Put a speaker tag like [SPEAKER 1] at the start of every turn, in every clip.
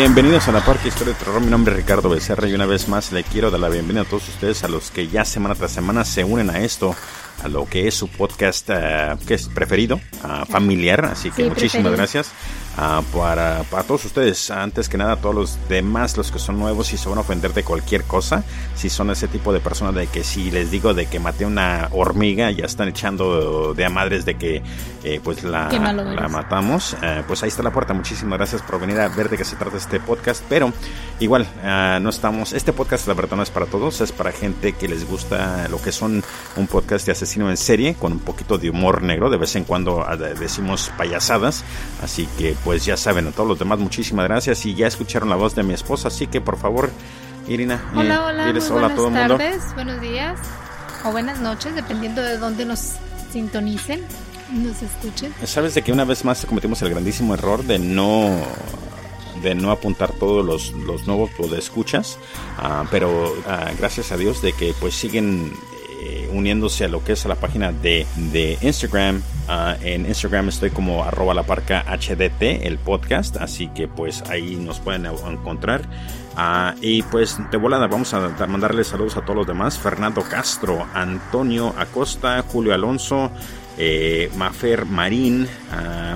[SPEAKER 1] Bienvenidos a la parte Historia de Terror. Mi nombre es Ricardo Becerra y una vez más le quiero dar la bienvenida a todos ustedes, a los que ya semana tras semana se unen a esto, a lo que es su podcast uh, que es preferido, uh, familiar. Así que
[SPEAKER 2] Sí,
[SPEAKER 1] muchísimas
[SPEAKER 2] preferido.
[SPEAKER 1] gracias uh, para, para todos ustedes. Antes que nada, todos los demás, los que son nuevos y se van a ofender de cualquier cosa, si son ese tipo de personas de que si les digo de que maté una hormiga, ya están echando de a madres de que eh, pues la, la matamos. Eh, pues ahí está la puerta. Muchísimas gracias por venir a ver de qué se trata este podcast. Pero igual, ah, no estamos. Este podcast, la verdad, no es para todos. Es para gente que les gusta lo que son un podcast de asesino en serie con un poquito de humor negro. De vez en cuando ah, de- decimos payasadas. Así que, pues ya saben, a todos los demás, muchísimas gracias. Y ya escucharon la voz de mi esposa. Así que, por favor, Irina,
[SPEAKER 2] Hola, hola, muy
[SPEAKER 1] hola a
[SPEAKER 2] buenas
[SPEAKER 1] todo el mundo.
[SPEAKER 2] tardes, buenos días o buenas noches, dependiendo de dónde nos sintonicen, nos escuchen.
[SPEAKER 1] Sabes de que una vez más cometimos el grandísimo error de no de no apuntar todos los, los nuevos escuchas, pero ah, gracias a Dios de que pues siguen eh, uniéndose a lo que es a la página de, de Instagram. Ah, en Instagram estoy como arroba la parca HDT, el podcast, así que pues ahí nos pueden encontrar. Ah, y pues de volada vamos a dar- mandarle saludos a todos los demás. Fernando Castro, Antonio Acosta, Julio Alonso, eh, Mafer Marín. ah,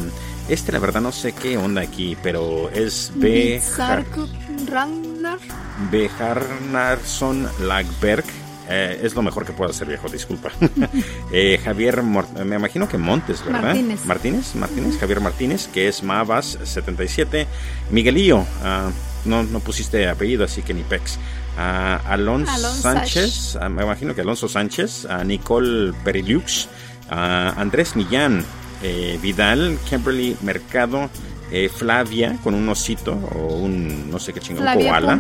[SPEAKER 1] este la verdad no sé qué onda aquí, pero es B.
[SPEAKER 2] Bizarco Ragnar.
[SPEAKER 1] Bejarnarsson Lagberg. Eh, es lo mejor que puedo hacer, viejo, disculpa. Eh, Javier, Mor- me imagino que Montes, ¿verdad?
[SPEAKER 2] Martínez.
[SPEAKER 1] Martínez, Martínez, Javier Martínez, que es Mavas77. Miguelillo, ah, no, no pusiste apellido, así que ni Pex. Ah, Alonso,
[SPEAKER 2] Alonso
[SPEAKER 1] Sánchez, ah, me imagino que Alonso Sánchez, Nicole Perilux, Andrés Millán, eh, Vidal, Kimberly Mercado, eh, Flavia con un osito o un no sé qué chingón, koala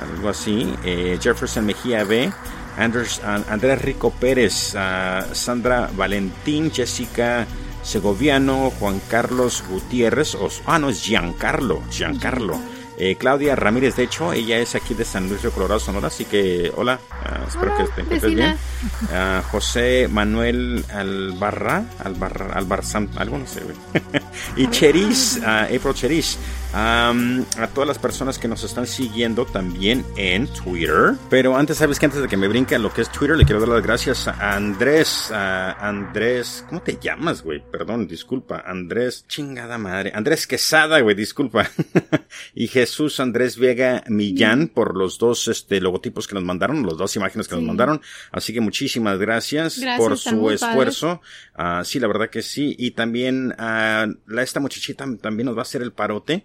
[SPEAKER 1] algo así. eh, Jefferson Mejía B. Anders, An- Andrés Rico Pérez, ah, Sandra Valentín, Jessica Segoviano, Juan Carlos Gutiérrez, os- ah, no, es Giancarlo, Giancarlo. Eh, Claudia Ramírez, de hecho, ella es aquí de San Luis Río Colorado, Sonora, así que hola, ah, espero
[SPEAKER 2] Hola,
[SPEAKER 1] que te encuentres
[SPEAKER 2] vecina.
[SPEAKER 1] bien. Ah, José Manuel Albarra, Albarra, Albarzán, algo no sé, y Cheris, ah, April Cheris. Am, a todas las personas que nos están siguiendo también en Twitter. Pero antes, ¿sabes que Antes de que me brinque a lo que es Twitter, le quiero dar las gracias a Andrés. a Andrés, ¿cómo te llamas, güey? Perdón, disculpa. Andrés, chingada madre. Andrés Quesada, güey, disculpa. y Jesús Andrés Vega Millán por los dos este, logotipos que nos mandaron, las dos imágenes que nos mandaron. Así que muchísimas gracias,
[SPEAKER 2] Gracias,
[SPEAKER 1] por su esfuerzo. Ah, sí, la verdad que sí. Y también ah, la, esta muchachita también nos va a hacer el parote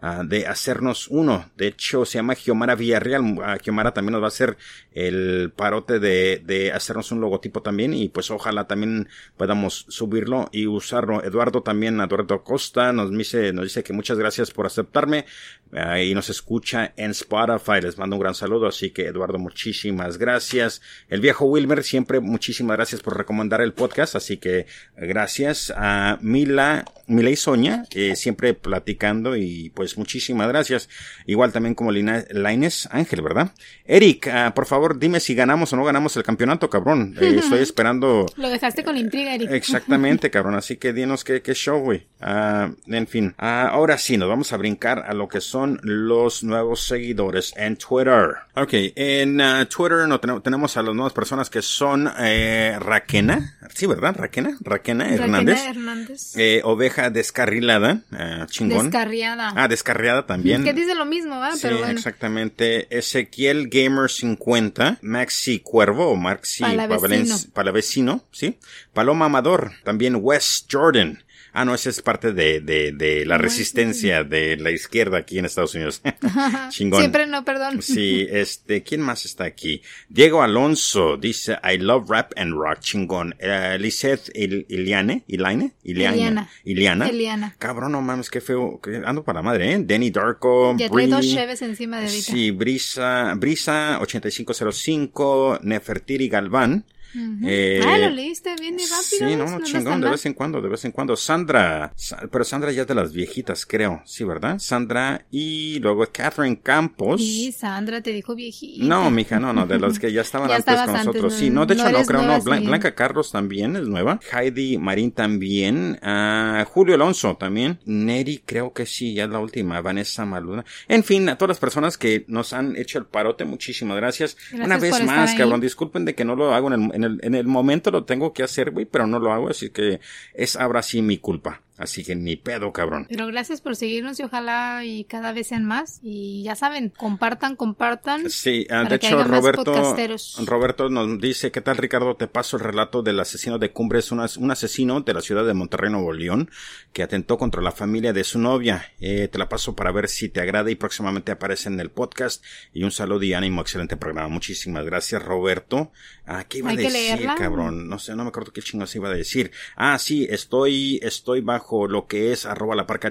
[SPEAKER 1] ah, de hacernos uno. De hecho, se llama Giomara Villarreal. Ah, Giomara también nos va a hacer el parote de, de hacernos un logotipo también. Y pues ojalá también podamos subirlo y usarlo. Eduardo también, Eduardo Costa, nos dice, nos dice que muchas gracias por aceptarme. ah, y nos escucha en Spotify. Les mando un gran saludo. Así que Eduardo, muchísimas gracias. El viejo Wilmer, siempre muchísimas gracias por recomendar el podcast. Así que gracias a Mila, Mila y Sonia, eh, siempre platicando y pues muchísimas gracias. Igual también como Lina, Laines Ángel, ¿verdad? Eric, ah, por favor, dime si ganamos o no ganamos el campeonato, cabrón. Eh, estoy esperando.
[SPEAKER 2] Lo dejaste con intriga, Eric.
[SPEAKER 1] Exactamente, cabrón. Así que dinos qué, qué show, güey. Ah, en fin. Ah, ahora sí, nos vamos a brincar a lo que son los nuevos seguidores en Twitter. Ok, en Twitter no tenemos, tenemos a las nuevas personas que son eh, Raquena. Sí, ¿verdad? Raquena. Raquena Hernández.
[SPEAKER 2] Hernández.
[SPEAKER 1] Eh, oveja descarrilada. chingón.
[SPEAKER 2] Descarriada.
[SPEAKER 1] Ah, descarriada también.
[SPEAKER 2] que dice lo mismo, ¿va?
[SPEAKER 1] Sí,
[SPEAKER 2] Pero bueno.
[SPEAKER 1] exactamente. Ezequiel Gamer 50, Maxi Cuervo o Maxi
[SPEAKER 2] Palavecino.
[SPEAKER 1] Palavecino, ¿sí? Paloma Amador, también Wes Jordan. Ah, no, esa es parte de, de, de la resistencia de la izquierda aquí en Estados Unidos. Chingón.
[SPEAKER 2] Siempre no, perdón.
[SPEAKER 1] Sí, este, ¿quién más está aquí? Diego Alonso dice, I love rap and rock, chingón. Uh, Lisette Il- Iliane, Ilaine, Iliana,
[SPEAKER 2] Eliana.
[SPEAKER 1] Iliana.
[SPEAKER 2] Eliana.
[SPEAKER 1] Cabrón, no mames, qué feo, ando para la madre, ¿eh? Danny Darko,
[SPEAKER 2] Ya
[SPEAKER 1] Bree-
[SPEAKER 2] dos cheves encima de ahorita.
[SPEAKER 1] Sí, Brisa, Brisa 8505, Nefertiri Galván, Eh,
[SPEAKER 2] ah, lo leíste bien y rápido.
[SPEAKER 1] Sí, no, no, chingón, de vez en cuando, de vez en cuando. Sandra, pero Sandra ya es de las viejitas, creo, sí, ¿verdad? Sandra y luego Catherine Campos.
[SPEAKER 2] Sí, Sandra te dijo viejita.
[SPEAKER 1] No, mija, no, no, de las que ya estaban antes con nosotros. sí, no, de hecho no, creo, no. Blanca Carlos también es nueva. Heidi Marín también. Uh, Julio Alonso también. Neri creo que sí, ya es la última. Vanessa Maluna. En fin, a todas las personas que nos han hecho el parote, muchísimas gracias. Una vez más, cabrón, disculpen de que no lo hago en el, en el, en el momento lo tengo que hacer, güey, pero no lo hago, así que es ahora sí mi culpa. Así que ni pedo, cabrón.
[SPEAKER 2] Pero gracias por seguirnos y ojalá y cada vez sean más. Y ya saben, compartan, compartan.
[SPEAKER 1] Sí, ah, de hecho, Roberto, Roberto nos dice, ¿qué tal Ricardo? Te paso el relato del asesino de Cumbres, un, un asesino de la ciudad de Monterrey, Nuevo León, que atentó contra la familia de su novia. Eh, te la paso para ver si te agrada y próximamente aparece en el podcast. Y un saludo y ánimo, excelente programa. Muchísimas gracias, Roberto. Ah, ¿qué iba a decir, cabrón? No sé, no me acuerdo qué chingos iba a decir. Ah, sí, estoy, estoy bajo lo que es arroba la parca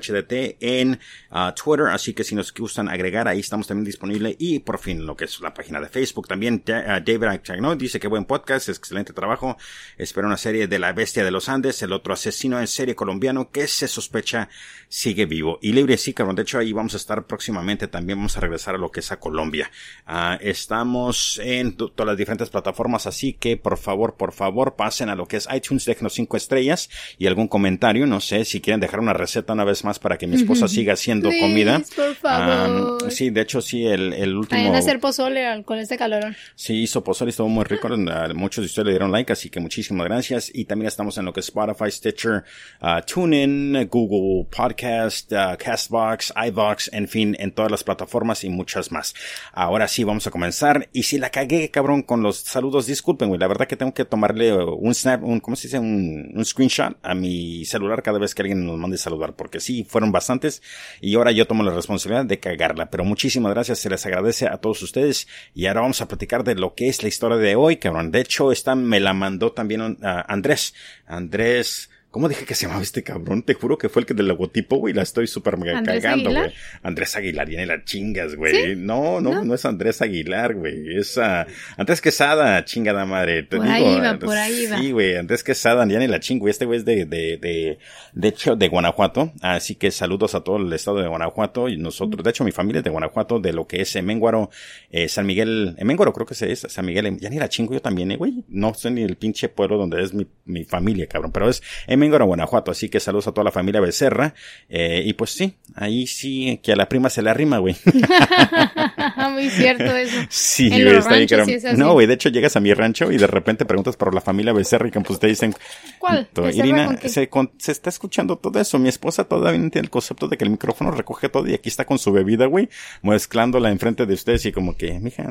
[SPEAKER 1] en uh, Twitter, así que si nos gustan agregar, ahí estamos también disponible y por fin lo que es la página de Facebook también. Uh, David Chagno dice que buen podcast, excelente trabajo. Espera una serie de La Bestia de los Andes, el otro asesino en serie colombiano que se sospecha sigue vivo y libre. Sí, cabrón. De hecho, ahí vamos a estar próximamente. También vamos a regresar a lo que es a Colombia. Uh, estamos en todas las diferentes plataformas, así que por favor, por favor, pasen a lo que es iTunes, déjenos cinco estrellas y algún comentario. No sé si quieren dejar una receta una vez más para que mi esposa siga haciendo comida.
[SPEAKER 2] Por favor.
[SPEAKER 1] sí, de hecho, sí, el, el último.
[SPEAKER 2] Vayan a hacer pozole con este calorón.
[SPEAKER 1] Sí, hizo pozole, estuvo muy rico. Muchos de ustedes le dieron like, así que muchísimas gracias. Y también estamos en lo que es Spotify, Stitcher, uh, TuneIn, Google Podcast, uh, Castbox, iBox, en fin, en todas las plataformas y muchas más. Ahora sí, vamos a comenzar. Y si la cagué, cabrón, con los saludos, disculpen, güey. La verdad que tengo que tomarle un snap, un, ¿cómo se dice? Un, un screenshot a mi celular cada vez que alguien nos mande saludar, porque sí, fueron bastantes y ahora yo tomo la responsabilidad de cagarla. Pero muchísimas gracias, se les agradece a todos ustedes y ahora vamos a platicar de lo que es la historia de hoy, cabrón. De hecho, esta me la mandó también uh, Andrés. Andrés ¿Cómo dije que se llamaba este cabrón? Te juro que fue el que del logotipo, güey. La estoy súper mega cagando, güey. Andrés Aguilar, viene la chingas, güey. No, no, no, es Andrés Aguilar, güey. Es uh, Andrés Quesada, chingada madre. Te
[SPEAKER 2] por
[SPEAKER 1] digo,
[SPEAKER 2] ahí va, por ahí va.
[SPEAKER 1] Sí, güey. Andrés Quesada, ya ni la chingo. Este güey es de, de, de, de hecho, de Guanajuato. Así que saludos a todo el estado de Guanajuato y nosotros. De hecho, mi familia es de Guanajuato, de lo que es Eménguaro, eh, San Miguel, Eménguaro creo que es San Miguel. Ya ni la chingo yo también, eh, güey. No sé ni el pinche pueblo donde es mi, mi familia, cabrón. Pero es Eménguaro, Guanajuato. Así que saludos a toda la familia Becerra. Eh, y pues sí, ahí sí, que a la prima se le arrima, güey.
[SPEAKER 2] Muy cierto eso.
[SPEAKER 1] Sí, güey, está bien No, güey, de hecho llegas a mi rancho y de repente preguntas por la familia Becerra y pues te dicen...
[SPEAKER 2] ¿Cuál?
[SPEAKER 1] Irina, se, se, está escuchando todo eso. Mi esposa todavía no tiene el concepto de que el micrófono recoge todo y aquí está con su bebida, güey, mezclándola enfrente de ustedes y como que, mija,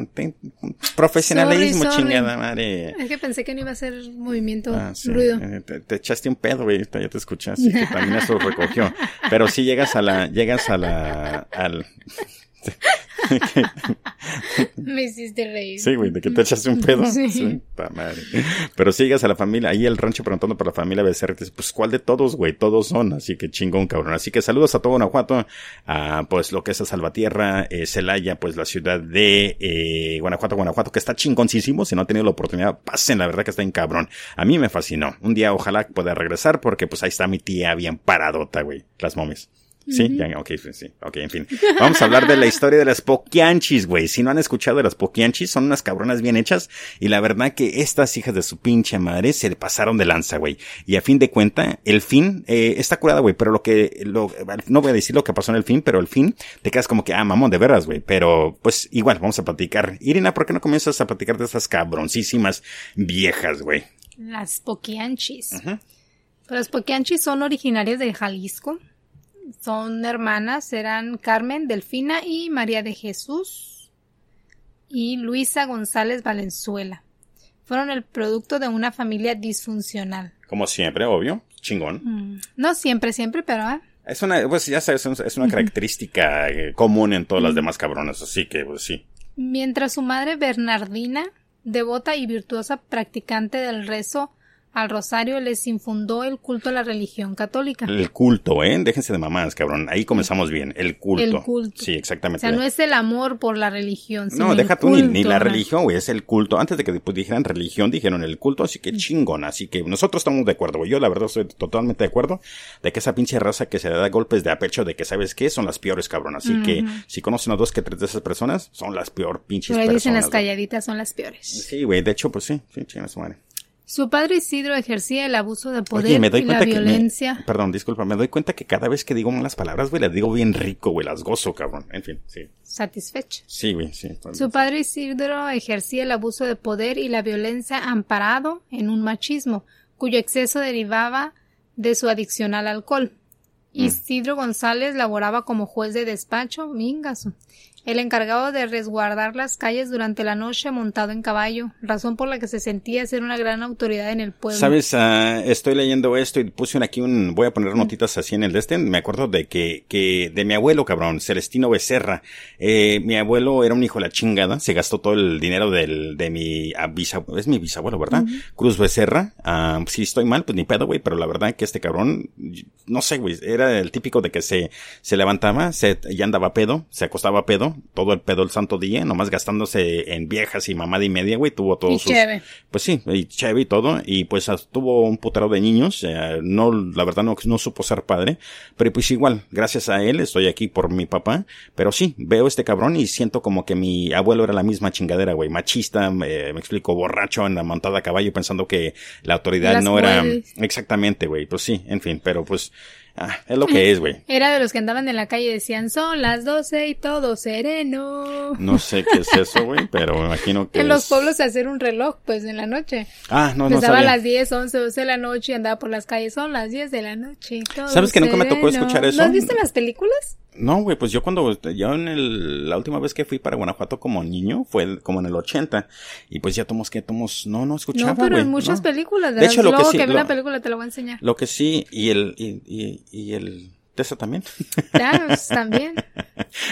[SPEAKER 1] profesionalismo, chingada madre.
[SPEAKER 2] Es que pensé que no iba a ser movimiento, ah, ruido.
[SPEAKER 1] Eh, te, echaste un pedo, güey, ya te escuché, así que también eso recogió. Pero si llegas a la, llegas a la, al,
[SPEAKER 2] Me hiciste reír.
[SPEAKER 1] Sí, güey, de que te echaste un pedo. Sí. madre. Pero sigas a la familia, ahí el rancho preguntando por la familia Becerra, pues ¿cuál de todos, güey? Todos son, así que chingón, cabrón. Así que saludos a todo Guanajuato, a pues lo que es a Salvatierra, eh, Celaya, pues la ciudad de eh, Guanajuato, Guanajuato, que está chingoncísimo. Si no han tenido la oportunidad, pasen, la verdad que está en cabrón. A mí me fascinó. Un día ojalá pueda regresar porque pues ahí está mi tía bien paradota, güey, las momies. Sí, ya, ok, sí, ok, en fin. Vamos a hablar de la historia de las poquianchis, güey. Si no han escuchado de las poquianchis, son unas cabronas bien hechas. Y la verdad que estas hijas de su pinche madre se le pasaron de lanza, güey. Y a fin de cuenta, el fin, eh, está curada, güey. Pero lo que, lo, no voy a decir lo que pasó en el fin, pero el fin, te quedas como que, ah, mamón, de veras, güey. Pero, pues, igual, vamos a platicar. Irina, ¿por qué no comienzas a platicar de estas cabroncísimas viejas, güey?
[SPEAKER 2] Las poquianchis. Las poquianchis son originarias de Jalisco son hermanas, eran Carmen, Delfina y María de Jesús y Luisa González Valenzuela. Fueron el producto de una familia disfuncional.
[SPEAKER 1] Como siempre, obvio, chingón.
[SPEAKER 2] Mm, no siempre, siempre, pero... ¿eh?
[SPEAKER 1] Es una, pues ya sabes, es una característica eh, común en todas las demás cabronas, así que pues sí.
[SPEAKER 2] Mientras su madre Bernardina, devota y virtuosa practicante del rezo al rosario les infundó el culto a la religión católica.
[SPEAKER 1] El culto, ¿eh? Déjense de mamás, cabrón. Ahí comenzamos bien. El culto.
[SPEAKER 2] El culto.
[SPEAKER 1] Sí, exactamente.
[SPEAKER 2] O sea, no es el amor por la religión. Sino
[SPEAKER 1] No, deja tú ni, ni la religión, güey, es el culto. Antes de que pues, dijeran religión, dijeron el culto, así que chingón. Así que nosotros estamos de acuerdo, güey. Yo la verdad estoy totalmente de acuerdo de que esa pinche raza que se le da golpes de a pecho de que sabes qué, son las peores, cabrón. Así que si conocen a dos que tres de esas personas, son las peor pinches
[SPEAKER 2] Por ahí
[SPEAKER 1] personas.
[SPEAKER 2] dicen las calladitas son las peores.
[SPEAKER 1] Sí, güey, de hecho, pues sí, sí, chinga su madre.
[SPEAKER 2] Su padre Isidro ejercía el abuso de poder
[SPEAKER 1] Oye, me doy
[SPEAKER 2] y la
[SPEAKER 1] que. me-
[SPEAKER 2] violencia.
[SPEAKER 1] perdón, disculpa, me doy cuenta que cada vez que digo malas palabras, güey, las digo bien rico, güey, las gozo, cabrón. En fin, sí.
[SPEAKER 2] Satisfecho.
[SPEAKER 1] Sí, güey, sí.
[SPEAKER 2] Su padre Isidro ejercía el abuso de poder y la violencia amparado en un machismo, cuyo exceso derivaba de su adicción al alcohol.
[SPEAKER 1] Mm.
[SPEAKER 2] Isidro González laboraba como juez de despacho, mingazo, el encargado de resguardar las calles durante la noche montado en caballo, razón por la que se sentía ser una gran autoridad en el pueblo.
[SPEAKER 1] Sabes, Ah, estoy leyendo esto y puse aquí un, voy a poner notitas así en el de este, me acuerdo de que, que, de mi abuelo, cabrón, Celestino Becerra, eh, mi abuelo era un hijo de la chingada, se gastó todo el dinero del, de mi ah, bisabuelo, es mi bisabuelo, ¿verdad? Cruz Becerra, ah, si estoy mal, pues ni pedo, güey, pero la verdad que este cabrón, no sé, güey, era el típico de que se, se levantaba, se, ya andaba pedo, se acostaba pedo, todo el pedo el santo día, nomás gastándose en viejas y mamada y media, güey, tuvo todos
[SPEAKER 2] Y
[SPEAKER 1] sus,
[SPEAKER 2] cheve.
[SPEAKER 1] pues sí, y chévere y todo, y pues tuvo un putero de niños, eh, no, la verdad no, no supo ser padre, pero pues igual, gracias a él estoy aquí por mi papá, pero sí, veo este cabrón y siento como que mi abuelo era la misma chingadera, güey, machista, eh, me explico, borracho en la montada a caballo pensando que la autoridad
[SPEAKER 2] Las
[SPEAKER 1] no era, exactamente, güey, pues sí, en fin, pero pues, ah, es lo que es, güey.
[SPEAKER 2] Era de los que andaban en la calle y decían, son las doce y todo sereno.
[SPEAKER 1] No sé qué es eso, güey, pero me imagino que
[SPEAKER 2] En los
[SPEAKER 1] es-
[SPEAKER 2] pueblos se hacer un reloj, pues en la noche.
[SPEAKER 1] Ah, no, no
[SPEAKER 2] Empezaba a las 10, 11, 12 de la noche y andaba por las calles. Son las 10 de la noche. y todo
[SPEAKER 1] ¿Sabes que nunca me tocó escuchar eso?
[SPEAKER 2] ¿No has visto las películas?
[SPEAKER 1] No, güey, pues yo cuando, yo en el, la última vez que fui para Guanajuato como niño, fue como en el 80, y pues ya tomos que tomos, no, no escuchaba,
[SPEAKER 2] no, pero
[SPEAKER 1] güey,
[SPEAKER 2] en muchas
[SPEAKER 1] no.
[SPEAKER 2] películas.
[SPEAKER 1] De hecho, lo que sí,
[SPEAKER 2] que ve
[SPEAKER 1] lo-
[SPEAKER 2] la película te la voy a enseñar.
[SPEAKER 1] Lo que sí, y el, y, y, y el, Tessa también.
[SPEAKER 2] Claro, también.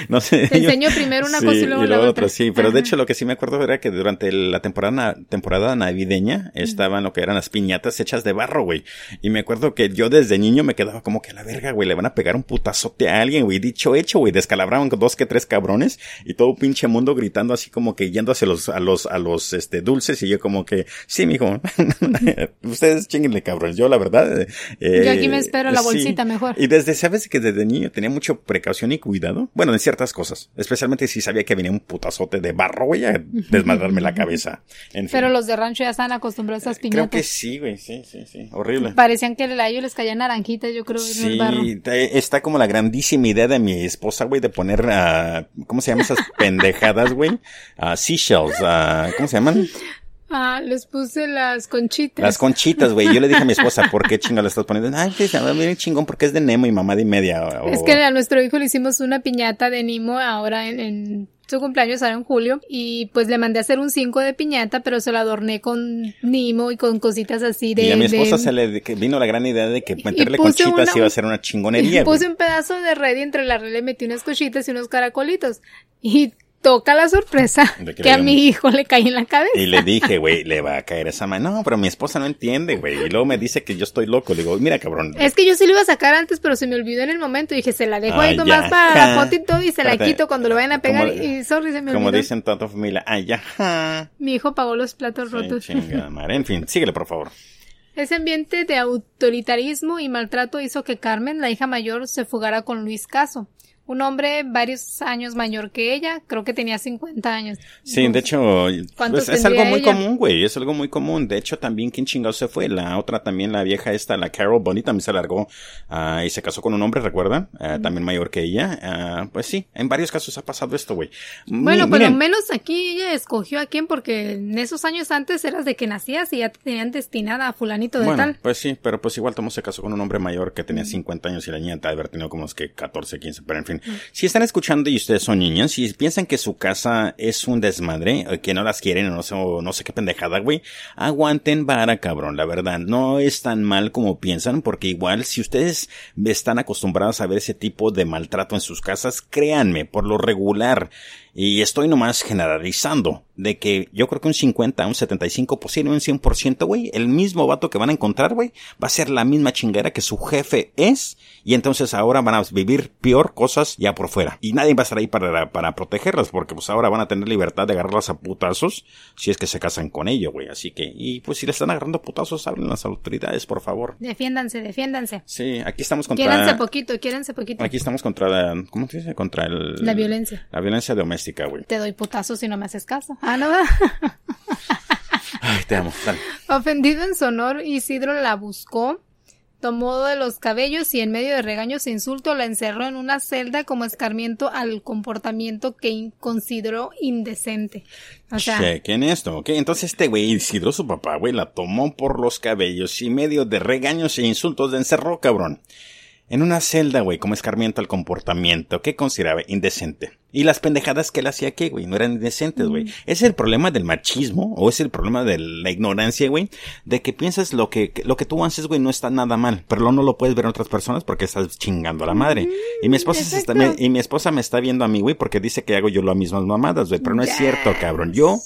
[SPEAKER 1] no sé.
[SPEAKER 2] Te
[SPEAKER 1] yo-
[SPEAKER 2] enseño primero una
[SPEAKER 1] sí,
[SPEAKER 2] cosa y luego la otra.
[SPEAKER 1] Sí, pero de hecho lo que sí me acuerdo era que durante la temporada, temporada navideña estaban lo que eran las piñatas hechas de barro, güey. Y me acuerdo que yo desde niño me quedaba como que la verga, güey, le van a pegar un putazote a alguien, güey. Dicho hecho, güey, descalabraban con dos que tres cabrones y todo pinche mundo gritando así como que yendo hacia los, a los, a los, este, dulces y yo como que, sí, mijo, ustedes chinguenle, cabrones. Yo la verdad, eh,
[SPEAKER 2] Yo aquí me espero la
[SPEAKER 1] sí.
[SPEAKER 2] bolsita mejor.
[SPEAKER 1] Y desde, ¿sabes que desde niño tenía mucho precaución y cuidado? Bueno, en ciertas cosas. Especialmente si sabía que venía un putazote de barro, güey, a desmadrarme la cabeza. En fin.
[SPEAKER 2] Pero los de rancho ya están acostumbrados a esas
[SPEAKER 1] Creo
[SPEAKER 2] piñatas.
[SPEAKER 1] que sí, güey, sí, sí, sí. Horrible.
[SPEAKER 2] Parecían que a ellos les caían naranjitas, yo creo, en el
[SPEAKER 1] Sí,
[SPEAKER 2] barro.
[SPEAKER 1] está como la grandísima idea de mi esposa, güey, de poner, ah, ¿cómo se llaman esas pendejadas, güey? Ah, seashells, ah, ¿cómo se llaman?
[SPEAKER 2] Ah, les puse las conchitas.
[SPEAKER 1] Las conchitas, güey. Yo le dije a mi esposa, ¿por qué chingo le estás poniendo? Ay, pues, ver, chingón, porque es de Nemo y mamá de media. o-
[SPEAKER 2] Es que a nuestro hijo le hicimos una piñata de Nimo ahora en, en su cumpleaños, ahora en julio, y pues le mandé a hacer un 5 de piñata, pero se lo adorné con Nimo y con cositas así de...
[SPEAKER 1] y a mi esposa
[SPEAKER 2] de-
[SPEAKER 1] se le vino la gran idea de que meterle conchitas
[SPEAKER 2] una-
[SPEAKER 1] iba a ser una chingonería, güey.
[SPEAKER 2] Puse un pedazo de red y entre la red le metí unas cochitas y unos caracolitos. Y toca la sorpresa
[SPEAKER 1] que
[SPEAKER 2] a mi hijo le cae en la cabeza.
[SPEAKER 1] Y le dije, güey, le va a caer esa mano. No, pero mi esposa no entiende, güey. Y luego me dice que yo estoy loco. Le digo, mira, cabrón.
[SPEAKER 2] Es que yo sí lo iba a sacar antes, pero se me olvidó en el momento. Y dije, se la dejo ahí nomás para la foto y todo y se la quito cuando lo vayan a pegar.
[SPEAKER 1] Como-
[SPEAKER 2] y sorry, se me
[SPEAKER 1] Como
[SPEAKER 2] olvidó.
[SPEAKER 1] dicen toda tu familia, ay, ya.
[SPEAKER 2] Mi hijo pagó los platos
[SPEAKER 1] Sí,
[SPEAKER 2] rotos.
[SPEAKER 1] chingada madre. En fin, síguele, por favor.
[SPEAKER 2] Ese ambiente de autoritarismo y maltrato hizo que Carmen, la hija mayor, se fugara con Luis Caso. Un hombre varios años mayor que ella, creo que tenía 50 años.
[SPEAKER 1] Sí, de hecho,
[SPEAKER 2] ¿Cuántos
[SPEAKER 1] pues, es algo muy
[SPEAKER 2] ella?
[SPEAKER 1] común, güey. Es algo muy común. De hecho, también, ¿quién chingado se fue? La otra también, la vieja esta, la Carol Bonnie, también se largó ah, y se casó con un hombre, ¿recuerdan? Ah, También mayor que ella. Ah, pues sí, en varios casos ha pasado esto, güey.
[SPEAKER 2] Bueno,
[SPEAKER 1] Mi-
[SPEAKER 2] por lo menos aquí ella escogió a quién, porque en esos años antes eras de que nacías y ya te tenían destinada a fulanito de
[SPEAKER 1] Bueno,
[SPEAKER 2] tal.
[SPEAKER 1] pues sí, pero pues igual Tomo se casó con un hombre mayor que tenía 50 años y la niña de haber tenido como es que 14, 15, pero en fin. Si están escuchando y ustedes son niñas, si piensan que su casa es un desmadre, o que no las quieren, no sé, no sé qué pendejada, güey, aguanten vara, cabrón, la verdad, no es tan mal como piensan, porque igual si ustedes están acostumbrados a ver ese tipo de maltrato en sus casas, créanme, por lo regular, Y estoy nomás generalizando de que yo creo que un 50, un 75, posible un 100%, güey, el mismo vato que van a encontrar, güey, va a ser la misma chingera que su jefe es y entonces ahora van a vivir peor cosas ya por fuera. Y nadie va a estar ahí para, para protegerlas porque pues ahora van a tener libertad de agarrarlas a putazos si es que se casan con ello, güey. Así que, y pues si le están agarrando putazos, hablen las autoridades, por favor.
[SPEAKER 2] Defiéndanse, defiéndanse.
[SPEAKER 1] Sí, aquí estamos contra...
[SPEAKER 2] Quiéranse poquito, quiéranse poquito.
[SPEAKER 1] Aquí estamos contra, ¿cómo se dice? Contra el...
[SPEAKER 2] La violencia.
[SPEAKER 1] La violencia doméstica, güey.
[SPEAKER 2] Te doy putazos si no me haces caso. Ah, no.
[SPEAKER 1] Ay, te amo. Dale.
[SPEAKER 2] Ofendido en su honor, Isidro la buscó, tomó de los cabellos y en medio de regaños e insulto la encerró en una celda como escarmiento al comportamiento que consideró indecente. O sea,
[SPEAKER 1] Chequen esto, ¿ok? Entonces este güey, Isidro, su papá, güey, la tomó por los cabellos y en medio de regaños e insultos la encerró, cabrón. En una celda, güey, como escarmiento al comportamiento que consideraba indecente. Y las pendejadas que él hacía que, güey, no eran indecentes, güey. Es el problema del machismo, o es el problema de la ignorancia, güey, de que piensas lo que, lo que tú haces, güey, no está nada mal, pero no lo puedes ver en otras personas porque estás chingando a la madre. Y mi esposa se está, me- y mi esposa me está viendo a mí, güey, porque dice que hago yo las mismas mamadas, güey, pero no es cierto, cabrón. Yo,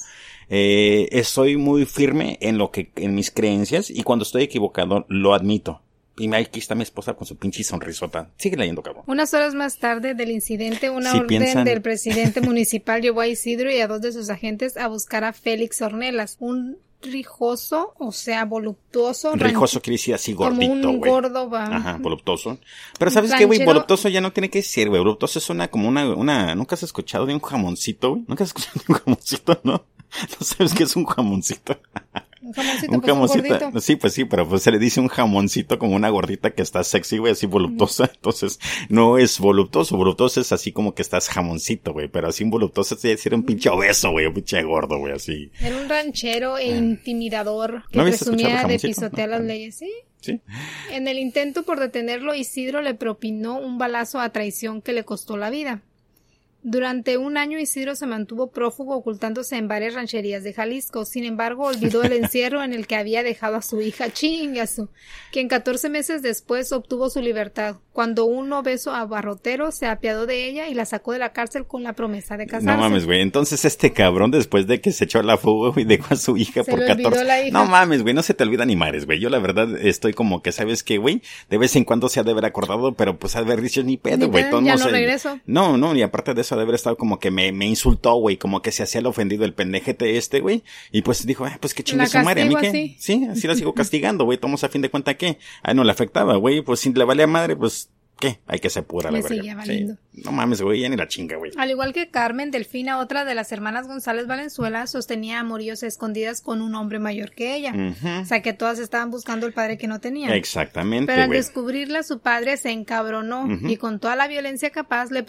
[SPEAKER 1] eh, estoy muy firme en lo que, en mis creencias, y cuando estoy equivocado, lo admito. Y aquí está mi esposa con su pinche sonrisota. Sigue leyendo, cabrón.
[SPEAKER 2] Unas horas más tarde del incidente, una
[SPEAKER 1] Si
[SPEAKER 2] orden
[SPEAKER 1] piensan-
[SPEAKER 2] del presidente municipal llevó a Isidro y a dos de sus agentes a buscar a Félix Ornelas, un rijoso, o sea, voluptuoso,
[SPEAKER 1] Rijoso quiere decir así
[SPEAKER 2] como
[SPEAKER 1] gordito,
[SPEAKER 2] un
[SPEAKER 1] güey.
[SPEAKER 2] gordo, va.
[SPEAKER 1] Ajá, voluptuoso. Pero ¿sabes qué, güey?
[SPEAKER 2] ranchero.
[SPEAKER 1] Voluptuoso ya no tiene que decir, güey. Voluptuoso es una, como una, una, ¿nunca has escuchado de un jamoncito, güey? ¿Nunca has escuchado de un jamoncito, no? ¿No sabes qué es un jamoncito?
[SPEAKER 2] Un jamoncito,
[SPEAKER 1] un
[SPEAKER 2] pues, un
[SPEAKER 1] jamoncito.
[SPEAKER 2] gordito.
[SPEAKER 1] sí, pues sí, pero pues se le dice un jamoncito como una gordita que está sexy, güey, así voluptuosa. Entonces, no es voluptuoso. Voluptuoso es así como que estás jamoncito, güey. Pero así un voluptuoso es decir un pinche obeso, güey, un pinche gordo, güey, así.
[SPEAKER 2] Era un ranchero e intimidador que
[SPEAKER 1] ¿No
[SPEAKER 2] presumía de pisotear
[SPEAKER 1] No,
[SPEAKER 2] las
[SPEAKER 1] no.
[SPEAKER 2] leyes, ¿sí?
[SPEAKER 1] Sí.
[SPEAKER 2] En el intento por detenerlo, Isidro le propinó un balazo a traición que le costó la vida. Durante un año Isidro se mantuvo prófugo ocultándose en varias rancherías de Jalisco. Sin embargo, olvidó el encierro en el que había dejado a su hija Chingasu, quien 14 meses después obtuvo su libertad, cuando un obeso abarrotero se apiadó de ella y la sacó de la cárcel con la promesa de casarse.
[SPEAKER 1] No mames, güey. Entonces este cabrón, después de que se echó a la fuga, güey, dejó a su hija
[SPEAKER 2] Se
[SPEAKER 1] por
[SPEAKER 2] le olvidó
[SPEAKER 1] 14.
[SPEAKER 2] la hija.
[SPEAKER 1] No mames, güey, no se te olvida ni mares, güey. Yo la verdad estoy como que, ¿sabes qué, güey? De vez en cuando se ha de haber acordado, pero pues ha de haber dicho ni pedo, güey. Todos
[SPEAKER 2] ya
[SPEAKER 1] modos,
[SPEAKER 2] no
[SPEAKER 1] eh,
[SPEAKER 2] regreso.
[SPEAKER 1] No, no, y aparte de eso ha de haber estado como que me, me insultó, güey, como que se hacía el ofendido el pendejete este, güey. Y pues dijo, ah, pues que chingue su madre, ¿a mí qué?
[SPEAKER 2] así.
[SPEAKER 1] Sí, así la sigo castigando, güey. Tomos a fin de cuenta que, ah, no le afectaba, güey. Pues si le valía madre, pues, ¿qué? Hay que se pura la verga. Sí. No mames, güey, ya ni la chinga, güey.
[SPEAKER 2] Al igual que Carmen, Delfina, otra de las hermanas González Valenzuela, sostenía amoríos escondidas con un hombre mayor que ella. O sea que todas estaban buscando el padre que no tenían.
[SPEAKER 1] Exactamente,
[SPEAKER 2] Pero al descubrirla, su padre se encabronó y con toda la violencia capaz le,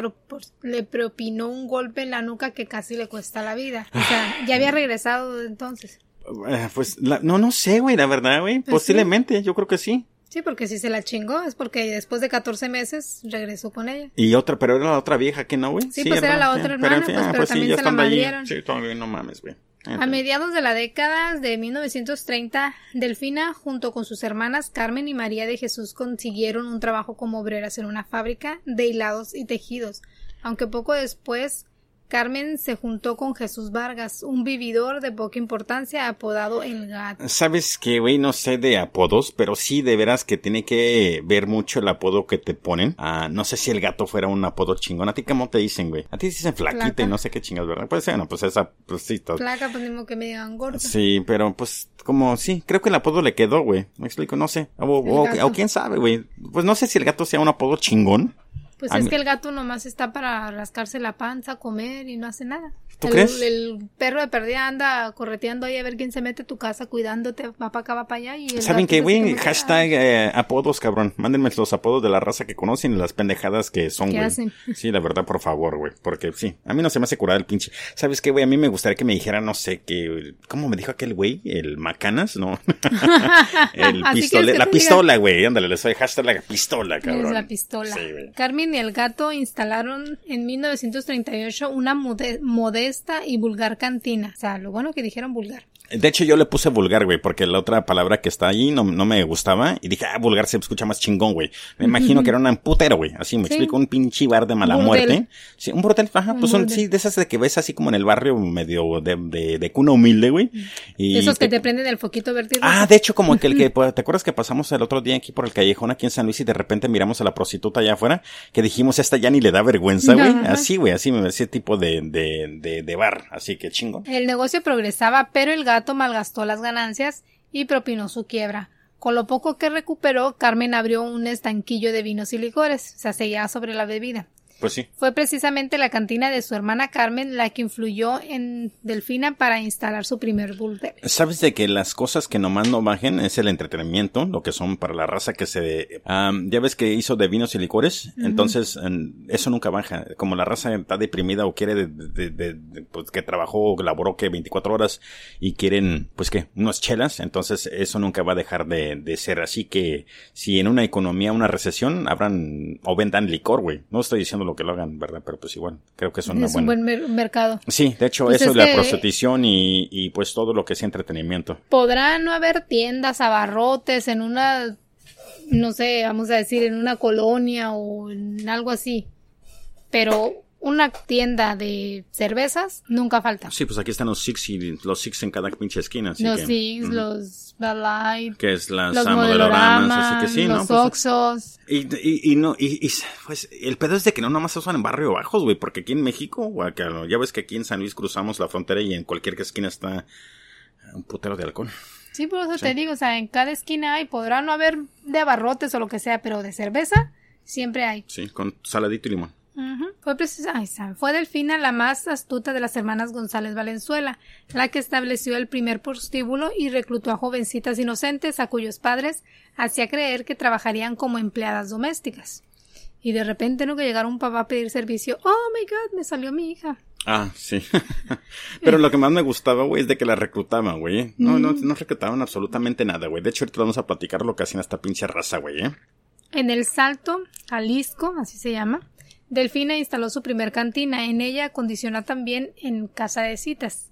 [SPEAKER 2] propinó un golpe en la nuca que casi le cuesta la vida. O sea, ya había regresado entonces.
[SPEAKER 1] Eh, Pues, la- no, no sé, güey, la verdad, güey.
[SPEAKER 2] Pues
[SPEAKER 1] Posiblemente, yo creo que sí.
[SPEAKER 2] Sí, porque si se la chingó es porque después de 14 meses regresó con ella.
[SPEAKER 1] Y otra, pero era la otra vieja que no, güey.
[SPEAKER 2] Sí, pues era la otra hermana,
[SPEAKER 1] en fin,
[SPEAKER 2] pues,
[SPEAKER 1] ah,
[SPEAKER 2] pero
[SPEAKER 1] sí,
[SPEAKER 2] también
[SPEAKER 1] ya
[SPEAKER 2] se la madrieron.
[SPEAKER 1] Sí, todavía no mames, güey.
[SPEAKER 2] A mediados de la década de 1930, Delfina, junto con sus hermanas Carmen y María de Jesús, consiguieron un trabajo como obreras en una fábrica de hilados y tejidos, aunque poco después Carmen se juntó con Jesús Vargas, un vividor de poca importancia apodado El Gato.
[SPEAKER 1] Sabes que, güey, no sé de apodos, pero sí de veras que tiene que ver mucho el apodo que te ponen. Ah, no sé si el gato fuera un apodo chingón. ¿A ti cómo te dicen, güey? A ti te dicen flaquita
[SPEAKER 2] Flaca.
[SPEAKER 1] y no sé qué chingas, ¿verdad? Pues bueno, pues esa, pues sí, todo-
[SPEAKER 2] Placa, pues modo que me digan gorda.
[SPEAKER 1] Sí, pero pues como sí, creo que el apodo le quedó, güey. Me explico, no sé. O, o- o quién sabe, güey. Pues no sé si el gato sea un apodo chingón.
[SPEAKER 2] Pues es
[SPEAKER 1] mí-
[SPEAKER 2] que el gato nomás está para rascarse la panza, comer y no hace nada.
[SPEAKER 1] ¿Tú
[SPEAKER 2] el,
[SPEAKER 1] crees?
[SPEAKER 2] El perro de perdida anda correteando ahí a ver quién se mete a tu casa cuidándote, va para acá, va para allá. Y el
[SPEAKER 1] ¿Saben qué,
[SPEAKER 2] es
[SPEAKER 1] güey? Hashtag eh, apodos, cabrón. Mándenme los apodos de la raza que conocen y las pendejadas que son,
[SPEAKER 2] ¿Qué
[SPEAKER 1] güey.
[SPEAKER 2] hacen?
[SPEAKER 1] Sí, la verdad, por favor, güey. Porque sí, a mí no se me hace curar el pinche. ¿Sabes qué, güey? A mí me gustaría que me dijera, no sé, que. ¿Cómo me dijo aquel güey? El Macanas, ¿no? el
[SPEAKER 2] que
[SPEAKER 1] La pistola, güey. Ándale, le soy hashtag la pistola,
[SPEAKER 2] Es
[SPEAKER 1] cabrón.
[SPEAKER 2] la pistola.
[SPEAKER 1] Sí.
[SPEAKER 2] Y el gato instalaron en 1938 una mode- modesta y vulgar cantina. O sea, lo bueno que dijeron vulgar.
[SPEAKER 1] De hecho, yo le puse vulgar, güey, porque la otra palabra que está ahí no, no me gustaba. Y dije, ah, vulgar se escucha más chingón, güey. Me imagino que era un putero, güey. Así me explico, un pinche bar de mala muerte. Sí, un burdel, ajá, pues son, sí, de esas de que ves así como en el barrio medio de, de, de cuna humilde, güey.
[SPEAKER 2] Y Esos que te prenden el foquito verde.
[SPEAKER 1] Ah, de hecho, como que el que, ¿te acuerdas que pasamos el otro día aquí por el callejón aquí en San Luis y de repente miramos a la prostituta allá afuera? Que dijimos, esta ya ni le da vergüenza, güey. Así, güey, así me ese tipo de, de, de, de bar. Así que chingo.
[SPEAKER 2] El negocio progresaba, pero el gato malgastó las ganancias y propinó su quiebra. Con lo poco que recuperó, Carmen abrió un estanquillo de vinos y licores, se seguía sobre la bebida.
[SPEAKER 1] Pues sí.
[SPEAKER 2] Fue precisamente la cantina de su hermana Carmen la que influyó en Delfina para instalar su primer burdel.
[SPEAKER 1] Sabes de que las cosas que nomás no bajen es el entretenimiento, lo que son para la raza que se... ya ves que hizo de vinos y licores, entonces eso nunca baja. Como la raza está deprimida o quiere de, pues, que trabajó, laboró que 24 horas y quieren, pues que, unas chelas, entonces eso nunca va a dejar de, ser así que si en una economía, una recesión, abran o vendan licor, güey. No estoy diciendo lo que lo hagan, ¿verdad? Pero pues igual, creo que es, una
[SPEAKER 2] es un buen mercado.
[SPEAKER 1] Sí, de hecho, pues eso es la prostitución y, y pues todo lo que es entretenimiento.
[SPEAKER 2] Podrá no haber tiendas, abarrotes en una, no sé, vamos a decir, en una colonia o en algo así, pero una tienda de cervezas nunca falta.
[SPEAKER 1] Sí, pues aquí están los Six y los Six en cada pinche esquina. Así
[SPEAKER 2] los
[SPEAKER 1] que,
[SPEAKER 2] Six, los Bad
[SPEAKER 1] Que es la los modeloramas, así que sí,
[SPEAKER 2] los
[SPEAKER 1] ¿no?
[SPEAKER 2] Pues, Oxos.
[SPEAKER 1] Y, y, y, no, y, y, pues el pedo es de que no nomás se usan en barrio bajos, güey, porque aquí en México, ya ves que aquí en San Luis cruzamos la frontera y en cualquier esquina está un putero de alcohol.
[SPEAKER 2] Sí, por eso te digo, o sea, en cada esquina hay, podrá no haber de abarrotes o lo que sea, pero de cerveza siempre hay.
[SPEAKER 1] Sí, con saladito y limón.
[SPEAKER 2] Fue precisamente, fue Delfina la más astuta de las hermanas González Valenzuela, la que estableció el primer prostíbulo y reclutó a jovencitas inocentes a cuyos padres hacía creer que trabajarían como empleadas domésticas. Y de repente no que llegara un papá a pedir servicio, oh my god, me salió mi hija.
[SPEAKER 1] Ah, sí. Pero lo que más me gustaba, güey, es de que la reclutaban, güey. No, no, no reclutaban absolutamente nada, güey. De hecho, ahorita vamos a platicar lo que hacían esta pinche raza, güey, ¿eh?
[SPEAKER 2] En el Salto, Jalisco, así se llama, Delfina instaló su primer cantina. En ella acondiciona también en casa de citas.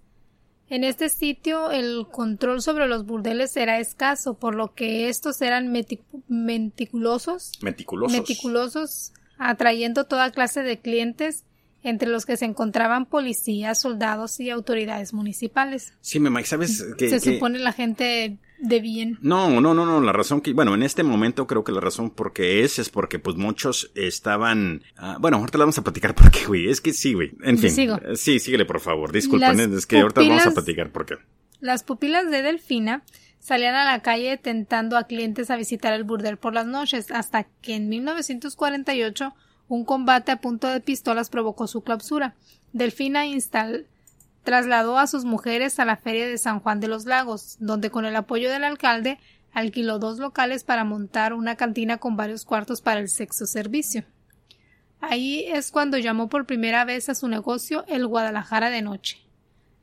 [SPEAKER 2] En este sitio el control sobre los burdeles era escaso, por lo que estos eran meticulosos,
[SPEAKER 1] meticulosos,
[SPEAKER 2] meticulosos, atrayendo toda clase de clientes entre los que se encontraban policías, soldados y autoridades municipales.
[SPEAKER 1] Sí, me ¿sabes? Que,
[SPEAKER 2] se supone la gente de bien.
[SPEAKER 1] No, no, no, no, la razón que, bueno, en este momento creo que la razón por qué es, es porque pues muchos estaban, uh, bueno, ahorita la vamos a platicar por qué, güey, es que sí, güey, en fin.
[SPEAKER 2] ¿Sigo?
[SPEAKER 1] Sí, síguele por favor, disculpen, es que ahorita vamos a platicar por qué.
[SPEAKER 2] Las pupilas de Delfina salían a la calle tentando a clientes a visitar el burdel por las noches, hasta que en 1948 un combate a punto de pistolas provocó su clausura. Delfina instal trasladó a sus mujeres a la feria de San Juan de los Lagos, donde con el apoyo del alcalde alquiló dos locales para montar una cantina con varios cuartos para el sexo servicio. Ahí es cuando llamó por primera vez a su negocio el Guadalajara de Noche.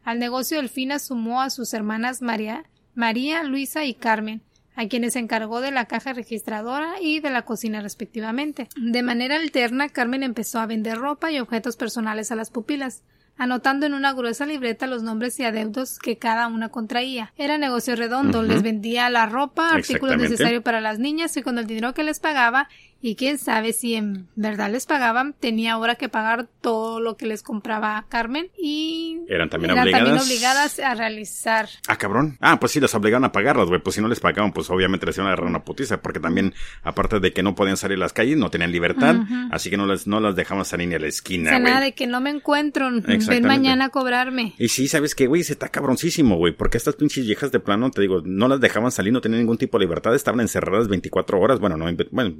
[SPEAKER 2] Al negocio Delfina sumó a sus hermanas María, María, Luisa y Carmen, a quienes encargó de la caja registradora y de la cocina respectivamente. De manera alterna, Carmen empezó a vender ropa y objetos personales a las pupilas, anotando en una gruesa libreta los nombres y adeudos que cada una contraía. Era negocio redondo, les vendía la ropa, artículos necesarios para las niñas y con el dinero que les pagaba y quién sabe si en verdad les pagaban, tenía ahora que pagar todo lo que les compraba Carmen y
[SPEAKER 1] eran también, obligadas?
[SPEAKER 2] obligadas a realizar.
[SPEAKER 1] Ah, cabrón. Ah, pues sí, las obligaban a pagarlas, güey. Pues si no les pagaban, pues obviamente les iban a agarrar una putiza, porque también, aparte de que no podían salir a las calles, no tenían libertad, así que no las, no las dejaban salir ni a la esquina, güey.
[SPEAKER 2] nada de que no me encuentro, ven mañana a cobrarme.
[SPEAKER 1] Y sí, ¿sabes qué, güey? Se está cabroncísimo, güey, porque estas pinches viejas de plano, te digo, no las dejaban salir, no tenían ningún tipo de libertad, estaban encerradas 24 horas, bueno, no, bueno,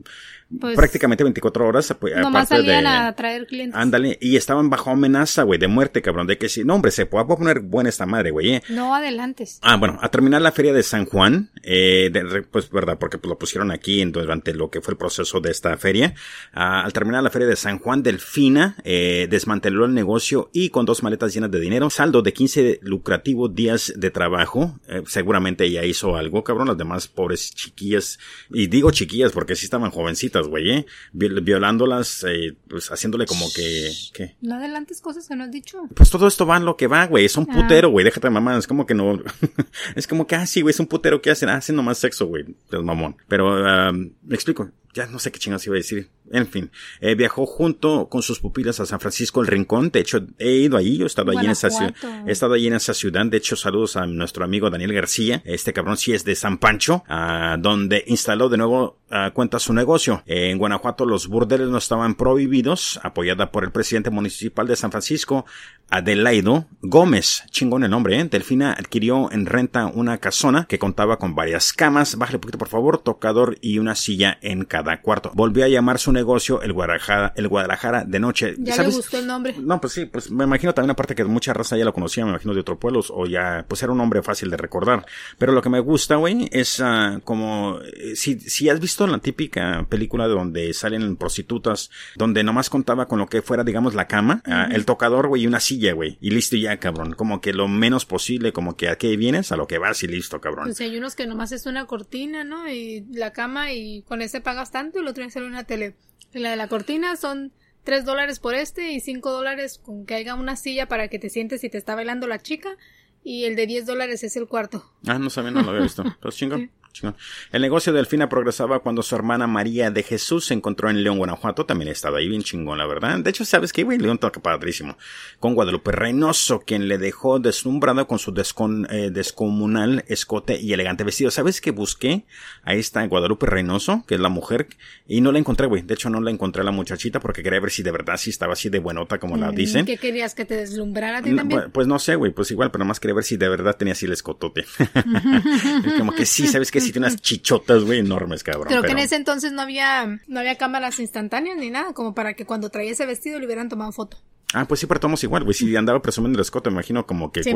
[SPEAKER 1] pues, prácticamente 24 horas.
[SPEAKER 2] Pues, nomás salían a traer clientes.
[SPEAKER 1] Ándale, y estaban bajo amenaza, güey, de muerte, cabrón, de que si, no, hombre, se puede poner buena esta madre, güey. Eh.
[SPEAKER 2] No adelantes.
[SPEAKER 1] Ah, bueno, a terminar la feria de San Juan, eh, pues, verdad, porque pues, lo pusieron aquí durante lo que fue el proceso de esta feria. Ah, al terminar la feria de San Juan, Delfina, eh, desmanteló el negocio y con dos maletas llenas de dinero, saldo de 15 lucrativos días de trabajo, eh, seguramente ella hizo algo, cabrón, las demás pobres chiquillas, y digo chiquillas porque sí estaban jovencitas, chicas, güey, ¿eh? violándolas, eh, pues haciéndole como que... ¿qué?
[SPEAKER 2] No adelantes cosas que no has dicho.
[SPEAKER 1] Pues todo esto va en lo que va, güey. Es un ah. putero, güey. Déjate mamá. Es como que no... es como que, ah, sí, güey, es un putero que hacen, hacen nomás sexo, güey. Es mamón. Pero, me explico. Ya no sé qué chingados iba a decir. En fin, eh, viajó junto con sus pupilas a San Francisco el Rincón. De hecho, he ido ahí, yo he estado allí en esa ciudad. He estado allí en esa ciudad. De hecho, saludos a nuestro amigo Daniel García. Este cabrón sí es de San Pancho, ah, donde instaló de nuevo uh, cuenta su negocio. en Guanajuato los burdeles no estaban prohibidos, apoyada por el presidente municipal de San Francisco, Adelaido Gómez. Chingón el nombre, ¿eh? Delfina adquirió en renta una casona que contaba con varias camas, bájale un poquito por favor, tocador y una silla en cada cuarto. Volvió a llamar su negocio el Guadalajara, el Guadalajara de noche.
[SPEAKER 2] ¿Ya le gustó el nombre?
[SPEAKER 1] No, pues sí, pues me imagino también aparte que mucha raza ya lo conocía, me imagino de otros pueblos o ya, pues era un nombre fácil de recordar. Pero lo que me gusta, güey, es uh, como, eh, si, si has visto la típica película donde salen prostitutas, donde nomás contaba con lo que fuera, digamos, la cama, ah, el tocador, güey, y una silla, güey, y listo ya, cabrón. Como que lo menos posible, como que a qué vienes, a lo que vas y listo, cabrón.
[SPEAKER 2] Pues hay unos que nomás es una cortina, ¿no? Y la cama y con ese pagas tanto y lo otro es una tele. La de la cortina son tres dólares por este y cinco dólares con que haya una silla para que te sientes y te está bailando la chica. Y el de 10 dólares es el cuarto.
[SPEAKER 1] Ah, no sabía, no lo había visto. Pues chingón. El negocio de Delfina progresaba cuando su hermana María de Jesús se encontró en León, Guanajuato. También estaba ahí bien chingón, la verdad. De hecho, ¿sabes qué, güey? León toca padrísimo. Con Guadalupe Reynoso, quien le dejó deslumbrado con su eh, descomunal escote y elegante vestido. ¿Sabes qué busqué? Ahí está Guadalupe Reynoso, que es la mujer, y no la encontré, güey. De hecho, no la encontré a la muchachita porque quería ver si de verdad sí estaba así de buenota como la mm, dicen.
[SPEAKER 2] ¿Qué querías? ¿Que te deslumbrara a ti también?
[SPEAKER 1] Pues, pues, no sé, güey. Pues igual, pero más quería ver si de verdad tenía así el escotote. como que sí, ¿sabes qué? Si tiene unas chichotas, güey, enormes, cabrón.
[SPEAKER 2] Creo que en ese entonces no había, no había cámaras instantáneas ni nada, como para que cuando traía ese vestido le hubieran tomado foto.
[SPEAKER 1] Ah, pues sí, pero tomamos igual, güey. Si andaba presumiendo el escote, me imagino como que...
[SPEAKER 2] Sí,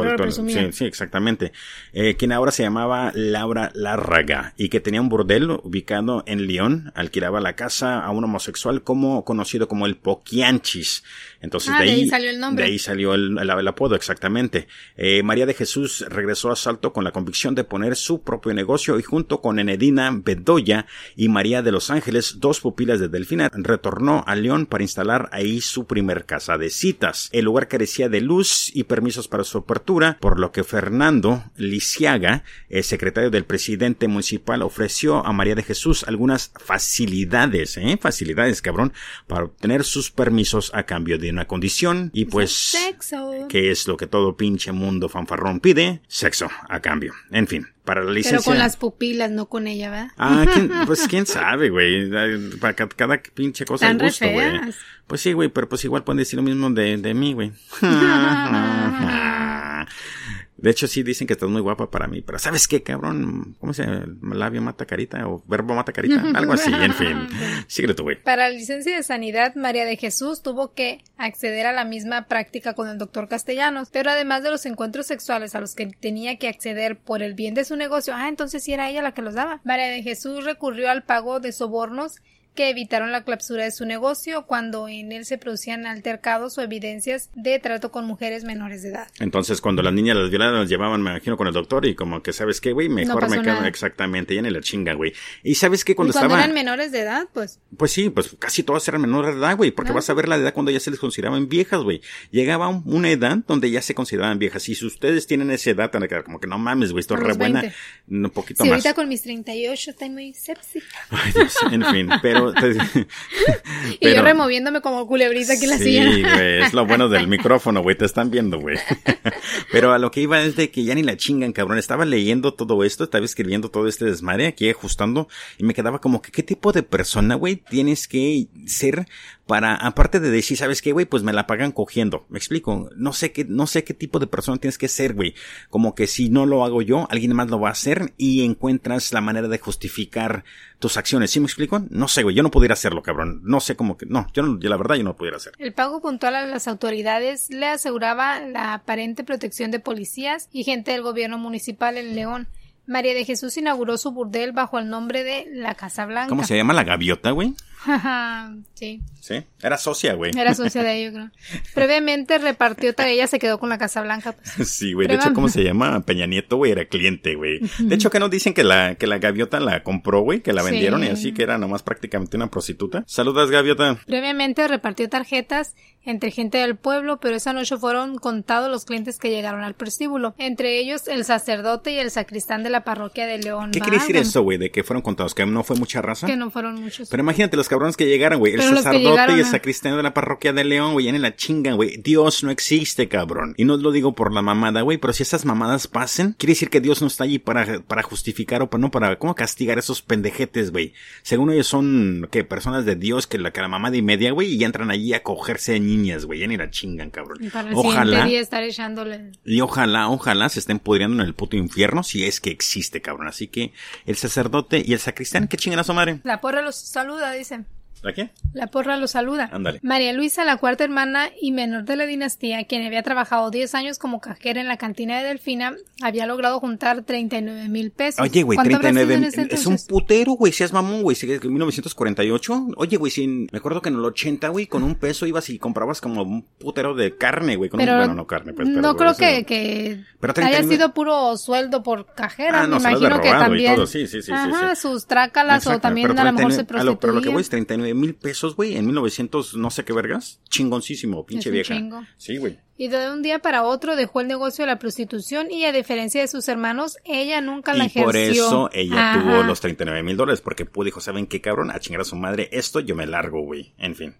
[SPEAKER 1] sí, sí, exactamente. Eh, quien ahora se llamaba Laura Lárraga y que tenía un bordel ubicado en León, alquilaba la casa a un homosexual como conocido como el Poquianchis. Entonces
[SPEAKER 2] ah, de, ahí, salió el nombre.
[SPEAKER 1] De ahí salió el, el, apodo, exactamente. Eh, María de Jesús regresó a Salto con la convicción de poner su propio negocio y junto con Enedina Bedoya y María de Los Ángeles, dos pupilas de Delfina, retornó a León para instalar ahí su primer casa de El lugar carecía de luz y permisos para su apertura, por lo que Fernando Lisiaga, el secretario del presidente municipal, ofreció a María de Jesús algunas facilidades, ¿eh? Facilidades, cabrón, para obtener sus permisos a cambio de una condición y pues
[SPEAKER 2] sexo.
[SPEAKER 1] que es lo que todo pinche mundo fanfarrón pide, sexo a cambio. En fin, para la licencia.
[SPEAKER 2] Pero con las pupilas, no con ella, ¿verdad?
[SPEAKER 1] Ah, pues quién sabe, güey. Para cada, pinche cosa hay gusto, güey. Pues sí, güey, pero pues igual pueden decir lo mismo de, de mí, güey. De hecho, sí dicen que estás muy guapa para mí, pero ¿sabes qué, cabrón? ¿Cómo se llama? ¿Labio mata carita o verbo mata carita? Algo así, en fin. Síguele tu güey.
[SPEAKER 2] Para la licencia de sanidad, María de Jesús tuvo que acceder a la misma práctica con el doctor Castellanos, pero además de los encuentros sexuales a los que tenía que acceder por el bien de su negocio, ah, entonces sí era ella la que los daba. María de Jesús recurrió al pago de sobornos que evitaron la clausura de su negocio cuando en él se producían altercados o evidencias de trato con mujeres menores de edad.
[SPEAKER 1] Entonces, cuando las niñas las violaban, las llevaban, me imagino, con el doctor y como que, ¿sabes qué, güey? Mejor me quedo exactamente, ya ni la chinga, güey. Y ¿sabes qué? Cuando,
[SPEAKER 2] cuando eran menores de edad, pues.
[SPEAKER 1] Pues sí, pues casi todas eran menores de edad, güey, porque vas a ver la edad cuando ya se les consideraban viejas, güey. Llegaba una edad donde ya se consideraban viejas. Y si ustedes tienen esa edad, como que no mames, güey, esto es re buena, un poquito
[SPEAKER 2] sí,
[SPEAKER 1] más.
[SPEAKER 2] ahorita con mis 38 estoy muy sepsi.
[SPEAKER 1] Ay, Dios, en fin, pero
[SPEAKER 2] y yo removiéndome como culebrita aquí en la silla.
[SPEAKER 1] Sí, güey, es lo bueno del micrófono, güey, te están viendo, güey. Pero a lo que iba es de que ya ni la chingan, cabrón. Estaba leyendo todo esto, estaba escribiendo todo este desmadre, aquí ajustando, y me quedaba como que qué tipo de persona, güey, tienes que ser para, aparte de decir, ¿sabes qué, güey? Pues me la pagan cogiendo. Me explico. No sé qué, no sé qué tipo de persona tienes que ser, güey. Como que si no lo hago yo, alguien más lo va a hacer y encuentras la manera de justificar tus acciones. ¿Sí me explico? No sé, güey. Yo no pudiera hacerlo, cabrón. No sé cómo que, no, yo, no, yo la verdad yo no pudiera hacer.
[SPEAKER 2] El pago puntual a las autoridades le aseguraba la aparente protección de policías y gente del gobierno municipal en León. María de Jesús inauguró su burdel bajo el nombre de La Casa Blanca.
[SPEAKER 1] ¿Cómo se llama la gaviota, güey?
[SPEAKER 2] sí.
[SPEAKER 1] Sí, era socia, güey.
[SPEAKER 2] Era socia de ellos, creo. Previamente repartió, ella se quedó con la Casa Blanca. Pues.
[SPEAKER 1] Sí, güey. De hecho, ¿cómo se llama? Peña Nieto, güey, era cliente, güey. De hecho, que nos dicen que la, que la gaviota la compró, güey, que la vendieron y así, que era nomás prácticamente una prostituta. Saludas, gaviota.
[SPEAKER 2] Previamente repartió tarjetas entre gente del pueblo, pero esa noche fueron contados los clientes que llegaron al prostíbulo. Entre ellos, el sacerdote y el sacristán de la parroquia de León.
[SPEAKER 1] ¿Qué quiere decir eso, güey? De que fueron contados, que no fue mucha raza.
[SPEAKER 2] Que no fueron muchos.
[SPEAKER 1] Pero imagínate los cabrones que llegaron, güey. El sacerdote y el sacristán de la parroquia de León, güey, en la chinga, güey. Dios no existe, cabrón. Y no lo digo por la mamada, güey, pero si esas mamadas pasen, quiere decir que Dios no está allí para, para justificar o para, no, para, ¿cómo castigar a esos pendejetes, güey? Según ellos son, que Personas de Dios que la, que la mamada y media, güey, y entran allí a cogerse de niñas, güey. Ya ni la chingan, cabrón.
[SPEAKER 2] Y para el ojalá. Día estar echándole.
[SPEAKER 1] Y ojalá, ojalá se estén pudriendo en el puto infierno si es que existe, cabrón. Así que el sacerdote y el sacristán, ¿qué chingan a su madre?
[SPEAKER 2] La porra los saluda, dicen.
[SPEAKER 1] ¿La qué?
[SPEAKER 2] La porra lo saluda.
[SPEAKER 1] Ándale.
[SPEAKER 2] María Luisa, la cuarta hermana y menor de la dinastía, quien había trabajado 10 años como cajera en la cantina de Delfina, había logrado juntar 39 mil pesos.
[SPEAKER 1] Oye, güey, 39 es un putero, güey, seas mamón, güey, en 1948. Oye, güey, sin, me acuerdo que en el 80, güey, con un peso ibas y comprabas como un putero de carne, güey, con
[SPEAKER 2] pero,
[SPEAKER 1] un, bueno, no carne, pues,
[SPEAKER 2] pero, No creo que, que haya sido puro sueldo por cajera, ah, me imagino que también.
[SPEAKER 1] Sí, sí, sí,
[SPEAKER 2] Ajá, sus trácalas o también a lo mejor se prostituían.
[SPEAKER 1] Pero lo que voy es 39 mil pesos, güey, en 1900 no sé qué vergas. Chingoncísimo, pinche vieja. Sí, güey.
[SPEAKER 2] Y de un día para otro dejó el negocio de la prostitución y a diferencia de sus hermanos, ella nunca la ejerció. Y
[SPEAKER 1] por eso ella tuvo los 39 mil dólares, porque pudo dijo, ¿saben qué cabrón? A chingar a su madre, esto yo me largo, güey. En fin.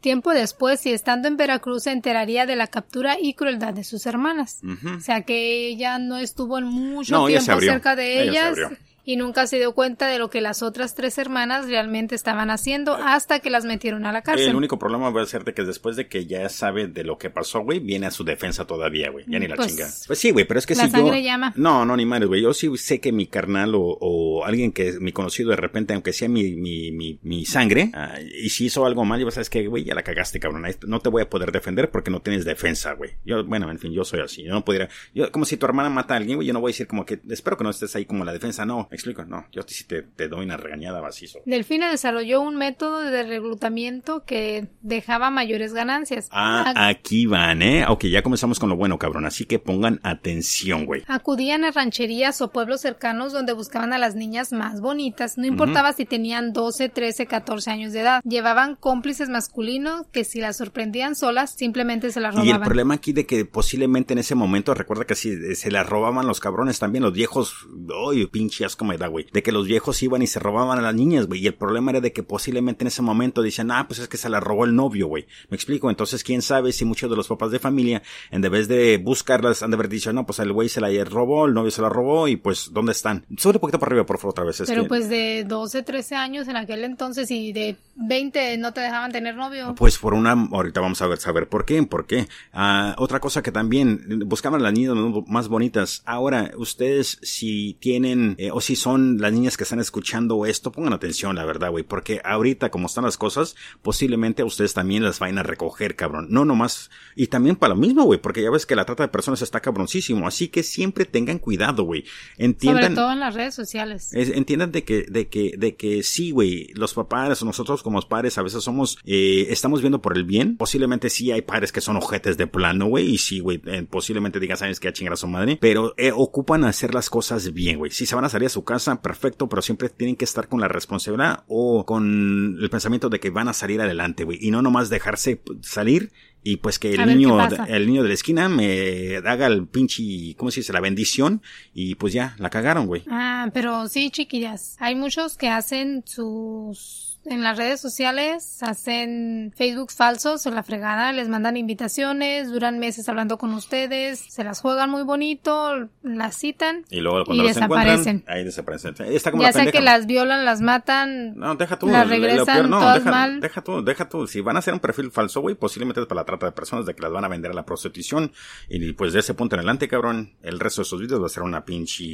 [SPEAKER 2] Tiempo después, y estando en Veracruz, se enteraría de la captura y crueldad de sus hermanas. O sea que ella no estuvo en mucho tiempo cerca de ellas y nunca se dio cuenta de lo que las otras tres hermanas realmente estaban haciendo hasta que las metieron a la cárcel.
[SPEAKER 1] El único problema va a ser de que después de que ya sabe de lo que pasó, güey, viene a su defensa todavía, güey. Ya ni la pues, chinga. Pues sí, güey, pero es que
[SPEAKER 2] la
[SPEAKER 1] si
[SPEAKER 2] sangre llama.
[SPEAKER 1] No, no, ni madre, güey. Yo sí sé que mi carnal o, alguien que mi conocido de repente, aunque sea mi, mi, mi, mi sangre, ah, y si hizo algo mal, yo sabes que, güey, ya la cagaste, cabrón. No te voy a poder defender porque no tienes defensa, güey. Yo, bueno, en fin, yo soy así. Yo no podría, yo, como si tu hermana mata a alguien, güey, yo no voy a decir como que, espero que no estés ahí como la defensa. No, me explico, no. Yo te si te, doy una regañada vacizo.
[SPEAKER 2] Delfina desarrolló un método de reclutamiento que dejaba mayores ganancias.
[SPEAKER 1] Ah, aquí van, ¿eh? Ok, ya comenzamos con lo bueno, cabrón. Así que pongan atención, güey.
[SPEAKER 2] Acudían a rancherías o pueblos cercanos donde buscaban a las niñas más bonitas. No importaba si tenían 12, 13, 14 años de edad. Llevaban cómplices masculinos que si las sorprendían solas, simplemente se las robaban.
[SPEAKER 1] Y el problema aquí de que posiblemente en ese momento, recuerda que si se las robaban los cabrones también, los viejos, uy, pinche asco me da, güey. De que los viejos iban y se robaban a las niñas, güey. Y el problema era de que posiblemente en ese momento dicen, ah, pues es que se la robó el novio, güey. Me explico. Entonces, quién sabe si muchos de los papás de familia, en vez de buscarlas, han de haber dicho, no, pues el güey se la robó, el novio se la robó y pues, ¿dónde están? Sube un poquito por arriba, por favor, otra vez.
[SPEAKER 2] Pero pues de 12, 13 años en aquel entonces y de 20 no te dejaban tener novio.
[SPEAKER 1] Pues por una, ahorita vamos a ver, saber por qué, por qué. Ah, otra cosa que también buscaban las niñas más bonitas. Ahora, ustedes si tienen, eh, o si son las niñas que están escuchando, esto, pongan atención, la verdad, güey, porque ahorita como están las cosas, posiblemente a ustedes también las vayan a recoger, cabrón. No nomás, y también para lo mismo, güey, porque ya ves que la trata de personas está cabroncísimo, así que siempre tengan cuidado, güey. Entiendan.
[SPEAKER 2] Sobre todo en las redes sociales.
[SPEAKER 1] entiendan de que, de que, de que sí, güey, los papás, nosotros como padres a veces somos, eh, estamos viendo por el bien. Posiblemente sí hay padres que son ojetes de plano, güey, y sí, güey, eh, posiblemente digan, sabes que a chingar a su madre, pero eh, ocupan hacer las cosas bien, güey. Si se van a salir a su casa, perfecto, pero siempre tienen que estar con la responsabilidad o con el pensamiento de que van a salir adelante, güey, y no nomás dejarse salir y pues que el niño, el niño de la esquina me haga el pinche, ¿cómo se dice? La bendición y pues ya, la cagaron, güey.
[SPEAKER 2] Ah, pero sí, chiquillas, hay muchos que hacen sus en las redes sociales, hacen Facebook falsos o la fregada, les mandan invitaciones, duran meses hablando con ustedes, se las juegan muy bonito, las citan
[SPEAKER 1] y luego cuando desaparecen. Ahí desaparecen.
[SPEAKER 2] Está como ya sea que las violan, las matan,
[SPEAKER 1] no, deja tú,
[SPEAKER 2] las regresan no, todas
[SPEAKER 1] deja,
[SPEAKER 2] mal.
[SPEAKER 1] Deja tú, deja tú, si van a hacer un perfil falso, güey, posiblemente es para la trata de personas, de que las van a vender a la prostitución y pues de ese punto en adelante, cabrón, el resto de sus vídeos va a ser una pinche,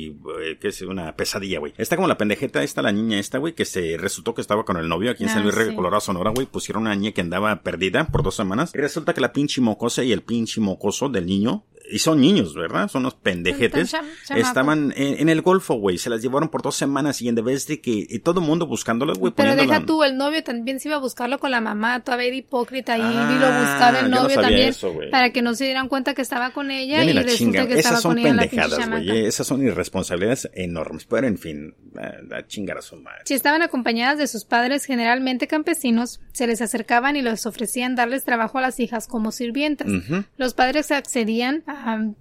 [SPEAKER 1] eh, que es una pesadilla, güey. Está como la pendejeta esta, la niña esta, güey, que se resultó que estaba con el novio aquí en San Luis Río Colorado, Sonora, güey, pusieron una niña que andaba perdida por dos semanas. Y resulta que la pinche mocosa y el pinche mocoso del niño y son niños, ¿verdad? Son unos pendejetes. Estaban en, el Golfo, güey. Se las llevaron por dos semanas y en vez de que y todo el mundo buscándolas, güey.
[SPEAKER 2] Pero deja tú, el novio también se iba a buscarlo con la mamá, todavía era hipócrita y, ah, lo buscaba el novio también para que no se dieran cuenta que estaba con ella y resulta que
[SPEAKER 1] Esas
[SPEAKER 2] estaba
[SPEAKER 1] son
[SPEAKER 2] con
[SPEAKER 1] pendejadas, ella. güey. Esas son irresponsabilidades enormes. Pero en fin, la, chingar a su madre.
[SPEAKER 2] Si estaban acompañadas de sus padres, generalmente campesinos, se les acercaban y les ofrecían darles trabajo a las hijas como sirvientas. Los padres accedían, a,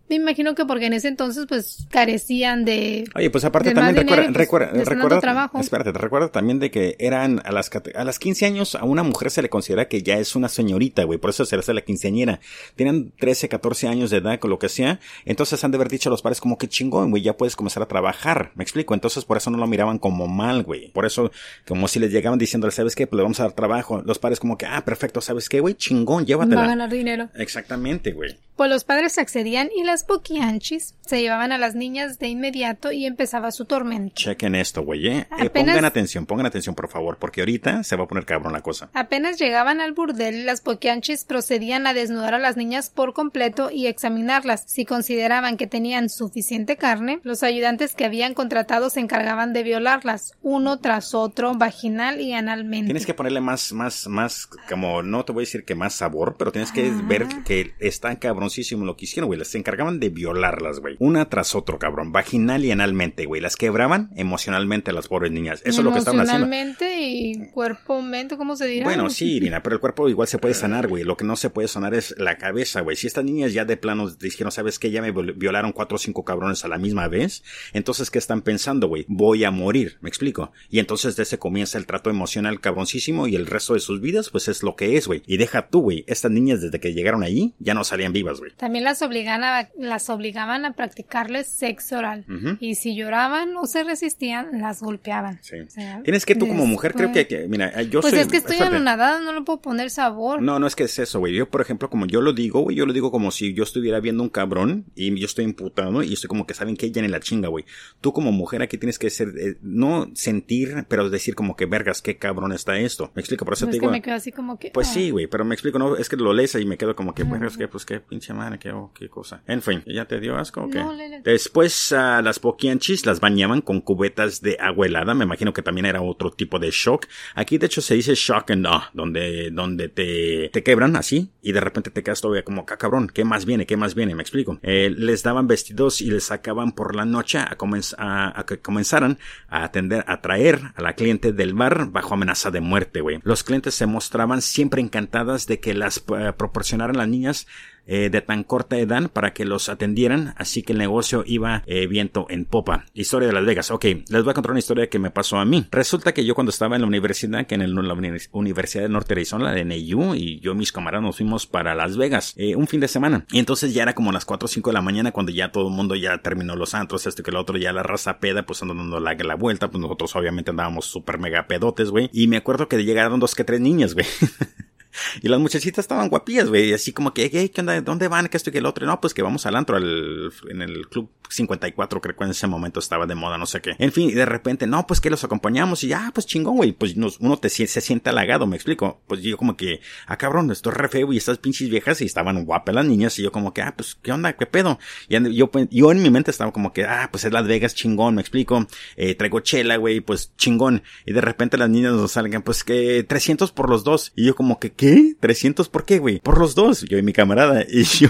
[SPEAKER 2] me imagino que porque en ese entonces pues carecían de...
[SPEAKER 1] Oye, pues aparte también recuerda, recuerda, pues, recuerda, trabajo. espérate, te recuerda también de que eran a las, a las 15 años a una mujer se le considera que ya es una señorita, güey, por eso se le hace la quinceañera. Tienen 13, 14 años de edad, con lo que sea, entonces han de haber dicho a los padres como que chingón, güey, ya puedes comenzar a trabajar, me explico, entonces por eso no lo miraban como mal, güey, por eso como si les llegaban diciéndole, ¿sabes qué? Pues le vamos a dar trabajo, los padres como que, ah, perfecto, ¿sabes qué, güey? Chingón, llévatela.
[SPEAKER 2] Va a ganar dinero.
[SPEAKER 1] Exactamente, güey.
[SPEAKER 2] Pues los padres accedían y las poquianchis se llevaban a las niñas de inmediato y empezaba su tormento.
[SPEAKER 1] Chequen esto, güey, ¿eh? eh pongan atención, pongan atención, por favor, porque ahorita se va a poner cabrón la cosa.
[SPEAKER 2] Apenas llegaban al burdel, las poquianchis procedían a desnudar a las niñas por completo y examinarlas. Si consideraban que tenían suficiente carne, los ayudantes que habían contratado se encargaban de violarlas, uno tras otro, vaginal y analmente.
[SPEAKER 1] Tienes que ponerle más, más, más, como, no te voy a decir que más sabor, pero tienes que ver que están cabroncísimo lo que hicieron, güey. Se encargaban de violarlas, güey. Una tras otro, cabrón. Vaginal y analmente, güey. Las quebraban emocionalmente a las pobres niñas. Eso es lo que estaban haciendo.
[SPEAKER 2] Emocionalmente y cuerpo, mente, ¿cómo se dirá?
[SPEAKER 1] Bueno, sí, Irina, pero el cuerpo igual se puede sanar, güey. Lo que no se puede sanar es la cabeza, güey. Si estas niñas ya de plano dijeron, ¿sabes qué? Ya me violaron cuatro o cinco cabrones a la misma vez. Entonces, ¿qué están pensando, güey? Voy a morir, ¿me explico? Y entonces de ese comienza el trato emocional cabroncísimo y el resto de sus vidas, pues es lo que es, güey. Y deja tú, güey. Estas niñas desde que llegaron allí ya no salían vivas, güey.
[SPEAKER 2] También las obligaban a, las obligaban a practicarles sexo oral. Y si lloraban o se resistían, las golpeaban.
[SPEAKER 1] Sí. Tienes que tú como mujer, creo que, mira, yo
[SPEAKER 2] pues
[SPEAKER 1] soy...
[SPEAKER 2] Pues es que estoy anonadada, no le puedo poner sabor.
[SPEAKER 1] No, no es que es eso, güey. Yo, por ejemplo, como yo lo digo, güey, yo lo digo como si yo estuviera viendo un cabrón y yo estoy imputado y estoy como que saben que ella en la chinga, güey. Tú como mujer aquí tienes que ser, eh, no sentir, pero decir como que vergas, qué cabrón está esto. Me explico, por eso te digo.
[SPEAKER 2] Que me quedo así como que.
[SPEAKER 1] Pues sí, ah. güey, pero me explico, no, es que lo lees y me quedo como que, es que, pues qué pinche madre, qué, oh, qué cosa. En fin, ¿ya te dio asco o qué? Después a las poquianchis las bañaban con cubetas de agua helada. Me imagino que también era otro tipo de shock. Aquí de hecho se dice shock and awe, donde, donde te, te quebran así y de repente te quedas todavía como, cabrón, ¿qué más viene? ¿Qué más viene? Me explico. Eh, les daban vestidos y les sacaban por la noche a, a, a, que comenzaran a atender, a traer a la cliente del bar bajo amenaza de muerte, güey. Los clientes se mostraban siempre encantadas de que las eh, proporcionaran las niñas eh, de tan corta edad para que los atendieran, así que el negocio iba eh, viento en popa. Historia de Las Vegas. Ok, les voy a contar una historia que me pasó a mí. Resulta que yo cuando estaba en la universidad, que en la Universidad de Norte Arizona, la de NAU, y yo y mis camaradas nos fuimos para Las Vegas eh, un fin de semana. Y entonces ya era como las 4 o 5 de la mañana cuando ya todo el mundo ya terminó los antros, esto que lo otro, ya la raza peda, pues andando dando la, la vuelta, pues nosotros obviamente andábamos súper mega pedotes, güey. Y me acuerdo que llegaron dos que tres niñas, güey. Y las muchachitas estaban guapillas, güey. Así como que, ¿qué onda? ¿Dónde van? ¿Qué esto y que el otro? No, pues que vamos al antro, al, en el club 54, creo que en ese momento estaba de moda, no sé qué. En fin, y de repente, no, pues que los acompañamos. Y ya, pues chingón, güey. Pues uno te, se siente halagado, me explico. Pues yo como que, ah, cabrón, esto es re feo y estas pinches viejas y estaban guapas las niñas. Y yo como que, ah, pues, ¿qué onda? ¿Qué pedo? Y yo, yo en mi mente estaba como que, ah, pues es Las Vegas, chingón, me explico. Eh, traigo chela, güey, pues chingón. Y de repente las niñas nos salgan, pues que 300 por los dos. Y yo como que, ¿qué? 300 ¿por qué, güey? Por los dos, yo y mi camarada. Y yo,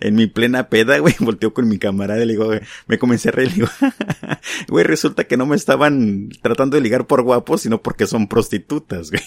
[SPEAKER 1] en mi plena peda, güey, volteo con mi camarada y le digo, me comencé a reír, le digo, güey, resulta que no me estaban tratando de ligar por guapo, sino porque son prostitutas, güey.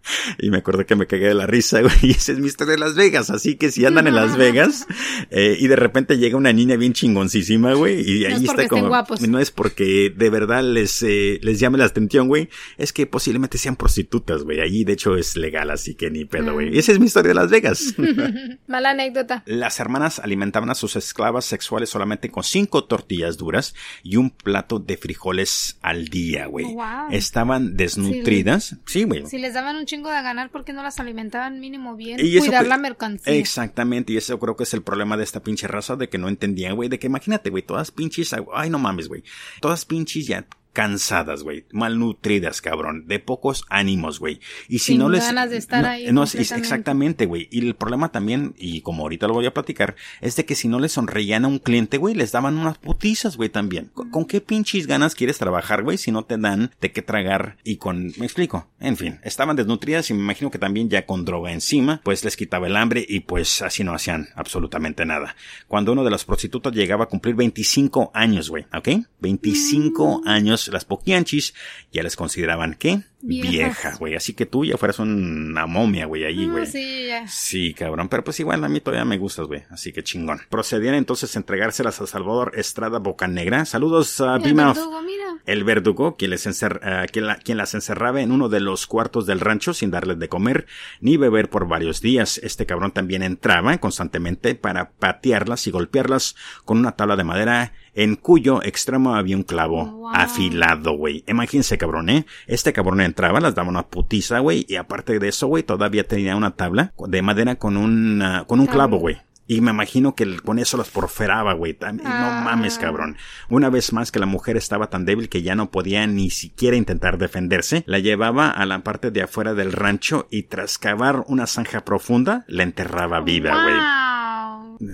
[SPEAKER 1] Y me acuerdo que me cagué de la risa, güey. Y ese es mi historia de Las Vegas. Así que si andan en Las Vegas eh, y de repente llega una niña bien chingoncísima, güey, y ahí está como. No es porque de verdad les, eh, les llame la atención, güey. Es que posiblemente sean prostitutas, güey. Allí de hecho es legal, así que ni pedo, güey. Mm. Esa es mi historia de Las Vegas.
[SPEAKER 2] Mala anécdota.
[SPEAKER 1] Las hermanas alimentaban a sus esclavas sexuales solamente con cinco tortillas duras y un plato de frijoles al día, güey. Estaban desnutridas. Sí, güey.
[SPEAKER 2] si les daban un chingo de ganar porque no las alimentaban mínimo bien. Y cuidar la mercancía.
[SPEAKER 1] Exactamente, y eso creo que es el problema de esta pinche raza de que no entendían, güey, de que imagínate, güey, todas pinches, ay no mames, güey, todas pinches ya cansadas, güey, malnutridas, cabrón, de pocos ánimos, güey. Y si
[SPEAKER 2] Sin
[SPEAKER 1] no les
[SPEAKER 2] ganas de estar
[SPEAKER 1] no,
[SPEAKER 2] ahí
[SPEAKER 1] no, exactamente, güey. Y el problema también, y como ahorita lo voy a platicar, es de que si no le sonreían a un cliente, güey, les daban unas putizas, güey, también. ¿Con, con qué pinches ganas quieres trabajar, güey, si no te dan de qué tragar y con, me explico. En fin, estaban desnutridas y me imagino que también ya con droga encima, pues les quitaba el hambre y pues así no hacían absolutamente nada. Cuando uno de los prostitutos llegaba a cumplir 25 años, güey, ¿ok? 25 años, las poquianchis ya les consideraban, ¿qué?
[SPEAKER 2] Viejas.
[SPEAKER 1] Vieja, güey. Así que tú ya fueras una momia, güey, ahí,
[SPEAKER 2] Ah,
[SPEAKER 1] güey.
[SPEAKER 2] sí, ya.
[SPEAKER 1] Sí, cabrón, pero pues igual a mí todavía me gustas, güey, así que chingón. Procedían entonces a entregárselas a Salvador Estrada Bocanegra. Saludos a
[SPEAKER 2] El
[SPEAKER 1] Bima.
[SPEAKER 2] verdugo, mira.
[SPEAKER 1] El verdugo, quien, les encer- ah, quien, la- quien las encerraba en uno de los cuartos del rancho sin darles de comer ni beber por varios días. Este cabrón también entraba constantemente para patearlas y golpearlas con una tabla de madera en cuyo extremo había un clavo
[SPEAKER 2] Wow.
[SPEAKER 1] afilado, güey. Imagínense, cabrón, ¿eh? Este cabrón entraba, las daba una putiza, güey, y aparte de eso, güey, todavía tenía una tabla de madera con un, ah, con un clavo, güey. Y me imagino que con eso los porferaba, güey. No
[SPEAKER 2] Ah.
[SPEAKER 1] mames, cabrón. Una vez más que la mujer estaba tan débil que ya no podía ni siquiera intentar defenderse, la llevaba a la parte de afuera del rancho y tras cavar una zanja profunda, la enterraba viva, güey.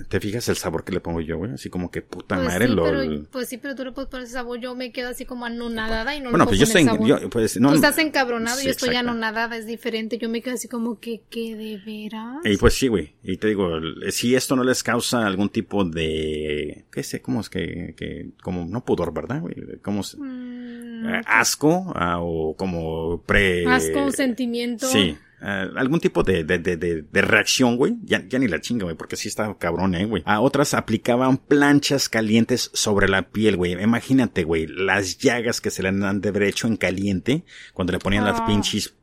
[SPEAKER 1] ¿Te fijas el sabor que le pongo yo, güey? Así como que puta
[SPEAKER 2] Pues
[SPEAKER 1] madre
[SPEAKER 2] sí,
[SPEAKER 1] lo...
[SPEAKER 2] pero, pues sí, pero tú le puedes poner ese sabor. Yo me quedo así como anonadada y no
[SPEAKER 1] Bueno,
[SPEAKER 2] le
[SPEAKER 1] pues yo estoy... Yo, pues, no,
[SPEAKER 2] Tú estás encabronado
[SPEAKER 1] Sí,
[SPEAKER 2] yo estoy
[SPEAKER 1] exacto.
[SPEAKER 2] anonadada, es diferente. Yo me quedo así como que, que de veras.
[SPEAKER 1] Y pues sí, güey. Y te digo, si esto no les causa algún tipo de... ¿Qué sé? ¿Cómo es que...? que como no pudor, ¿verdad, güey? ¿Cómo se-
[SPEAKER 2] Mm,
[SPEAKER 1] eh, asco ah, o como pre...
[SPEAKER 2] asco, sentimiento.
[SPEAKER 1] Sí. Eh, algún tipo de, de, de, de, de reacción, güey. Ya, ya ni la chinga, güey, porque sí está cabrón, eh, güey. A otras aplicaban planchas calientes sobre la piel, güey. Imagínate, güey, las llagas que se le han de haber hecho en caliente cuando le ponían las
[SPEAKER 2] Ah.
[SPEAKER 1] pinches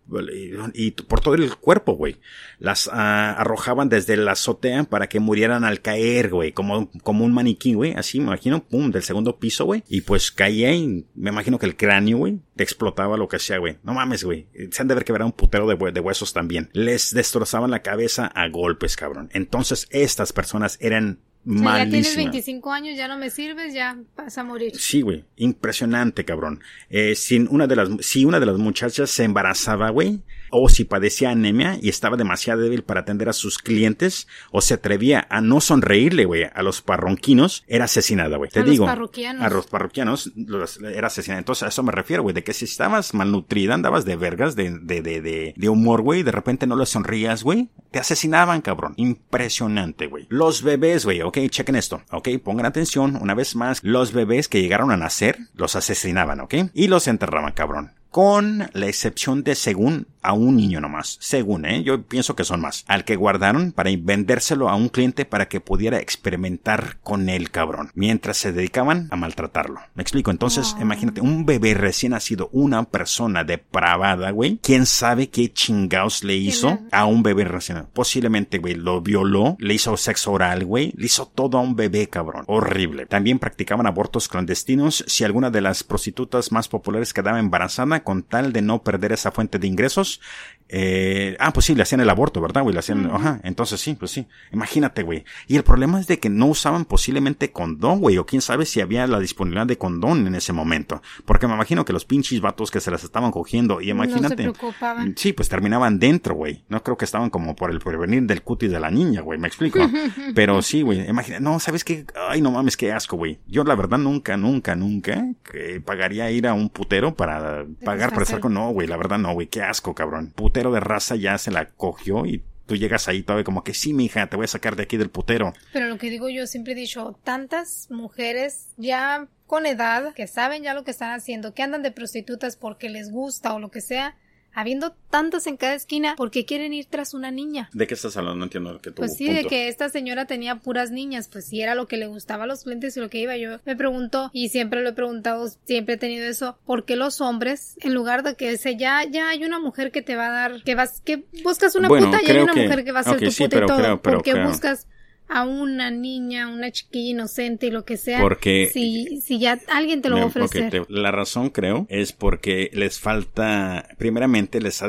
[SPEAKER 1] y, por todo el cuerpo, güey. Las ah, arrojaban desde la azotea para que murieran al caer, güey, como, como un maniquí, güey, así me imagino, pum, del segundo piso, güey. Y pues caía y me imagino que el cráneo, güey, te explotaba lo que sea, güey. No mames, güey. Se han de ver que verá un putero de, de huesos también. Les destrozaban la cabeza a golpes, cabrón. Entonces estas personas eran
[SPEAKER 2] O sea, ya tienes
[SPEAKER 1] malísimas.
[SPEAKER 2] 25 años, ya no me sirves, ya vas a morir.
[SPEAKER 1] Sí, güey, impresionante, cabrón. Eh, sin una de las, si una de las muchachas se embarazaba, güey, o si padecía anemia y estaba demasiado débil para atender a sus clientes, o se atrevía a no sonreírle, güey, a los parronquinos, era asesinada, güey. Te
[SPEAKER 2] A los parroquianos.
[SPEAKER 1] A los parroquianos los- era asesinada. Entonces a eso me refiero, güey, de que si estabas malnutrida, andabas de vergas, de, de, de, de, de humor, güey, de repente no le sonrías, güey, te asesinaban, cabrón. Impresionante, güey. Los bebés, güey, ok, chequen esto, ok, pongan atención, una vez más, los bebés que llegaron a nacer, los asesinaban, ok, y los enterraban, cabrón. Con la excepción de según a un niño nomás. Según, eh, yo pienso que son más. Al que guardaron para vendérselo a un cliente para que pudiera experimentar con él, cabrón. Mientras se dedicaban a maltratarlo. Me explico. Entonces,
[SPEAKER 2] Ah.
[SPEAKER 1] imagínate, un bebé recién nacido, una persona depravada, güey. ¿Quién sabe qué chingados le hizo a un bebé recién nacido? Posiblemente, güey, lo violó, le hizo sexo oral, güey. Le hizo todo a un bebé, cabrón. Horrible. También practicaban abortos clandestinos si alguna de las prostitutas más populares quedaba embarazada con tal de no perder esa fuente de ingresos. Eh, ah, pues sí, le hacían el aborto, ¿verdad, güey? Le hacían, ajá, entonces sí, pues sí. Imagínate, güey. Y el problema es de que no usaban posiblemente condón, güey, o quién sabe si había la disponibilidad de condón en ese momento. Porque me imagino que los pinches vatos que se las estaban cogiendo, y
[SPEAKER 2] No se
[SPEAKER 1] imagínate.
[SPEAKER 2] preocupaban.
[SPEAKER 1] Sí, pues terminaban dentro, güey. No creo que estaban como por el prevenir del cutis de la niña, güey. Me explico. Pero sí, güey. Imagina, no, ¿sabes qué? Ay, no mames, qué asco, güey. Yo la verdad nunca, nunca, nunca que pagaría ir a un putero para pagar por estar con... No, güey, la verdad no, güey. Qué asco, cabrón. Putero de raza ya se la cogió y tú llegas ahí todavía como que sí, mija, te voy a sacar de aquí del putero.
[SPEAKER 2] Pero lo que digo yo siempre he dicho, tantas mujeres ya con edad que saben ya lo que están haciendo, que andan de prostitutas porque les gusta o lo que sea, habiendo tantas en cada esquina porque quieren ir tras una niña.
[SPEAKER 1] ¿De qué estás hablando? No entiendo que tu
[SPEAKER 2] Pues sí,
[SPEAKER 1] punto.
[SPEAKER 2] de que esta señora tenía puras niñas, pues sí era lo que le gustaba a los clientes y lo que iba. Yo me pregunto, y siempre lo he preguntado, siempre he tenido eso, ¿por qué los hombres, en lugar de que se ya, ya hay una mujer que te va a dar, que vas, que buscas una
[SPEAKER 1] Bueno,
[SPEAKER 2] puta y hay una
[SPEAKER 1] que-
[SPEAKER 2] mujer que va a ser tu
[SPEAKER 1] sí,
[SPEAKER 2] puta
[SPEAKER 1] pero
[SPEAKER 2] y todo?
[SPEAKER 1] creo- pero
[SPEAKER 2] ¿Por qué
[SPEAKER 1] creo-
[SPEAKER 2] buscas a una niña, una chiquilla inocente y lo que sea.
[SPEAKER 1] Porque
[SPEAKER 2] si, si ya alguien te lo va a ofrecer.
[SPEAKER 1] la razón creo es porque les falta, primeramente les,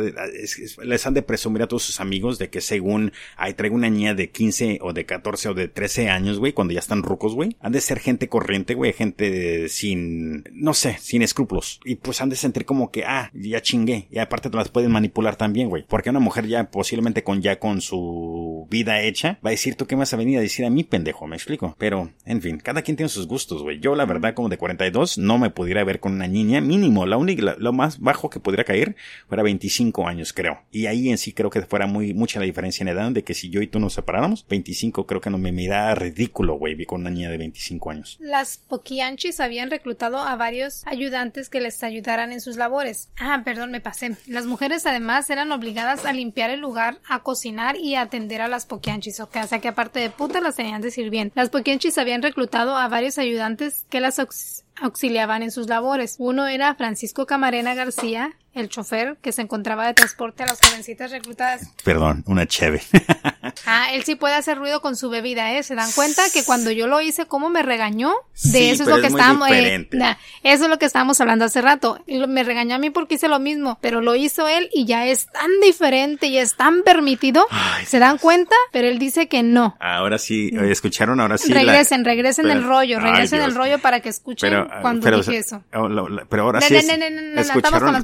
[SPEAKER 1] les han de presumir a todos sus amigos de que según, ay, traigo una niña de 15 o de 14 o de 13 años, güey, cuando ya están rucos, güey. Han de ser gente corriente, güey, gente sin, no sé, sin escrúpulos. Y pues han de sentir como que, ah, ya chingué. Y aparte te las pueden manipular también, güey. Porque una mujer ya posiblemente con ya con su vida hecha va a decir, ¿tú qué vas a venir a decir a mí, pendejo? Me explico. Pero, en fin, cada quien tiene sus gustos, güey. Yo, la verdad, como de 42, no me pudiera ver con una niña mínimo. La única, lo más bajo que podría caer fuera 25 años, creo. Y ahí en sí creo que fuera muy, mucha la diferencia en edad de que si yo y tú nos separáramos, 25 creo que no me mira ridículo, güey, vi con una niña de 25 años.
[SPEAKER 2] Las Poquianchis habían reclutado a varios ayudantes que les ayudaran en sus labores. Ah, perdón, me pasé. Las mujeres además eran obligadas a limpiar el lugar, a cocinar y a atender a las Poquianchis. O sea que aparte de puta las tenían de sirvientes. Las Poquianchis habían reclutado a varios ayudantes que las auxiliaban en sus labores. Uno era Francisco Camarena García, el chofer que se encontraba de transporte a las jovencitas reclutadas.
[SPEAKER 1] Perdón, una cheve.
[SPEAKER 2] ah, él sí puede hacer ruido con su bebida, ¿eh? ¿Se dan cuenta que cuando yo lo hice, cómo me regañó? De eso es lo que estábamos, eh, eso es lo que estábamos hablando hace rato. Me regañó a mí porque hice lo mismo, pero lo hizo él y ya es tan diferente y es tan permitido. ¿Se dan cuenta? Pero él dice que no.
[SPEAKER 1] Ahora sí, escucharon, ahora sí.
[SPEAKER 2] Regresen, regresen el rollo, regresen el rollo para que escuchen cuando dije eso.
[SPEAKER 1] Oh, pero ahora sí. escucharon,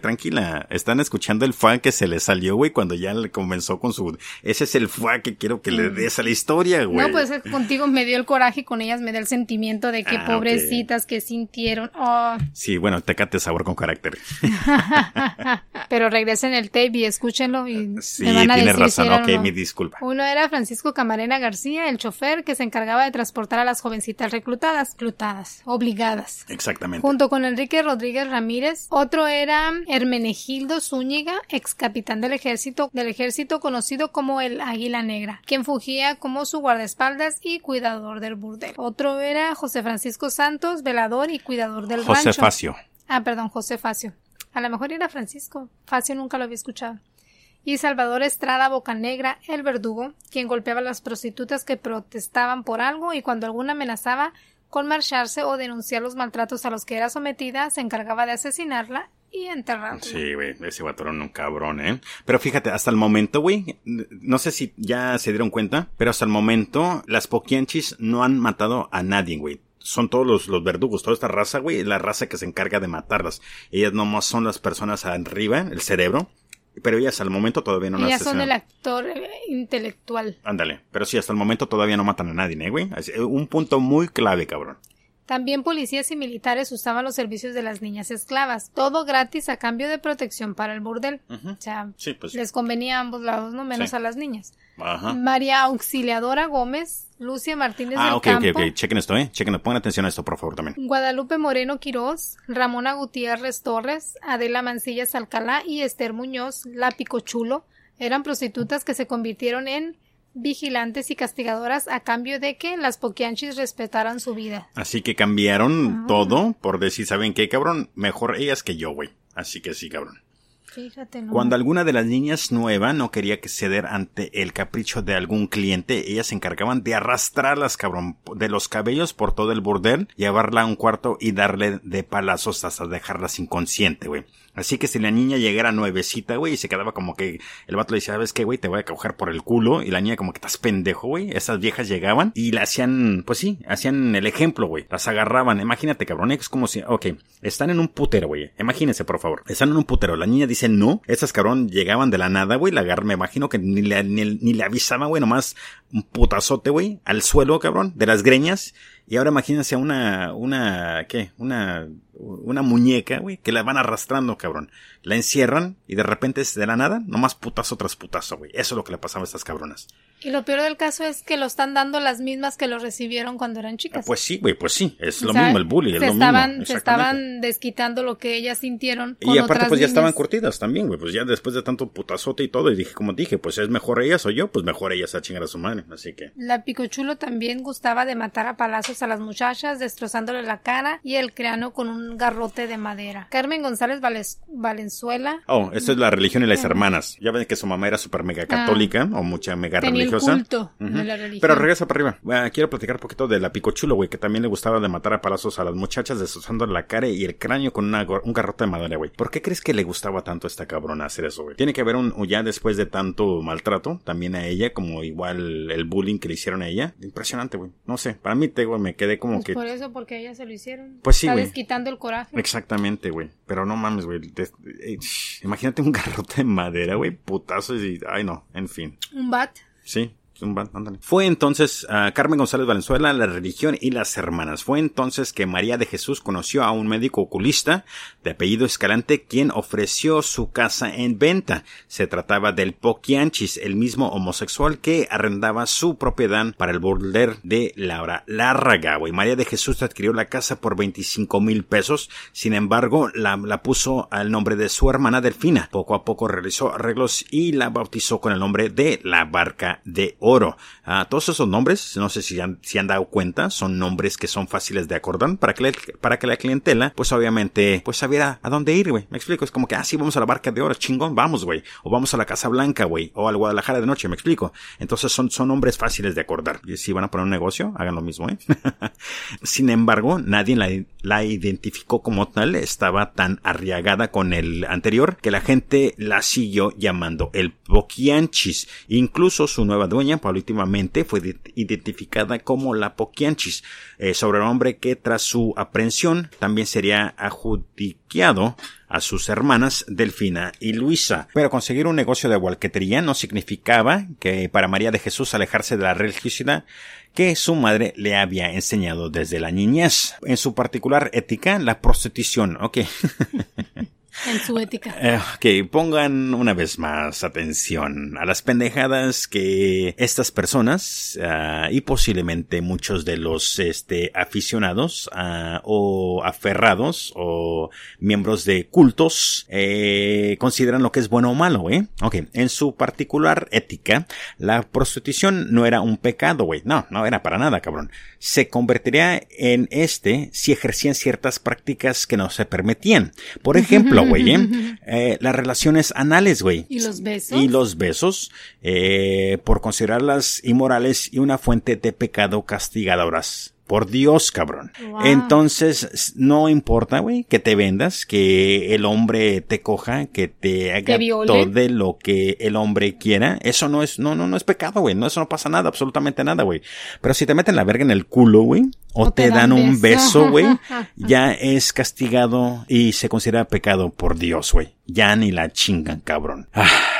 [SPEAKER 1] tranquila. Están escuchando el fan que se le salió, güey, cuando ya le comenzó con su... Ese es el fan que quiero que le mm. des a la historia, güey.
[SPEAKER 2] No, pues contigo me dio el coraje y con ellas me dio el sentimiento de que ah, pobrecitas que sintieron. Oh.
[SPEAKER 1] Sí, bueno, tecate sabor con carácter.
[SPEAKER 2] Pero regresen el tape y escúchenlo y
[SPEAKER 1] sí, me van a tienes razón, ok, mi disculpa.
[SPEAKER 2] Uno era Francisco Camarena García, el chofer que se encargaba de transportar a las jovencitas reclutadas, reclutadas, obligadas.
[SPEAKER 1] Exactamente.
[SPEAKER 2] Junto con Enrique Rodríguez Ramírez. Otro era Hermenegildo Zúñiga, ex capitán del ejército, del ejército conocido como el Águila Negra, quien fugía como su guardaespaldas y cuidador del burdel. Otro era José Francisco Santos, velador y cuidador del
[SPEAKER 1] José Facio.
[SPEAKER 2] Ah, perdón, José Facio. A lo mejor era Francisco. Facio nunca lo había escuchado. Y Salvador Estrada Bocanegra, el verdugo, quien golpeaba a las prostitutas que protestaban por algo y cuando alguna amenazaba con marcharse o denunciar los maltratos a los que era sometida, se encargaba de asesinarla y enterrarlo.
[SPEAKER 1] Sí, güey, ese vato era un cabrón, ¿eh? Pero fíjate, hasta el momento, güey, no sé si ya se dieron cuenta, pero hasta el momento las Poquianchis no han matado a nadie, güey son todos los, los, verdugos, toda esta raza, güey, la raza que se encarga de matarlas. Ellas nomás son las personas arriba, el cerebro, pero ellas al momento todavía no
[SPEAKER 2] Ellas son el actor eh, intelectual.
[SPEAKER 1] Ándale, pero sí, hasta el momento todavía no matan a nadie, ¿eh, güey? Un punto muy clave, cabrón.
[SPEAKER 2] También policías y militares usaban los servicios de las niñas esclavas, todo gratis a cambio de protección para el burdel. O sea, pues les convenía a ambos lados, no menos a las niñas. María Auxiliadora Gómez, Lucia Martínez ah, del ok, ok, ok,
[SPEAKER 1] chequen esto, eh, chequen, pongan atención a esto, por favor, también.
[SPEAKER 2] Guadalupe Moreno Quirós, Ramona Gutiérrez Torres, Adela Mancillas Alcalá y Esther Muñoz, La Picochulo, eran prostitutas que se convirtieron en vigilantes y castigadoras a cambio de que las poquianchis respetaran su vida.
[SPEAKER 1] Así que cambiaron ah. todo por decir, ¿saben qué, cabrón? Mejor ellas que yo, güey. Así que sí, cabrón.
[SPEAKER 2] Fíjate,
[SPEAKER 1] Cuando alguna de las niñas nueva no quería que ceder ante el capricho de algún cliente, ellas se encargaban de arrastrarlas, cabrón, de los cabellos por todo el burdel, llevarla a un cuarto y darle de palazos hasta dejarlas inconsciente, güey. Así que si la niña llegara nuevecita, güey, y se quedaba como que el vato le decía, ¿sabes qué, güey? Te voy a coger por el culo. Y la niña como que estás pendejo, güey. Esas viejas llegaban y le hacían, pues sí, hacían el ejemplo, güey. Las agarraban. Imagínate, cabrón. Es como si, ok, están en un putero, güey. Imagínense, por favor. Están en un putero. La niña dice no. Esas cabrón llegaban de la nada, güey. La agarraban, me imagino que ni le, ni, ni le avisaban, güey. Nomás un putazote, güey. Al suelo, cabrón. De las greñas. Y ahora imagínense una, una, ¿qué? Una, una muñeca, güey, que la van arrastrando, cabrón. La encierran y de repente de la nada, nomás putazo tras putazo, güey. Eso es lo que le pasaba a estas cabronas.
[SPEAKER 2] Y lo peor del caso es que lo están dando las mismas que lo recibieron cuando eran chicas.
[SPEAKER 1] pues sí, güey, pues sí. Es lo mismo el bullying, es
[SPEAKER 2] se
[SPEAKER 1] lo
[SPEAKER 2] estaban,
[SPEAKER 1] mismo.
[SPEAKER 2] Se estaban desquitando lo que ellas sintieron.
[SPEAKER 1] y aparte, pues ya estaban curtidas también, güey. Pues ya después de tanto putazote y todo, y dije, como dije, pues es mejor ellas o yo, pues mejor ellas a chingar a su madre. Así que.
[SPEAKER 2] La Picochulo también gustaba de matar a palazos a las muchachas, destrozándole la cara y el cráneo con un un garrote de madera. Carmen González Valenzuela.
[SPEAKER 1] Oh, esto es la religión y las hermanas. Ya ven que su mamá era súper mega ah. católica o mucha mega religiosa. El culto de la religión. Pero regresa para arriba. Ah, quiero platicar un poquito de la Picochulo, güey, que también le gustaba de matar a palazos a las muchachas destrozando la cara y el cráneo con un garrote de madera, güey. ¿Por qué crees que le gustaba tanto a esta cabrona hacer eso, güey? Tiene que haber un, ya después de tanto maltrato, también a ella, como igual el bullying que le hicieron a ella. Impresionante, güey. No sé, para mí, te, güey, me quedé como pues que...
[SPEAKER 2] Por eso, porque a ella se lo hicieron.
[SPEAKER 1] Pues sí, güey.
[SPEAKER 2] quitando el coraje.
[SPEAKER 1] Exactamente, güey. Pero no mames, güey. Imagínate un garrote de madera, güey. Putazos y... Ay, no. En fin.
[SPEAKER 2] Un bat.
[SPEAKER 1] Sí, fue entonces a Carmen González Valenzuela, la religión y las hermanas. Fue entonces que María de Jesús conoció a un médico oculista de apellido Escalante quien ofreció su casa en venta. Se trataba del Poquianchis, el mismo homosexual que arrendaba su propiedad para el border de Laura Lárraga. Y María de Jesús adquirió la casa por 25 mil pesos. Sin embargo, la, la puso al nombre de su hermana Delfina. Poco a poco realizó arreglos y la bautizó con el nombre de la Barca de oro. Ah, todos esos nombres, no sé si han, dado cuenta, son nombres que son fáciles de acordar para que, la clientela, pues obviamente, pues sabiera a dónde ir, güey. Me explico, es como que, ah, sí, vamos a la barca de oro, chingón, vamos, güey. O vamos a la Casa Blanca, güey. O al Guadalajara de noche, me explico. Entonces son, nombres fáciles de acordar. Y si van a poner un negocio, hagan lo mismo, ¿eh? Sin embargo, nadie la, la identificó como tal, estaba tan arriagada con el anterior que la gente la siguió llamando el Poquianchis. Incluso su nueva dueña últimamente fue identificada como la Poquianchis, eh, sobrenombre que tras su aprehensión también sería adjudicado a sus hermanas Delfina y Luisa. Pero conseguir un negocio de walquetería no significaba que para María de Jesús alejarse de la religiosidad que su madre le había enseñado desde la niñez. En su particular ética, la prostitución. Ok.
[SPEAKER 2] En su ética.
[SPEAKER 1] Eh, que pongan una vez más atención a las pendejadas que estas personas ah, y posiblemente muchos de los este, aficionados ah, o aferrados o miembros de cultos eh, consideran lo que es bueno o malo, ¿eh? Ok, en su particular ética, la prostitución no era un pecado, güey. No, no era para nada, cabrón. Se convertiría en este si ejercían ciertas prácticas que no se permitían. Por ejemplo, güey, ¿eh? ¿eh? las relaciones anales, güey.
[SPEAKER 2] Y los besos.
[SPEAKER 1] Y los besos, eh, por considerarlas inmorales y una fuente de pecado castigadoras. Por Dios, cabrón. Entonces, no importa, güey, que te vendas, que el hombre te coja, que te haga todo lo que el hombre quiera. Eso no es, no, no, no es pecado, güey. No, eso no pasa nada, absolutamente nada, güey. Pero si te meten la verga en el culo, güey, o, te, dan, un beso, güey, ya es castigado y se considera pecado por Dios, güey. Ya ni la chingan, cabrón. Ah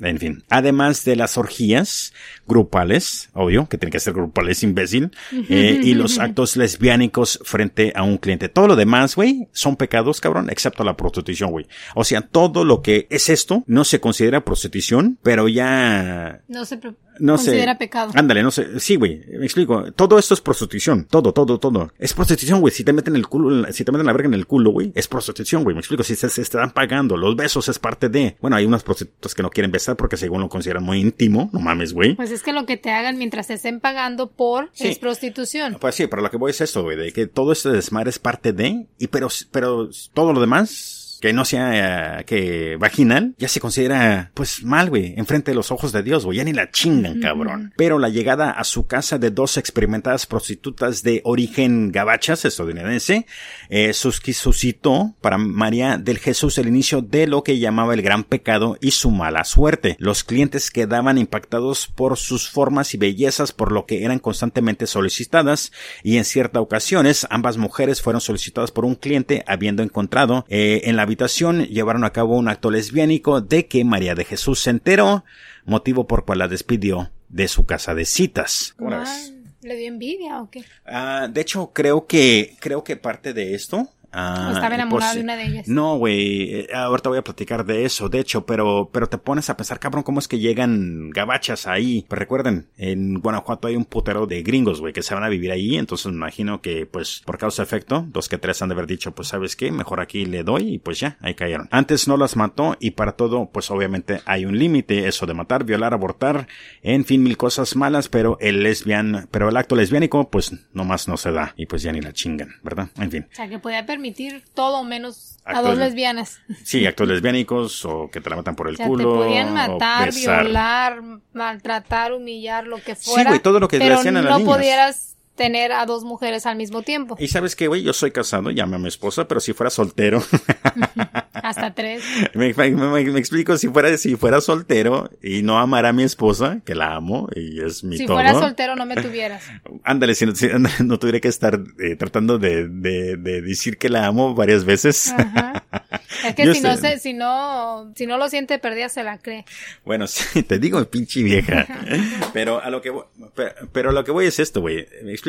[SPEAKER 1] en fin. Además de las orgías grupales, obvio, que tienen que ser grupales, imbécil, eh, y los actos lesbiánicos frente a un cliente. Todo lo demás, güey, son pecados, cabrón, excepto la prostitución, güey. O sea, todo lo que es esto no se considera prostitución, pero ya...
[SPEAKER 2] No se no Considera sé. pecado.
[SPEAKER 1] Ándale, no sé. Sí, güey. Me explico. Todo esto es prostitución. Todo, todo, todo. Es prostitución, güey. Si te meten el culo, si te meten la verga en el culo, güey, es prostitución, güey. Me explico. Si se, se están pagando. Los besos es parte de. Bueno, hay unas prostitutas que no quieren besar porque según lo consideran muy íntimo. No mames, güey.
[SPEAKER 2] Pues es que lo que te hagan mientras te estén pagando por es prostitución.
[SPEAKER 1] Pues sí, pero lo que voy es esto, güey. De que todo este desmadre es parte de. Y pero, pero todo lo demás que no sea eh, que vaginal, ya se considera pues mal, güey, enfrente de los ojos de Dios, güey, ya ni la chingan, cabrón. Pero la llegada a su casa de dos experimentadas prostitutas de origen gabachas estadounidense, eh, suscitó para María del Jesús el inicio de lo que llamaba el gran pecado y su mala suerte. Los clientes quedaban impactados por sus formas y bellezas, por lo que eran constantemente solicitadas, y en ciertas ocasiones ambas mujeres fueron solicitadas por un cliente habiendo encontrado eh, en la habitación llevaron a cabo un acto lesbiánico de que María de Jesús se enteró, motivo por cual la despidió de su casa de citas.
[SPEAKER 2] ¿Le dio envidia o qué?
[SPEAKER 1] Ah, de hecho, creo que, creo que parte de esto
[SPEAKER 2] Ah, estaba enamorado de una de ellas.
[SPEAKER 1] No, güey. Eh, ahorita voy a platicar de eso, de hecho, pero, pero te pones a pensar, cabrón, cómo es que llegan gabachas ahí. Pues recuerden, en Guanajuato hay un putero de gringos, güey, que se van a vivir ahí. Entonces me imagino que, pues, por causa de efecto, dos que tres han de haber dicho, pues, ¿sabes qué? Mejor aquí le doy y pues ya, ahí cayeron. Antes no las mató y para todo, pues obviamente hay un límite, eso de matar, violar, abortar, en fin, mil cosas malas, pero el lesbian, pero el acto lesbiánico, pues, nomás no se da. Y pues ya ni la chingan, ¿verdad? En fin.
[SPEAKER 2] O sea, que puede haber permitir todo menos a dos lesbianas.
[SPEAKER 1] Sí, actos lesbiánicos o que te la matan por el culo.
[SPEAKER 2] Te podían matar, violar, maltratar, humillar, lo que fuera. Sí, güey,
[SPEAKER 1] todo lo que le hacían a las
[SPEAKER 2] no podieras tener a dos mujeres al mismo tiempo.
[SPEAKER 1] Y sabes qué, güey, yo soy casado, llame a mi esposa, pero si fuera soltero.
[SPEAKER 2] Hasta tres.
[SPEAKER 1] Me, explico, si fuera, si fuera soltero y no amara a mi esposa, que la amo y es mi
[SPEAKER 2] si
[SPEAKER 1] todo.
[SPEAKER 2] Si fuera soltero no me tuvieras.
[SPEAKER 1] Ándale, si, no, tuviera que estar eh, tratando de, de, de, decir que la amo varias veces. Ajá.
[SPEAKER 2] Es que si no, se, si no, si no lo siente perdida se la cree.
[SPEAKER 1] Bueno, sí, te digo, pinche vieja. pero a lo que, pero, pero a lo que voy es esto, güey. Me explico,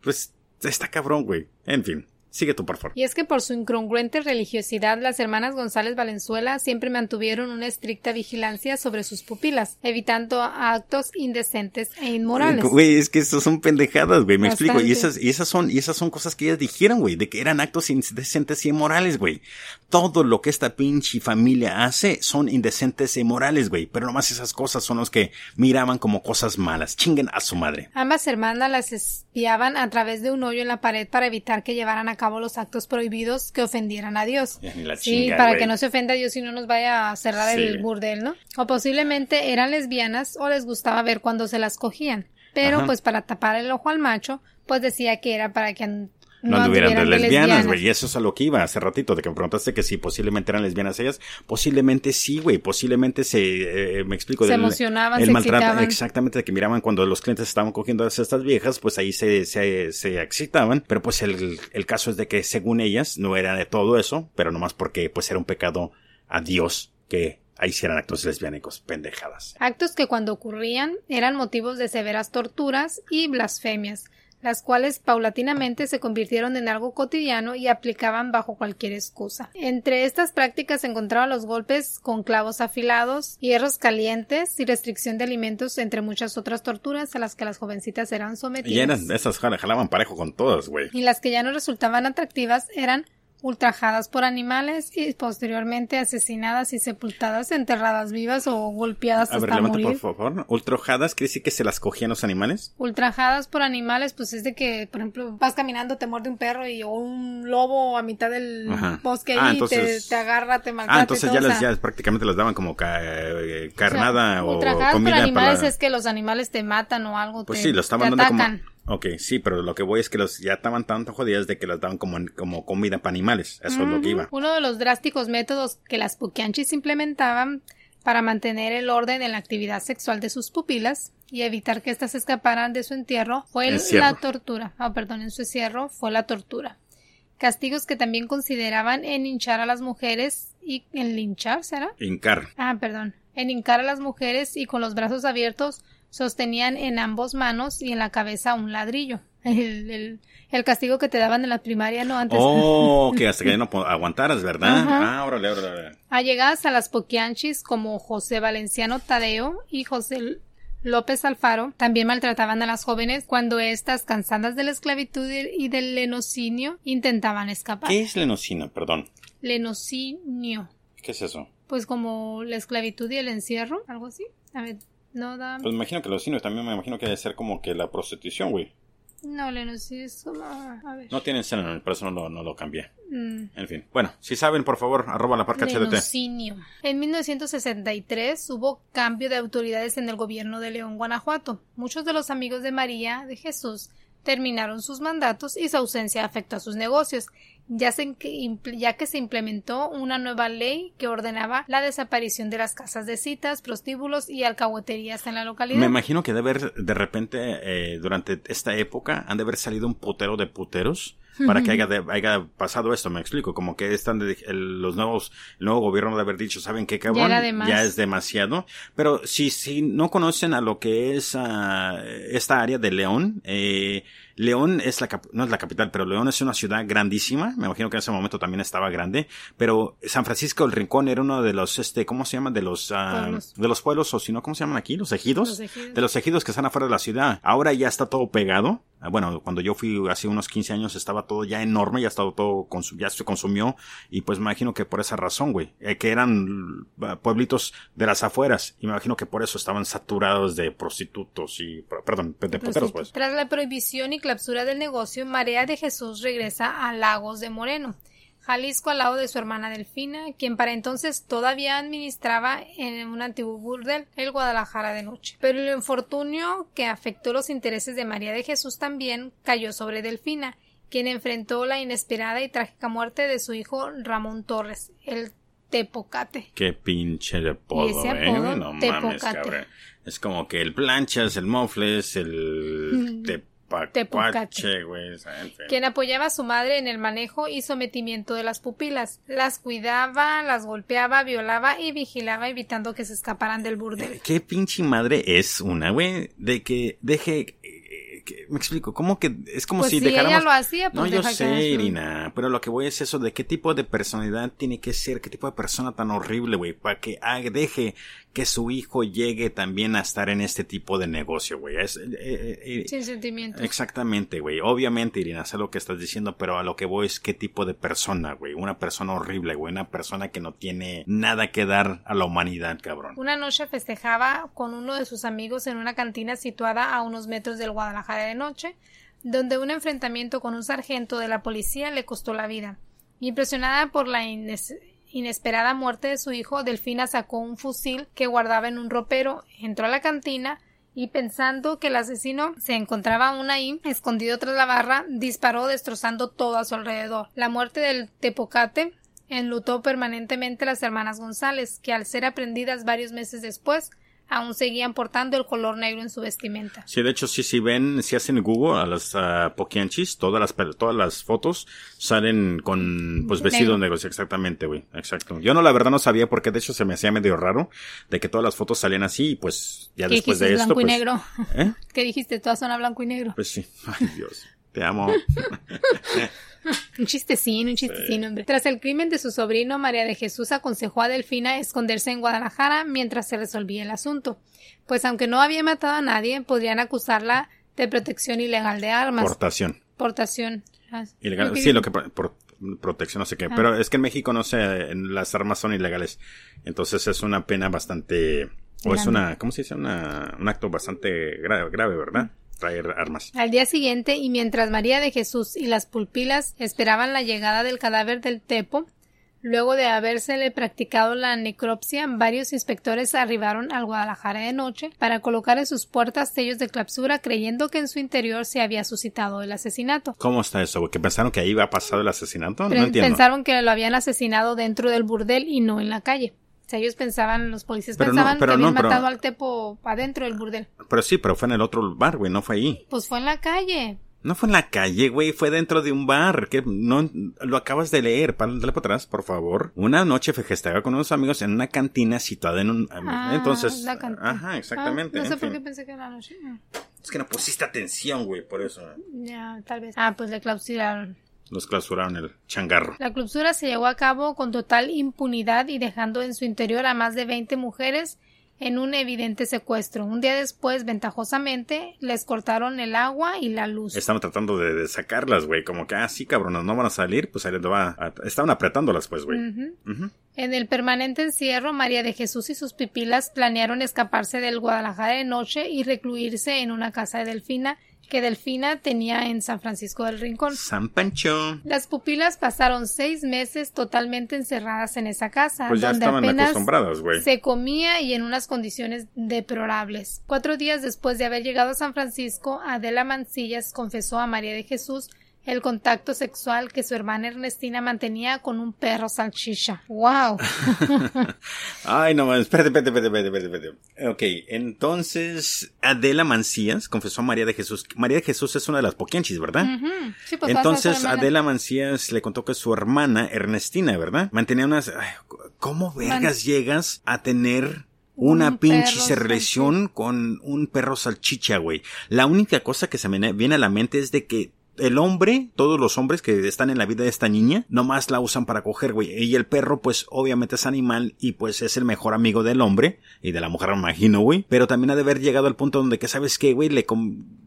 [SPEAKER 1] pues, está cabrón, güey. En fin. Sigue tú, por favor.
[SPEAKER 2] Y es que por su incongruente religiosidad, las hermanas González Valenzuela siempre mantuvieron una estricta vigilancia sobre sus pupilas, evitando actos indecentes e inmorales.
[SPEAKER 1] Güey, es que eso son pendejadas, güey, me explico. Y esas, y esas son, y esas son cosas que ellas dijeron, güey, de que eran actos indecentes y inmorales, güey. Todo lo que esta pinche familia hace son indecentes e inmorales, güey. Pero nomás esas cosas son los que miraban como cosas malas. Chinguen a su madre.
[SPEAKER 2] Ambas hermanas las espiaban a través de un hoyo en la pared para evitar que llevaran a cabo los actos prohibidos que ofendieran a Dios. sí, para que no se ofenda a Dios y no nos vaya a cerrar el burdel, ¿no? O posiblemente eran lesbianas o les gustaba ver cuando se las cogían. Pero pues para tapar el ojo al macho, pues decía que era para que
[SPEAKER 1] no, anduvieran de lesbianas, güey. Y eso es a lo que iba hace ratito, de que me preguntaste que si posiblemente eran lesbianas ellas. Posiblemente sí, güey. Posiblemente se, eh, me explico.
[SPEAKER 2] Se emocionaban, el se maltrato,
[SPEAKER 1] Exactamente, de que miraban cuando los clientes estaban cogiendo a estas viejas, pues ahí se, se, se excitaban. Pero pues el, el caso es de que según ellas no era de todo eso, pero nomás porque pues era un pecado a Dios que ahí hicieran actos lesbiánicos, pendejadas.
[SPEAKER 2] Actos que cuando ocurrían eran motivos de severas torturas y blasfemias las cuales paulatinamente se convirtieron en algo cotidiano y aplicaban bajo cualquier excusa. Entre estas prácticas se encontraban los golpes con clavos afilados, hierros calientes y restricción de alimentos, entre muchas otras torturas a las que las jovencitas eran sometidas.
[SPEAKER 1] Y eran, esas jalaban parejo con todas, güey.
[SPEAKER 2] Y las que ya no resultaban atractivas eran ultrajadas por animales y posteriormente asesinadas y sepultadas, enterradas vivas o golpeadas A hasta ver, morir.
[SPEAKER 1] por favor. ¿Ultrajadas quiere decir que se las cogían los animales?
[SPEAKER 2] Ultrajadas por animales, pues es de que, por ejemplo, vas caminando, te muerde un perro y o un lobo a mitad del bosque ah, y te, te, agarra, te maltrata.
[SPEAKER 1] Ah, entonces ya, las, ya prácticamente las daban como eh, carnada o,
[SPEAKER 2] ultrajadas por animales es que los animales te matan o algo,
[SPEAKER 1] pues
[SPEAKER 2] te,
[SPEAKER 1] sí, lo estaban dando como Ok, sí, pero lo que voy es que los ya estaban tanto jodidas de que las daban como, como comida para animales. Eso es lo que iba.
[SPEAKER 2] Uno de los drásticos métodos que las Pukianchis implementaban para mantener el orden en la actividad sexual de sus pupilas y evitar que éstas escaparan de su entierro fue la tortura. Ah, perdón, en su encierro fue la tortura. Castigos que también consideraban en hinchar a las mujeres y en linchar, ¿será?
[SPEAKER 1] Hincar.
[SPEAKER 2] Ah, perdón. En hincar a las mujeres y con los brazos abiertos sostenían en ambos manos y en la cabeza un ladrillo. El, el, castigo que te daban en la primaria, ¿no? Antes.
[SPEAKER 1] Oh, que hasta que no aguantaras, ¿verdad? Ah, órale, órale.
[SPEAKER 2] Allegadas a las poquianchis como José Valenciano Tadeo y José López Alfaro también maltrataban a las jóvenes cuando éstas, cansadas de la esclavitud y del lenocinio, intentaban escapar.
[SPEAKER 1] ¿Qué es lenocinio? Perdón.
[SPEAKER 2] Lenocinio.
[SPEAKER 1] ¿Qué es eso?
[SPEAKER 2] Pues como la esclavitud y el encierro, algo así. A ver, no da.
[SPEAKER 1] Pues me imagino que los cines también me imagino que debe ser como que la prostitución, güey.
[SPEAKER 2] No, Lenus, sí es como... A ver.
[SPEAKER 1] No tienen escena, por eso no, no lo cambié. Mm. En fin. Bueno, si saben, por favor, arroba la parca HDT.
[SPEAKER 2] En 1963 hubo cambio de autoridades en el gobierno de León, Guanajuato. Muchos de los amigos de María de Jesús terminaron sus mandatos y su ausencia afectó a sus negocios ya, ya que se implementó una nueva ley que ordenaba la desaparición de las casas de citas, prostíbulos y alcahueterías en la localidad.
[SPEAKER 1] Me imagino que debe haber, de repente, eh, durante esta época, han de haber salido un putero de puteros para que haya, haya, pasado esto, me explico, como que están los nuevos, el nuevo gobierno de haber dicho, ¿saben qué cabrón? Ya, es demasiado. Pero si, si no conocen a lo que es uh, esta área de León, eh, León es la, no es la capital, pero León es una ciudad grandísima. Me imagino que en ese momento también estaba grande. Pero San Francisco del Rincón era uno de los, este, ¿cómo se llama? De los, uh, de los pueblos, o si no, ¿cómo se llaman aquí? Los ejidos. los ejidos. De los ejidos que están afuera de la ciudad. Ahora ya está todo pegado Ah, bueno, cuando yo fui hace unos 15 años estaba todo ya enorme, ya estaba todo, ya se consumió y pues me imagino que por esa razón, güey, eh, que eran ah, pueblitos de las afueras y me imagino que por eso estaban saturados de prostitutos y, perdón, de poteros, pues.
[SPEAKER 2] Tras la prohibición y clausura del negocio, María de Jesús regresa a Lagos de Moreno Jalisco al lado de su hermana Delfina, quien para entonces todavía administraba en un antiguo burdel, el Guadalajara de noche. Pero el infortunio que afectó los intereses de María de Jesús también cayó sobre Delfina, quien enfrentó la inesperada y trágica muerte de su hijo Ramón Torres, el Tepocate.
[SPEAKER 1] Qué pinche de apodo, ¿eh? No mames, cabrón. Es como que el planchas, el mofles, el
[SPEAKER 2] Tepocache, quien apoyaba a su madre en el manejo y sometimiento de las pupilas. Las cuidaba, las golpeaba, violaba y vigilaba evitando que se escaparan del burdel.
[SPEAKER 1] ¿Qué pinche madre es una, güey? De que deje me explico, ¿cómo que es como pues si,
[SPEAKER 2] ella lo hacía,
[SPEAKER 1] pues No, yo sé, Irina, pero lo que voy es eso de qué tipo de personalidad tiene que ser, qué tipo de persona tan horrible, güey, para que deje que su hijo llegue también a estar en este tipo de negocio, güey. Es, eh,
[SPEAKER 2] eh, eh, Sin sentimientos.
[SPEAKER 1] Exactamente, güey. Obviamente, Irina, sé lo que estás diciendo, pero a lo que voy es qué tipo de persona, güey. Una persona horrible, güey. Una persona que no tiene nada que dar a la humanidad, cabrón.
[SPEAKER 2] Una noche festejaba con uno de sus amigos en una cantina situada a unos metros del Guadalajara de noche, donde un enfrentamiento con un sargento de la policía le costó la vida. Impresionada por la inesperada muerte de su hijo, Delfina sacó un fusil que guardaba en un ropero, entró a la cantina y pensando que el asesino se encontraba aún ahí, escondido tras la barra, disparó destrozando todo a su alrededor. La muerte del Tepocate enlutó permanentemente a las hermanas González, que al ser aprendidas varios meses después, aún seguían portando el color negro en su vestimenta.
[SPEAKER 1] Sí, de hecho, sí, si ven, si hacen Google a las uh, Poquianchis, todas las, todas las fotos salen con, pues, vestidos negros, exactamente, güey, exacto. Yo no, la verdad no sabía porque de hecho se me hacía medio raro de que todas las fotos salían así y pues ya después de esto.
[SPEAKER 2] blanco
[SPEAKER 1] y
[SPEAKER 2] pues, negro. ¿Eh? ¿Qué dijiste? Todas son a blanco y negro.
[SPEAKER 1] Pues sí. Ay, Dios. Te amo.
[SPEAKER 2] un chistecín, un chistecín, hombre. Tras el crimen de su sobrino, María de Jesús aconsejó a Delfina esconderse en Guadalajara mientras se resolvía el asunto, pues aunque no había matado a nadie, podrían acusarla de protección ilegal de armas.
[SPEAKER 1] Portación.
[SPEAKER 2] Portación.
[SPEAKER 1] Ah, ilegal. Sí, lo que por, protección, no sé qué. Ah. Pero es que en México no sé, las armas son ilegales. Entonces es una pena bastante, o es una, ¿cómo se dice? Una, un acto bastante grave, grave ¿verdad? Traer armas.
[SPEAKER 2] Al día siguiente, y mientras María de Jesús y las pulpilas esperaban la llegada del cadáver del Tepo, luego de habérsele practicado la necropsia, varios inspectores arribaron al Guadalajara de noche para colocar en sus puertas sellos de clausura creyendo que en su interior se había suscitado el asesinato.
[SPEAKER 1] ¿Cómo está eso? ¿Que pensaron que ahí iba a pasar el asesinato? No entiendo.
[SPEAKER 2] Pensaron que lo habían asesinado dentro del burdel y no en la calle. O sea, ellos pensaban, los policías pensaban que habían matado al Tepo adentro del burdel.
[SPEAKER 1] Pero sí, pero fue en el otro bar, güey, no fue ahí.
[SPEAKER 2] Pues fue en la calle.
[SPEAKER 1] No fue en la calle, güey, fue dentro de un bar. Que no lo acabas de leer. Dale para atrás, por favor. Una noche festejaba con unos amigos en una cantina situada en un. Ah, entonces. ajá, exactamente.
[SPEAKER 2] Ah, no sé por qué pensé que era la noche.
[SPEAKER 1] Es que no pusiste atención, güey, por eso.
[SPEAKER 2] Ya, tal vez. Ah, pues le clausuraron.
[SPEAKER 1] Los clausuraron el changarro.
[SPEAKER 2] La clausura se llevó a cabo con total impunidad y dejando en su interior a más de 20 mujeres en un evidente secuestro. Un día después, ventajosamente, les cortaron el agua y la luz.
[SPEAKER 1] Estaban tratando de, sacarlas, güey, como que, ah, sí, cabronas, no van a salir, pues ahí les va Estaban apretándolas, pues, güey.
[SPEAKER 2] En el permanente encierro, María de Jesús y sus pipilas planearon escaparse del Guadalajara de noche y recluirse en una casa de Delfina que Delfina tenía en San Francisco del Rincón.
[SPEAKER 1] San Pancho.
[SPEAKER 2] Las pupilas pasaron seis meses totalmente encerradas en esa casa,
[SPEAKER 1] pues donde apenas
[SPEAKER 2] se comía y en unas condiciones deplorables. Cuatro días después de haber llegado a San Francisco, Adela Mancillas confesó a María de Jesús el contacto sexual que su hermana Ernestina mantenía con un perro salchicha. ¡Wow!
[SPEAKER 1] Ay, no, espérate, espérate, espérate, espérate, espérate. Ok, entonces Adela Mancías confesó a María de Jesús. María de Jesús es una de las poquianchis, ¿verdad? sí, pues entonces Adela Mancías le contó que su hermana Ernestina, ¿verdad? Mantenía unas... ¿Cómo vergas llegas a tener una pinche relación con un perro salchicha, güey. La única cosa que se me viene a la mente es de que el hombre, todos los hombres que están en la vida de esta niña, nomás la usan para coger, güey. Y el perro, pues, obviamente es animal y pues es el mejor amigo del hombre y de la mujer, me imagino, güey. Pero también ha de haber llegado al punto donde que, ¿sabes qué, güey? Le,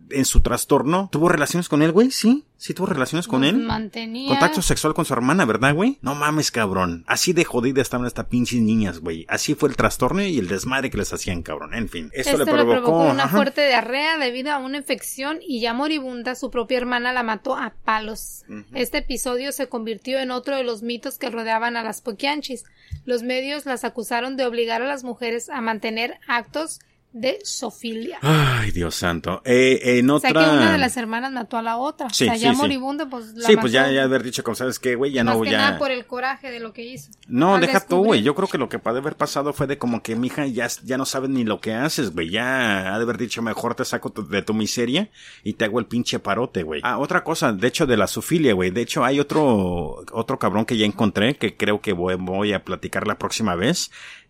[SPEAKER 1] en su trastorno, tuvo relaciones con él, güey, sí. Sí tuvo relaciones con él.
[SPEAKER 2] Mantenía.
[SPEAKER 1] Contacto sexual con su hermana, ¿verdad, güey? No mames, cabrón. Así de jodida estaban estas pinches niñas, güey. Así fue el trastorno y el desmadre que les hacían, cabrón. En fin, eso
[SPEAKER 2] Esto
[SPEAKER 1] le provocó,
[SPEAKER 2] una
[SPEAKER 1] ajá.
[SPEAKER 2] fuerte diarrea debido a una infección y ya moribunda su propia hermana la mató a palos. Este episodio se convirtió en otro de los mitos que rodeaban a las Poquianchis. Los medios las acusaron de obligar a las mujeres a mantener actos de sofilia.
[SPEAKER 1] Ay, Dios santo. Eh, en
[SPEAKER 2] O
[SPEAKER 1] otra.
[SPEAKER 2] sea que una de las hermanas mató a la otra.
[SPEAKER 1] Sí,
[SPEAKER 2] o sea, ya
[SPEAKER 1] sí,
[SPEAKER 2] moribunda, pues la
[SPEAKER 1] Sí, pues ya,
[SPEAKER 2] mató.
[SPEAKER 1] ya haber dicho, como sabes qué, güey, ya
[SPEAKER 2] Más
[SPEAKER 1] no,
[SPEAKER 2] que
[SPEAKER 1] ya.
[SPEAKER 2] nada por el coraje de lo que hizo.
[SPEAKER 1] No,
[SPEAKER 2] Al
[SPEAKER 1] deja tú,
[SPEAKER 2] descubrir-
[SPEAKER 1] güey. Yo creo que lo que puede haber pasado fue de como que, mija, ya, ya no sabes ni lo que haces, güey. Ya ha de haber dicho, mejor te saco de tu miseria y te hago el pinche parote, güey. Ah, otra cosa, de hecho, de la sufilia, güey. De hecho, hay otro, otro cabrón que ya encontré que creo que voy, voy a platicar la próxima vez.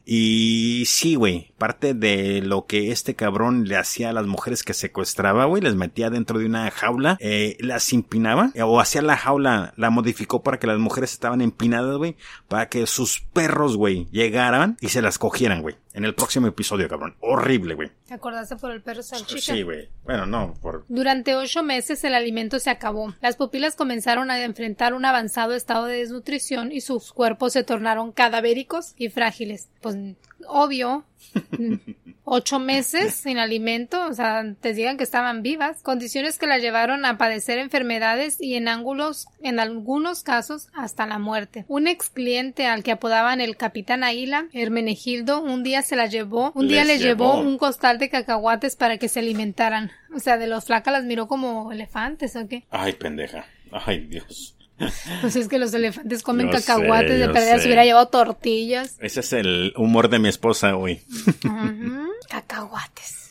[SPEAKER 1] Y sí, güey, parte de lo que este cabrón le hacía a las mujeres que secuestraba, güey, les metía dentro de una jaula, eh, las empinaba, o hacía la jaula, la modificó para que las mujeres estaban empinadas, güey, para que sus perros, güey, llegaran y se las cogieran, güey. En el próximo episodio, cabrón. Horrible, güey.
[SPEAKER 2] ¿Te acordaste por el perro salchicha?
[SPEAKER 1] Sí, güey. Bueno, no, por...
[SPEAKER 2] Durante ocho meses el alimento se acabó. Las pupilas comenzaron a enfrentar un avanzado estado de desnutrición y sus cuerpos se tornaron cadavéricos y frágiles. Pues obvio, ocho meses sin alimento, o sea, te digan que estaban vivas, condiciones que las llevaron a padecer enfermedades y en ángulos, en algunos casos, hasta la muerte. Un ex cliente al que apodaban el Capitán Águila, Hermenegildo, un día se las llevó, un día llevó
[SPEAKER 1] llevó.
[SPEAKER 2] un costal de cacahuates para que se alimentaran. O sea, de los flacas las miró como elefantes o qué.
[SPEAKER 1] Ay, pendeja. Ay, Dios.
[SPEAKER 2] Pues es que los elefantes comen
[SPEAKER 1] Yo
[SPEAKER 2] cacahuates,
[SPEAKER 1] sé,
[SPEAKER 2] de
[SPEAKER 1] sé.
[SPEAKER 2] se hubiera llevado tortillas.
[SPEAKER 1] Ese es el humor de mi esposa.
[SPEAKER 2] Ujú. Cacahuates.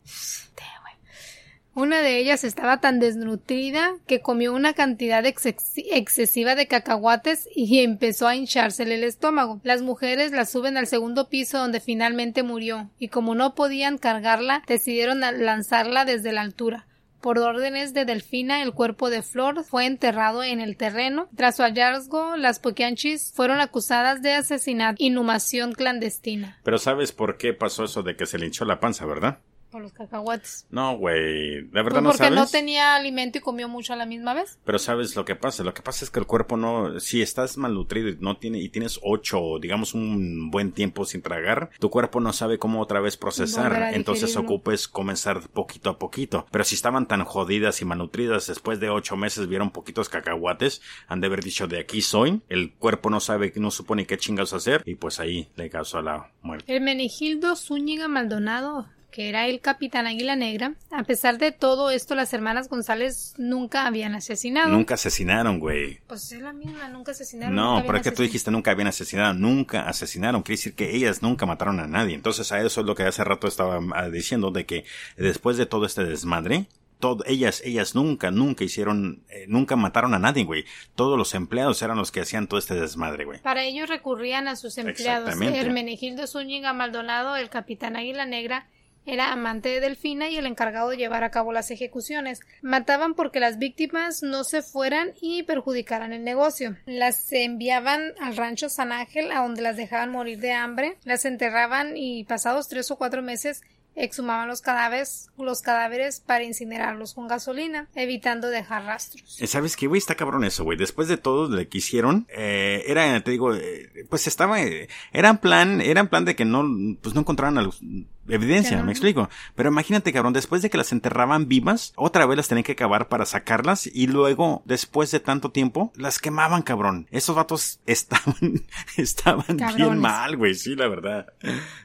[SPEAKER 2] Una de ellas estaba tan desnutrida que comió una cantidad excesiva de cacahuates y empezó a hinchársele el estómago. Las mujeres la suben al segundo piso donde finalmente murió y como no podían cargarla decidieron lanzarla desde la altura. Por órdenes de Delfina, el cuerpo de Flor fue enterrado en el terreno. Tras su hallazgo, las Poquianchis fueron acusadas de asesinato, inhumación clandestina.
[SPEAKER 1] Pero ¿sabes por qué pasó eso de que se le hinchó la panza, verdad?
[SPEAKER 2] Por los cacahuates.
[SPEAKER 1] No, güey. ¿De verdad
[SPEAKER 2] Pues
[SPEAKER 1] no
[SPEAKER 2] porque
[SPEAKER 1] sabes?
[SPEAKER 2] no tenía alimento y comió mucho a la misma vez.
[SPEAKER 1] Pero sabes lo que pasa, lo que pasa es que el cuerpo no, si estás malnutrido y no tiene, y tienes ocho, digamos un buen tiempo sin tragar, tu cuerpo no sabe cómo otra vez procesar, entonces ocupes comenzar poquito a poquito. Pero si estaban tan jodidas y malnutridas, después de ocho meses vieron poquitos cacahuates, han de haber dicho de aquí soy, el cuerpo no sabe, no supone qué chingados hacer, y pues ahí le causó la muerte.
[SPEAKER 2] Hermenegildo Zúñiga Maldonado, que era el capitán Águila Negra, a pesar de todo esto, las hermanas González nunca habían asesinado.
[SPEAKER 1] Nunca asesinaron, güey.
[SPEAKER 2] Pues es la misma, nunca asesinaron.
[SPEAKER 1] No,
[SPEAKER 2] nunca
[SPEAKER 1] pero es que tú dijiste nunca habían asesinado, nunca asesinaron, quiere decir que ellas nunca mataron a nadie. Entonces a eso es lo que hace rato estaba ah, diciendo, de que después de todo este desmadre, todo, ellas, ellas nunca, nunca hicieron, eh, nunca mataron a nadie, güey. Todos los empleados eran los que hacían todo este desmadre, güey.
[SPEAKER 2] Para ello recurrían a sus empleados.
[SPEAKER 1] Exactamente.
[SPEAKER 2] Hermenegildo Zúñiga Maldonado, el capitán Águila Negra, era amante de Delfina y el encargado de llevar a cabo las ejecuciones. Mataban porque las víctimas no se fueran y perjudicaran el negocio. Las enviaban al rancho San Ángel, a donde las dejaban morir de hambre, las enterraban y pasados tres o cuatro meses exhumaban los cadáveres, los cadáveres para incinerarlos con gasolina, evitando dejar rastros.
[SPEAKER 1] Eh, ¿Sabes qué, güey? Está cabrón eso, güey. Después de todo lo que hicieron, eh, era, te digo, eh, pues estaba, eh, era en plan, era en plan de que no, pues no encontraran a los- evidencia, me explico. Pero imagínate, cabrón, después de que las enterraban vivas, otra vez las tenían que cavar para sacarlas y luego, después de tanto tiempo, las quemaban, cabrón. Esos vatos estaban, estaban bien mal, güey, sí, la verdad.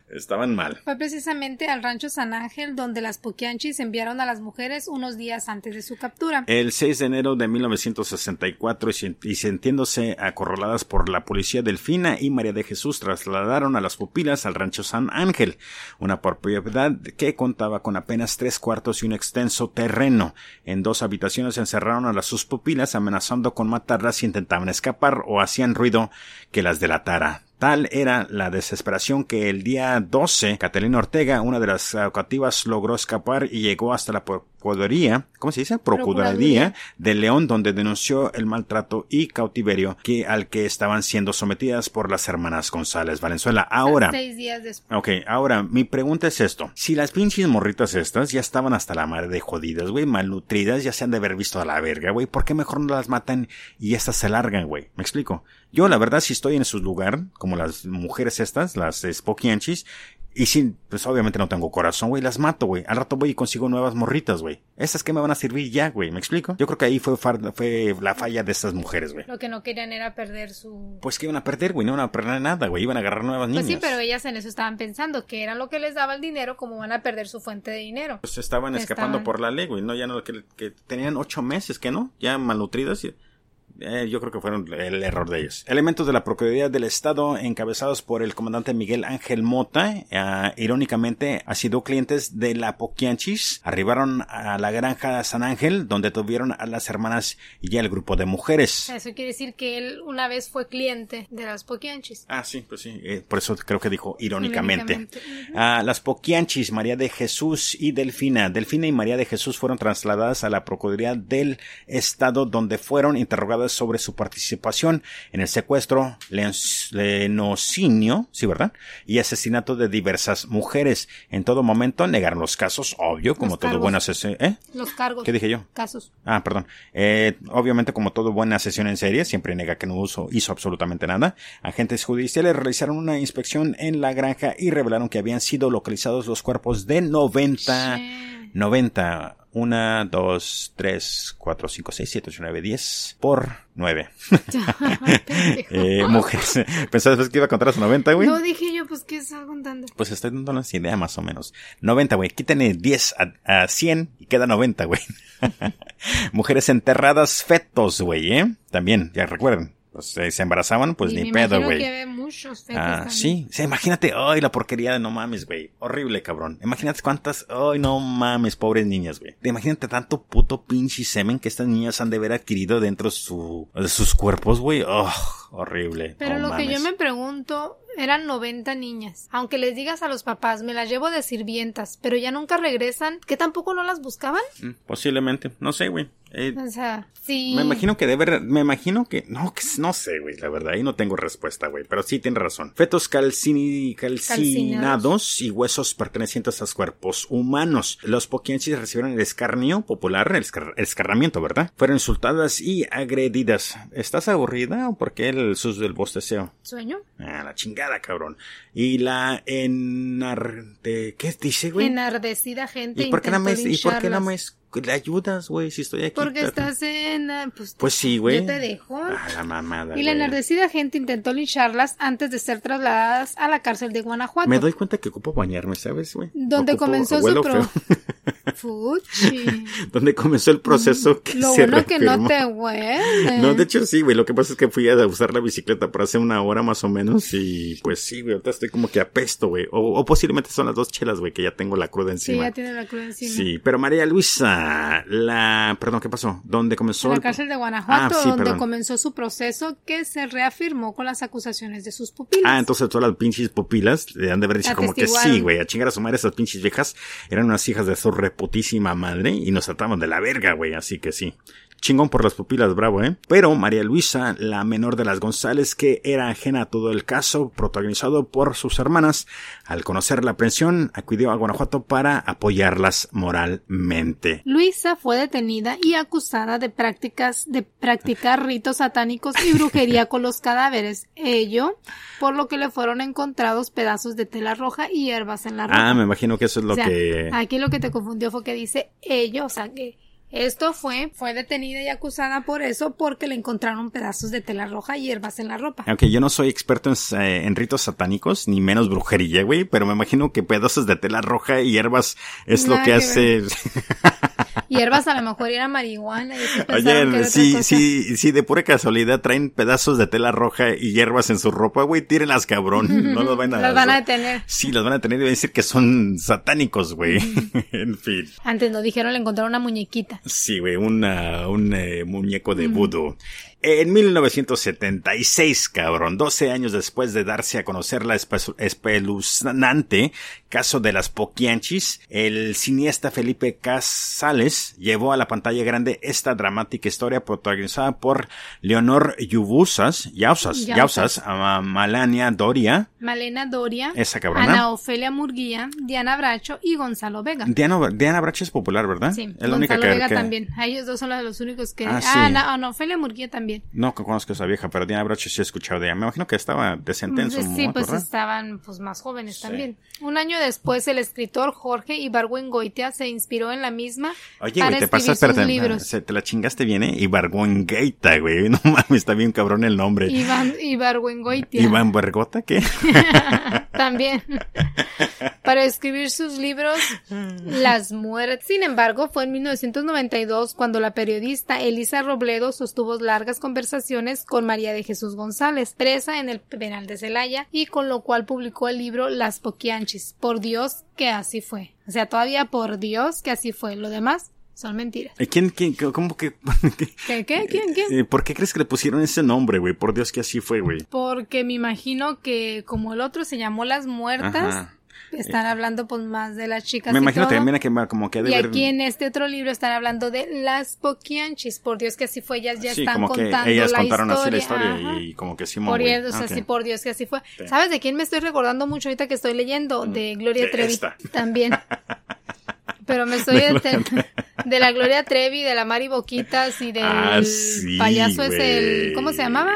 [SPEAKER 1] Estaban mal.
[SPEAKER 2] Fue precisamente al rancho San Ángel donde las Poquianchis enviaron a las mujeres unos días antes de su captura.
[SPEAKER 1] El 6 de enero de 1964 y sien- y sintiéndose acorraladas por la policía Delfina y María de Jesús trasladaron a las pupilas al rancho San Ángel, una propiedad que contaba con apenas tres cuartos y un extenso terreno. En dos habitaciones encerraron a las sus pupilas amenazando con matarlas si intentaban escapar o hacían ruido que las delatara. Tal era la desesperación que el día 12, Catalina Ortega, una de las ah, cautivas, logró escapar y llegó hasta la, Procuraduría, ¿cómo se dice? Procuraduría de León, donde denunció el maltrato y cautiverio que, al que estaban siendo sometidas por las hermanas González Valenzuela. Ahora.
[SPEAKER 2] Seis días después.
[SPEAKER 1] Ok, ahora, mi pregunta es esto. Si las pinches morritas estas ya estaban hasta la madre de jodidas, güey, malnutridas, ya se han de haber visto a la verga, güey, ¿por qué mejor no las matan y estas se largan, güey? ¿Me explico? Yo, la verdad, si estoy en su lugar, como las mujeres estas, las Spokianchis, y si, pues obviamente no tengo corazón, güey, las mato, güey. Al rato voy y consigo nuevas morritas, güey. Esas que me van a servir ya, güey, ¿me explico? Yo creo que ahí fue, fue la falla de estas mujeres, güey.
[SPEAKER 2] Lo que no querían era perder su...
[SPEAKER 1] Pues que iban a perder, güey, no iban a perder nada, güey, iban a agarrar nuevas niñas.
[SPEAKER 2] Pues sí, pero ellas en eso estaban pensando, que era lo que les daba el dinero, como van a perder su fuente de dinero.
[SPEAKER 1] Pues estaban escapando
[SPEAKER 2] Estaban-
[SPEAKER 1] por la ley, güey, no, ya no, que, que tenían ocho meses, que no, ya malnutridas y... Eh, yo creo que fueron el error de ellos. Elementos de la Procuraduría del Estado, encabezados por el comandante Miguel Ángel Mota, eh, irónicamente, ha sido clientes de la Poquianchis, arribaron a la granja San Ángel, donde tuvieron a las hermanas y el grupo de mujeres.
[SPEAKER 2] Eso quiere decir que él una vez fue cliente de las Poquianchis.
[SPEAKER 1] Ah, sí, pues sí, eh, por eso creo que dijo irónicamente.
[SPEAKER 2] Irónicamente.
[SPEAKER 1] Ah, las Poquianchis, María de Jesús y Delfina. Delfina y María de Jesús fueron trasladadas a la Procuraduría del Estado, donde fueron interrogadas sobre su participación en el secuestro, lenocinio, sí, ¿verdad? Y asesinato de diversas mujeres. En todo momento negaron los casos, obvio, como
[SPEAKER 2] Los
[SPEAKER 1] todo
[SPEAKER 2] cargos.
[SPEAKER 1] buen asesino. ¿Eh?
[SPEAKER 2] Los cargos.
[SPEAKER 1] ¿Qué dije yo?
[SPEAKER 2] Casos.
[SPEAKER 1] Ah, perdón. Eh, obviamente, como todo buena sesión en serie, siempre nega que no uso- hizo absolutamente nada. Agentes judiciales realizaron una inspección en la granja y revelaron que habían sido localizados los cuerpos de 90,
[SPEAKER 2] Che.
[SPEAKER 1] 90, 1, 2, 3, 4, 5, 6, 7, 8, 9, 10 por 9.
[SPEAKER 2] Pendejo.
[SPEAKER 1] Eh, mujeres. ¿Pensabas que iba a contar las 90, güey?
[SPEAKER 2] No dije yo, pues, ¿qué está contando?
[SPEAKER 1] Pues estoy dando una idea más o menos. 90, güey. Quítenle 10 a, a 100 y queda 90, güey. Mujeres enterradas fetos, güey, ¿eh? También, ya recuerden. Pues eh, se embarazaban, pues
[SPEAKER 2] Y
[SPEAKER 1] ni
[SPEAKER 2] me
[SPEAKER 1] pedo, güey.
[SPEAKER 2] Muchos fetos
[SPEAKER 1] Ah,
[SPEAKER 2] también.
[SPEAKER 1] sí. Sí, imagínate, ay, la porquería de no mames, güey. Horrible, cabrón. Imagínate cuántas, ay, no mames, pobres niñas, güey. Imagínate tanto puto pinche semen que estas niñas han de haber adquirido dentro de su, de sus cuerpos, güey. Oh, horrible.
[SPEAKER 2] Pero
[SPEAKER 1] no
[SPEAKER 2] lo que yo me pregunto, eran 90 niñas. Aunque les digas a los papás, me las llevo de sirvientas, pero ya nunca regresan, ¿que tampoco no las buscaban?
[SPEAKER 1] Mm, Posiblemente. No sé, güey. Eh,
[SPEAKER 2] O sea, sí.
[SPEAKER 1] Me imagino que debe, me imagino que, no, que no sé, güey, la verdad, ahí no tengo respuesta, güey, pero sí tiene razón. Fetos calcini, calcinados y huesos pertenecientes a los cuerpos humanos. Los poquianchis recibieron el escarnio popular, el, escar- el escarnamiento, ¿verdad? Fueron insultadas y agredidas. ¿Estás aburrida o por qué el sus del bosteceo?
[SPEAKER 2] ¿Sueño?
[SPEAKER 1] Ah, la chingada, cabrón. Y la enar... de- ¿Qué dice, güey?
[SPEAKER 2] Enardecida gente.
[SPEAKER 1] ¿Y por qué no me, y por qué no me. Le ayudas, güey, si estoy aquí?
[SPEAKER 2] Porque
[SPEAKER 1] Pero-
[SPEAKER 2] estás en... ah, Pues,
[SPEAKER 1] Pues sí, güey.
[SPEAKER 2] Te dejo.
[SPEAKER 1] Ah, la mamada,
[SPEAKER 2] y la enardecida gente intentó lincharlas antes de ser trasladadas a la cárcel de Guanajuato.
[SPEAKER 1] Me doy cuenta que ocupo bañarme, ¿sabes, güey?
[SPEAKER 2] Donde
[SPEAKER 1] Ocupo
[SPEAKER 2] comenzó su pro... Fuchi.
[SPEAKER 1] Donde comenzó el proceso que
[SPEAKER 2] Lo
[SPEAKER 1] se
[SPEAKER 2] bueno que no te huele.
[SPEAKER 1] No, de hecho sí, güey. Lo que pasa es que fui a usar la bicicleta por hace una hora más o menos y pues sí, güey. Ahorita estoy como que apesto, güey. O, o posiblemente son las dos chelas, güey, que ya tengo la cruda
[SPEAKER 2] Sí,
[SPEAKER 1] encima.
[SPEAKER 2] ya tiene la cruz encima.
[SPEAKER 1] Sí, pero María Luisa, la... Perdón, ¿qué pasó? ¿Dónde comenzó?
[SPEAKER 2] En la
[SPEAKER 1] el-
[SPEAKER 2] cárcel de Guanajuato,
[SPEAKER 1] Ah, sí,
[SPEAKER 2] donde
[SPEAKER 1] perdón.
[SPEAKER 2] comenzó su proceso que se reafirmó con las acusaciones de sus pupilas.
[SPEAKER 1] Ah, entonces todas las pinches pupilas le han de haber dicho como que sí, güey, a chingar a su madre esas pinches viejas eran unas hijas de su reputísima madre y nos trataban de la verga, güey, así que sí. Chingón por las pupilas, bravo, ¿eh? Pero María Luisa, la menor de las González, que era ajena a todo el caso, protagonizado por sus hermanas, al conocer la aprehensión, acudió a Guanajuato para apoyarlas moralmente.
[SPEAKER 2] Luisa fue detenida y acusada de prácticas de practicar ritos satánicos y brujería con los cadáveres. Ello, por lo que le fueron encontrados pedazos de tela roja y hierbas en la ropa.
[SPEAKER 1] Ah, me imagino que eso es lo
[SPEAKER 2] O sea,
[SPEAKER 1] que...
[SPEAKER 2] Aquí lo que te confundió fue que dice ello, o sea que esto fue, fue detenida y acusada por eso porque le encontraron pedazos de tela roja y hierbas en la ropa.
[SPEAKER 1] Aunque yo no soy experto en, eh, en ritos satánicos, ni menos brujería, güey, pero me imagino que pedazos de tela roja y hierbas es lo que hace...
[SPEAKER 2] Hierbas a lo mejor era marihuana y era
[SPEAKER 1] Oye, sí, sí, sí, de pura casualidad traen pedazos de tela roja y hierbas en su ropa, güey, tírenlas, cabrón, no los van a...
[SPEAKER 2] Van a detener.
[SPEAKER 1] Sí, los van a tener y van a decir que son satánicos, güey. en fin.
[SPEAKER 2] Antes nos dijeron le encontraron una muñequita.
[SPEAKER 1] Sí, güey, una, un eh, muñeco de vudú. En 1976, cabrón, 12 años después de darse a conocer la espeluznante caso de las Poquianchis, el cineasta Felipe Casales llevó a la pantalla grande esta dramática historia protagonizada por Leonor Yubusas, Yausas, Yausas, Malania Doria.
[SPEAKER 2] Malena Doria.
[SPEAKER 1] Esa cabrona.
[SPEAKER 2] Ana Ofelia Murguía, Diana Bracho y Gonzalo Vega.
[SPEAKER 1] Diana, Diana Bracho es popular, ¿verdad?
[SPEAKER 2] Sí, es la única que, Vega también. ellos dos son los únicos que... Ah, ah Ana, Ofelia Murguía también.
[SPEAKER 1] No conozco a esa vieja, pero Diana Bracho sí he escuchado de ella. Me imagino que estaba decente en su
[SPEAKER 2] Sí, pues estaban pues más jóvenes también. Un año después, el escritor Jorge Ibargüengoitia se inspiró en la misma
[SPEAKER 1] Oye, para güey, te pasas, espérate, libros. te la chingaste bien, ¿eh? Güey. No mames, está bien cabrón el nombre.
[SPEAKER 2] Iván Ibargüengoitia.
[SPEAKER 1] ¿Iván Bergota qué?
[SPEAKER 2] también. para escribir sus libros Las muertes. Sin embargo, fue en 1992 cuando la periodista Elisa Robledo sostuvo largas conversaciones con María de Jesús González, presa en el penal de Celaya, y con lo cual publicó el libro Las Poquianchis. Por Dios que así fue. O sea, todavía por Dios que así fue. Lo demás son mentiras.
[SPEAKER 1] ¿Quién, quién, cómo que?
[SPEAKER 2] ¿Qué, qué? ¿Quién, quién?
[SPEAKER 1] Eh, ¿Por qué crees que le pusieron ese nombre, güey? Por Dios que así fue, güey.
[SPEAKER 2] Porque me imagino que como el otro se llamó Las Muertas, están hablando pues más de las chicas.
[SPEAKER 1] Me imagino también que como que
[SPEAKER 2] Y aquí en este otro libro están hablando de las poquianchis. Por Dios que así fue, ellas ya están contando ellas contaron así la historia
[SPEAKER 1] y como que sí,
[SPEAKER 2] Por Dios, así por Dios que así fue. ¿Sabes de quién me estoy recordando mucho ahorita que estoy leyendo? Mm. De Gloria Trevi. También. Pero me estoy de la Gloria Trevi, de la Mari Boquitas y del ah, payaso ese, el, ¿cómo se llamaba?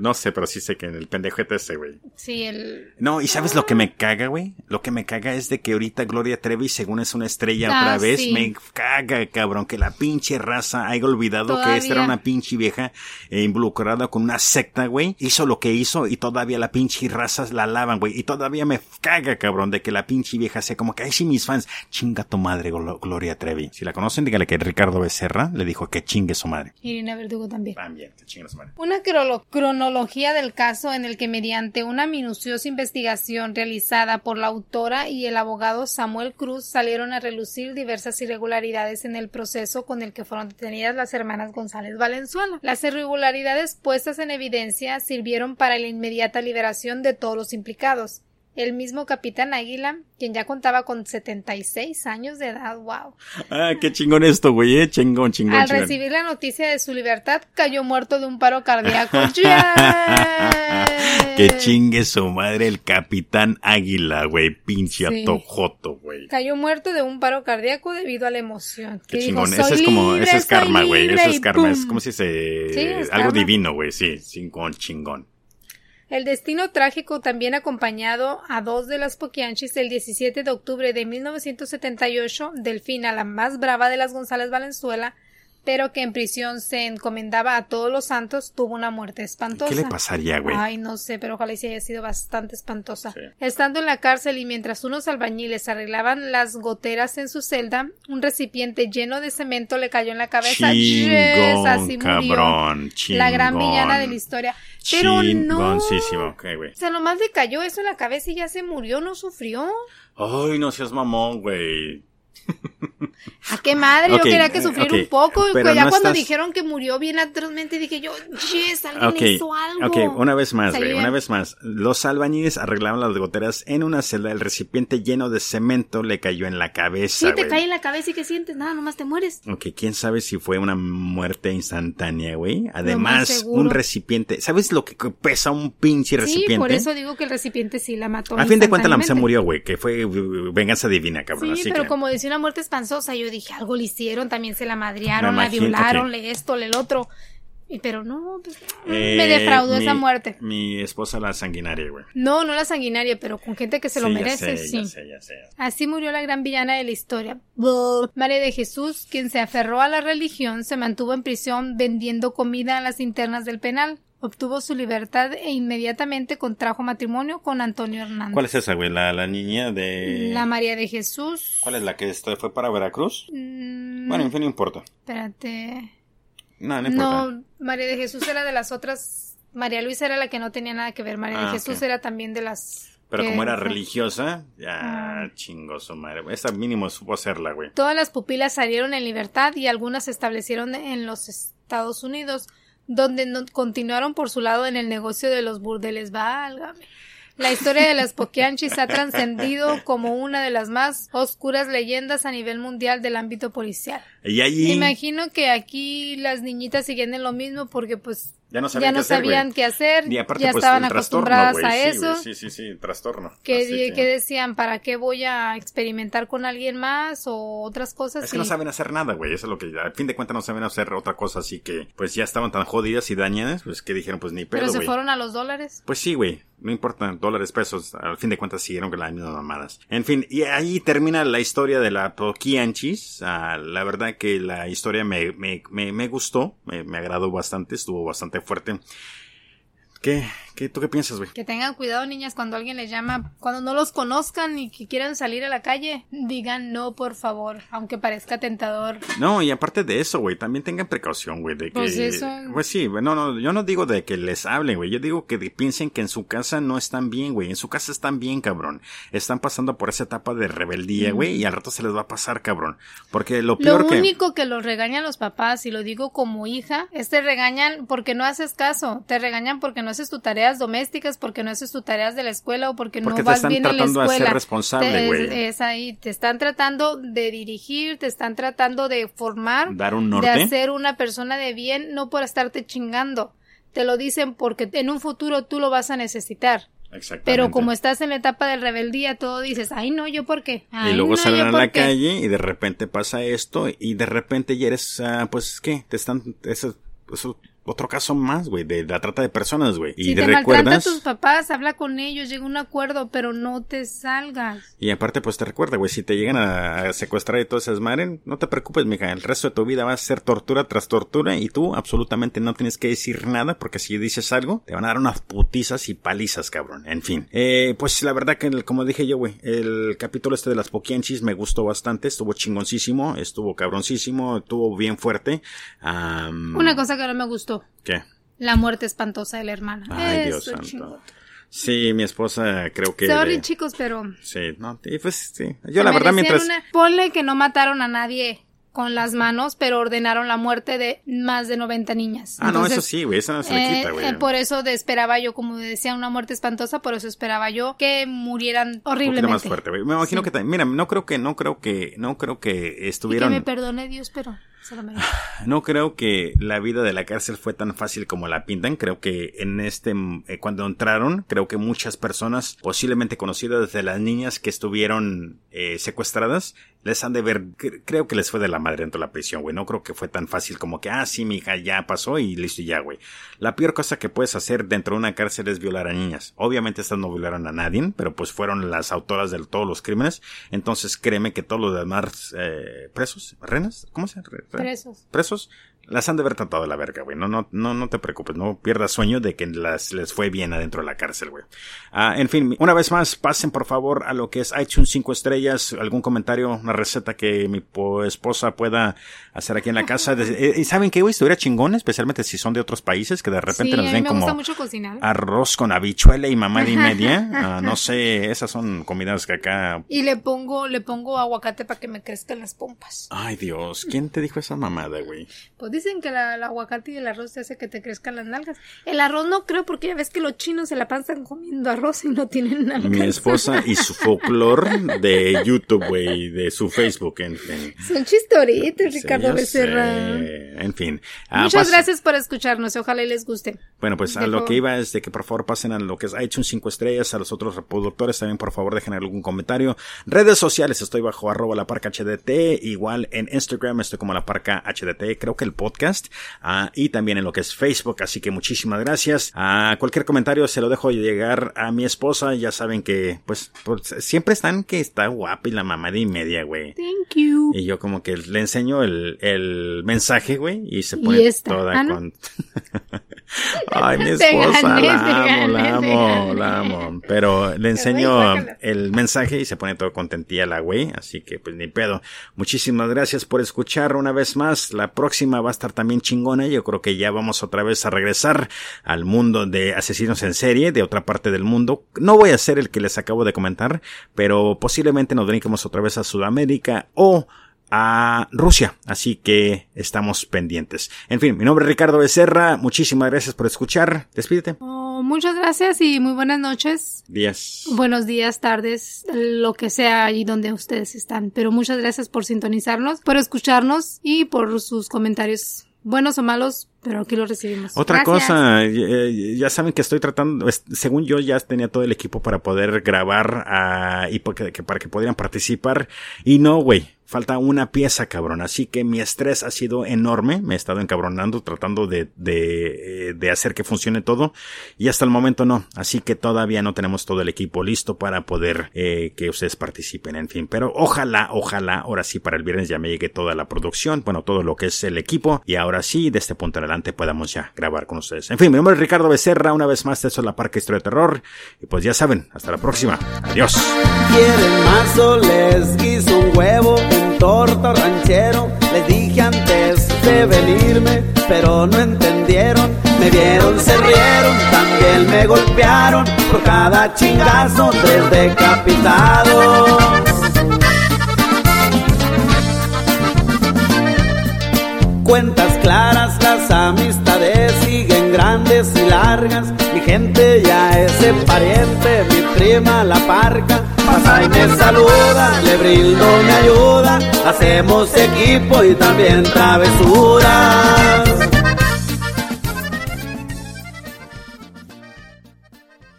[SPEAKER 1] No sé, pero sí sé que en el pendejete ese, güey.
[SPEAKER 2] Sí, el...
[SPEAKER 1] No, y ¿sabes lo que me caga, güey? Lo que me caga es de que ahorita Gloria Trevi, según es una estrella ah, otra vez, me caga, cabrón, que la pinche raza haya olvidado que esta era una pinche vieja eh, involucrada con una secta, güey. Hizo lo que hizo y todavía la pinche raza la lavan, güey. Y todavía me caga, cabrón, de que la pinche vieja sea como que, ay, sí, mis fans, chinga tu madre, Gloria Trevi. Si la conocen, dígale que Ricardo Becerra le dijo que chingue su madre.
[SPEAKER 2] Irina Verdugo también.
[SPEAKER 1] También, que chingue su madre.
[SPEAKER 2] Una cronología del caso en el que mediante una minuciosa investigación realizada por la autora y el abogado Samuel Cruz salieron a relucir diversas irregularidades en el proceso con el que fueron detenidas las hermanas González Valenzuela. Las irregularidades puestas en evidencia sirvieron para la inmediata liberación de todos los implicados el mismo capitán Águila, quien ya contaba con 76 años de edad, wow.
[SPEAKER 1] Ah, qué chingón esto, güey, eh, chingón, chingón.
[SPEAKER 2] Al recibir la noticia de su libertad, cayó muerto de un paro cardíaco.
[SPEAKER 1] que chingue su madre el capitán Águila, güey, pinche atojoto, güey.
[SPEAKER 2] Cayó muerto de un paro cardíaco debido a la emoción.
[SPEAKER 1] Qué chingón, ese es como, ese es karma, güey, ese es karma, es como si se, algo divino, güey, sí, chingón, chingón.
[SPEAKER 2] El destino trágico también acompañado a dos de las Poquianchis el 17 de octubre de 1978, Delfina, la más brava de las González Valenzuela, pero que en prisión se encomendaba a todos los santos, tuvo una muerte espantosa.
[SPEAKER 1] ¿Qué le pasaría, güey?
[SPEAKER 2] Ay, no sé, pero ojalá sí haya sido bastante espantosa. Estando en la cárcel y mientras unos albañiles arreglaban las goteras en su celda, un recipiente lleno de cemento le cayó en la cabeza.
[SPEAKER 1] Chingón, Así cabrón,
[SPEAKER 2] La gran villana de la historia. Pero no.
[SPEAKER 1] Okay,
[SPEAKER 2] o sea, nomás le cayó eso en la cabeza y ya se murió, no sufrió.
[SPEAKER 1] Ay, no seas mamón, güey.
[SPEAKER 2] ¿A qué madre? yo quería que sufriera un poco. Pero ya cuando dijeron que murió bien atrozmente, dije yo, yes, alguien hizo algo.
[SPEAKER 1] Ok, una vez más, güey, una vez más. Los albañiles arreglaban las goteras en una celda. El recipiente lleno de cemento le cayó en la cabeza.
[SPEAKER 2] Sí, te cae en la cabeza y ¿qué sientes? Nada, nomás te mueres.
[SPEAKER 1] Ok, quién sabe si fue una muerte instantánea, güey. Además, un recipiente. ¿Sabes lo que pesa un pinche recipiente? Sí,
[SPEAKER 2] por eso digo que el recipiente sí la mató.
[SPEAKER 1] A fin de cuentas, la se murió, güey, que fue venganza divina, cabrón.
[SPEAKER 2] Sí, pero como decía una muerte espantosa, yo dije, algo le hicieron, también se la madrearon, la violaron, le esto, le otro. Y, pero no, pues, me eh, defraudó esa muerte.
[SPEAKER 1] Mi esposa la sanguinaria, güey.
[SPEAKER 2] No, no la sanguinaria, pero con gente que se lo merece, sí.
[SPEAKER 1] Ya sé, ya sé.
[SPEAKER 2] Así murió la gran villana de la historia. María de Jesús, quien se aferró a la religión, se mantuvo en prisión vendiendo comida a las internas del penal obtuvo su libertad e inmediatamente contrajo matrimonio con Antonio Hernández.
[SPEAKER 1] ¿Cuál es esa, güey? ¿La, la niña de...?
[SPEAKER 2] La María de Jesús.
[SPEAKER 1] ¿Cuál es la que fue para Veracruz? Mm, bueno, en fin, no importa.
[SPEAKER 2] Espérate.
[SPEAKER 1] No, no importa.
[SPEAKER 2] No, María de Jesús era de las otras... María Luisa era la que no tenía nada que ver. María de ah, Jesús era también de las...
[SPEAKER 1] Pero como era religiosa, ya ah. chingo su madre. Esta mínimo supo serla, güey.
[SPEAKER 2] Todas las pupilas salieron en libertad y algunas se establecieron en los Estados Unidos donde no, continuaron por su lado en el negocio de los burdeles. Válgame. La historia de las Poquianchis ha trascendido como una de las más oscuras leyendas a nivel mundial del ámbito policial.
[SPEAKER 1] Y allí...
[SPEAKER 2] Imagino que aquí las niñitas siguen en lo mismo porque pues
[SPEAKER 1] ya no
[SPEAKER 2] sabían,
[SPEAKER 1] ya no
[SPEAKER 2] qué, sabían
[SPEAKER 1] hacer,
[SPEAKER 2] qué hacer,
[SPEAKER 1] y aparte,
[SPEAKER 2] ya
[SPEAKER 1] pues,
[SPEAKER 2] estaban acostumbradas a eso.
[SPEAKER 1] Sí, sí, sí, trastorno.
[SPEAKER 2] Que,
[SPEAKER 1] Así que-
[SPEAKER 2] decían, ¿para qué voy a experimentar con alguien más o otras cosas?
[SPEAKER 1] Es que no saben hacer nada, güey. Eso es lo que, al fin de cuentas, no saben hacer otra cosa. Así que, pues ya estaban tan jodidas y dañadas, pues que dijeron, pues ni
[SPEAKER 2] Pero
[SPEAKER 1] pedo,
[SPEAKER 2] se
[SPEAKER 1] güey.
[SPEAKER 2] fueron a los dólares.
[SPEAKER 1] Pues sí, güey. No importa, dólares, pesos. Al fin de cuentas siguieron con las mismas mamadas. En fin, y ahí termina la historia de la Poquianchis. Ah, la verdad que la historia me, me, me, me gustó. Me, me agradó bastante. Estuvo bastante fuerte. ¿Qué? ¿Qué? ¿Tú qué piensas, güey?
[SPEAKER 2] Que tengan cuidado, niñas, cuando alguien les llama, cuando no los conozcan y que quieran salir a la calle, digan no, por favor, aunque parezca tentador.
[SPEAKER 1] No, y aparte de eso, güey, también tengan precaución, güey, de que...
[SPEAKER 2] Pues eso.
[SPEAKER 1] Pues sí, no, no, yo no digo de que les hablen, güey, yo digo que piensen que en su casa no están bien, güey, en su casa están bien, cabrón. Están pasando por esa etapa de rebeldía, güey, y al rato se les va a pasar, cabrón. Porque lo
[SPEAKER 2] Lo
[SPEAKER 1] peor que...
[SPEAKER 2] único que los regañan los papás, y lo digo como hija, es te regañan porque no haces caso, te regañan porque no haces tus tareas domésticas, porque no haces tus tareas de la escuela o porque,
[SPEAKER 1] Porque
[SPEAKER 2] no
[SPEAKER 1] te
[SPEAKER 2] vas
[SPEAKER 1] están
[SPEAKER 2] bien en la
[SPEAKER 1] tratando de
[SPEAKER 2] escuela.
[SPEAKER 1] ser responsable,
[SPEAKER 2] Te-
[SPEAKER 1] güey.
[SPEAKER 2] Es, es ahí, te están tratando de dirigir, te están tratando de formar,
[SPEAKER 1] Dar un
[SPEAKER 2] de
[SPEAKER 1] norte.
[SPEAKER 2] hacer una persona de bien, no por estarte chingando. Te lo dicen porque en un futuro tú lo vas a necesitar.
[SPEAKER 1] Exactamente.
[SPEAKER 2] Pero como estás en la etapa de rebeldía, todo dices, ay no, yo por qué.
[SPEAKER 1] Y luego
[SPEAKER 2] no,
[SPEAKER 1] salen a la
[SPEAKER 2] qué".
[SPEAKER 1] calle y de repente pasa esto y de repente ya eres, ah, pues, ¿qué? Te están... Eso, eso- otro caso más, güey, de la trata de personas, güey. Y
[SPEAKER 2] Si te
[SPEAKER 1] recuerdas...
[SPEAKER 2] tus papás, habla con ellos, llega a un acuerdo, pero no te salgas.
[SPEAKER 1] Y aparte, pues te recuerda, güey, si te llegan a, a secuestrar y todo esas madres, no te preocupes, mija, el resto de tu vida va a ser tortura tras tortura y tú absolutamente no tienes que decir nada porque si dices algo, te van a dar unas putizas y palizas, cabrón. En fin, eh, pues la verdad que, como dije yo, güey, el capítulo este de las Poquianchis me gustó bastante, estuvo chingoncísimo, estuvo cabroncísimo, estuvo bien fuerte. Am,
[SPEAKER 2] Una cosa que no me gustó,
[SPEAKER 1] ¿Qué?
[SPEAKER 2] la muerte espantosa de la hermana.
[SPEAKER 1] Ay,
[SPEAKER 2] Eso,
[SPEAKER 1] Dios santo. Sí, mi esposa creo que...
[SPEAKER 2] Sorry, chicos, pero...
[SPEAKER 1] Sí, no, y pues sí. Yo
[SPEAKER 2] se
[SPEAKER 1] la verdad mientras...
[SPEAKER 2] una- Ponle que no mataron a nadie con las manos, pero ordenaron la muerte de más de 90 niñas.
[SPEAKER 1] Ah, no, eso sí, güey, eso no se le
[SPEAKER 2] Eh,
[SPEAKER 1] quita, güey.
[SPEAKER 2] eh, por eso esperaba yo, como decía, una muerte espantosa, por eso esperaba yo que murieran
[SPEAKER 1] Un
[SPEAKER 2] horriblemente.
[SPEAKER 1] más fuerte, güey. Me imagino
[SPEAKER 2] Sí.
[SPEAKER 1] que también, mira, no creo que, no creo que, no creo que
[SPEAKER 2] Y que
[SPEAKER 1] estuvieron,
[SPEAKER 2] me perdone Dios, pero se lo merece.
[SPEAKER 1] no creo que la vida de la cárcel fue tan fácil como la pintan. Creo que en este, mm, eh, cuando entraron, creo que muchas personas, posiblemente conocidas desde las niñas que estuvieron eh, secuestradas, les han de ver, cre- creo que les fue de la madre dentro de la prisión, güey. No creo que fue tan fácil como que, ah, sí, mi hija, ya pasó y listo y ya, güey. La peor cosa que puedes hacer dentro de una cárcel es violar a niñas. Obviamente estas no violaron a nadie, pero pues fueron las autoras de todos los crímenes. Entonces créeme que todos los demás eh, presos, renas, ¿cómo se llama?
[SPEAKER 2] Presos.
[SPEAKER 1] presos las han de haber tratado de la verga, güey. No, no, no, no te preocupes, no pierdas sueño de que las, les fue bien adentro de la cárcel, güey. Ah, en fin, una vez más, pasen por favor a lo que es iTunes 5 estrellas, algún comentario, una receta que mi po- esposa pueda hacer aquí en la casa. Eh, ¿Y saben qué, güey? Estuviera chingón, especialmente si son de otros países que de repente
[SPEAKER 2] sí,
[SPEAKER 1] nos
[SPEAKER 2] me
[SPEAKER 1] como arroz con habichuela y mamada y media. Ah, no sé, esas son comidas que acá
[SPEAKER 2] Y le pongo, le pongo aguacate para que me crezcan las pompas.
[SPEAKER 1] Ay Dios, ¿quién te dijo esa mamada, güey?
[SPEAKER 2] Pues dicen que la- el aguacate y el arroz te hace que te crezcan las nalgas. El arroz no creo porque ya ves que los chinos se la pasan comiendo arroz y no tienen nalgas.
[SPEAKER 1] Mi esposa y su folclore de YouTube, güey, de su Facebook, en fin.
[SPEAKER 2] Son chistoritos,
[SPEAKER 1] Sí,
[SPEAKER 2] Ricardo
[SPEAKER 1] ya
[SPEAKER 2] Becerra.
[SPEAKER 1] sé. En fin. Ah,
[SPEAKER 2] Muchas
[SPEAKER 1] pas-
[SPEAKER 2] gracias por escucharnos. Ojalá y les guste.
[SPEAKER 1] Bueno, pues a lo que iba es de que por favor pasen a lo que es iTunes 5 estrellas, a los otros reproductores también por favor dejen algún comentario. Redes sociales, estoy bajo arroba la parca HDT, igual en Instagram estoy como la parca HDT, creo que el podcast, ah, y también en lo que es Facebook, así que muchísimas gracias. A cualquier comentario se lo dejo llegar a mi esposa, ya saben que pues, siempre están que está guapa y la mamá de y media, güey.
[SPEAKER 2] Thank you.
[SPEAKER 1] Y yo como que le enseño el, el mensaje, güey, y se pone toda
[SPEAKER 2] Ah, ¿no?
[SPEAKER 1] con... Ay, mi esposa,
[SPEAKER 2] gané,
[SPEAKER 1] la amo, la amo, la amo. Pero le enseño el mensaje y se pone todo contentilla la güey, así que pues ni pedo. Muchísimas gracias por escuchar una vez más. La próxima va a estar también chingona. Yo creo que ya vamos otra vez a regresar al mundo de asesinos en serie, de otra parte del mundo. No voy a ser el que les acabo de comentar, pero posiblemente nos brinquemos otra vez a Sudamérica o a Rusia. Así que estamos pendientes. En fin, mi nombre es Ricardo Becerra. Muchísimas gracias por escuchar. Despídete.
[SPEAKER 2] Oh, muchas gracias y muy buenas noches.
[SPEAKER 1] Días.
[SPEAKER 2] Buenos días, tardes, lo que sea allí donde ustedes están. Pero muchas gracias por sintonizarnos, por escucharnos y por sus comentarios buenos o malos, pero aquí lo recibimos.
[SPEAKER 1] Otra cosa, ya saben que estoy tratando, según yo ya tenía todo el equipo para poder grabar uh, y para que, para que pudieran participar. Y no, güey, falta una pieza, cabrón. Así que mi estrés ha sido enorme. Me he estado encabronando, tratando de, de, de, hacer que funcione todo. Y hasta el momento no. Así que todavía no tenemos todo el equipo listo para poder eh, que ustedes participen. En fin, pero ojalá, ojalá, ahora sí para el viernes ya me llegue toda la producción. Bueno, todo lo que es el equipo. Y ahora sí, de este punto en adelante podamos ya grabar con ustedes. En fin, mi nombre es Ricardo Becerra. Una vez más, esto es la Parque Historia de Terror. Y pues ya saben, hasta la próxima. Adiós.
[SPEAKER 3] Torto ranchero. Les dije antes de venirme, pero no entendieron. Me vieron, se rieron, también me golpearon por cada chingazo, tres decapitados. Cuentas claras, las siguen y largas. Mi gente ya es el pariente, mi prima la parca pasa y me saluda, le brindo me ayuda, hacemos equipo y también travesuras.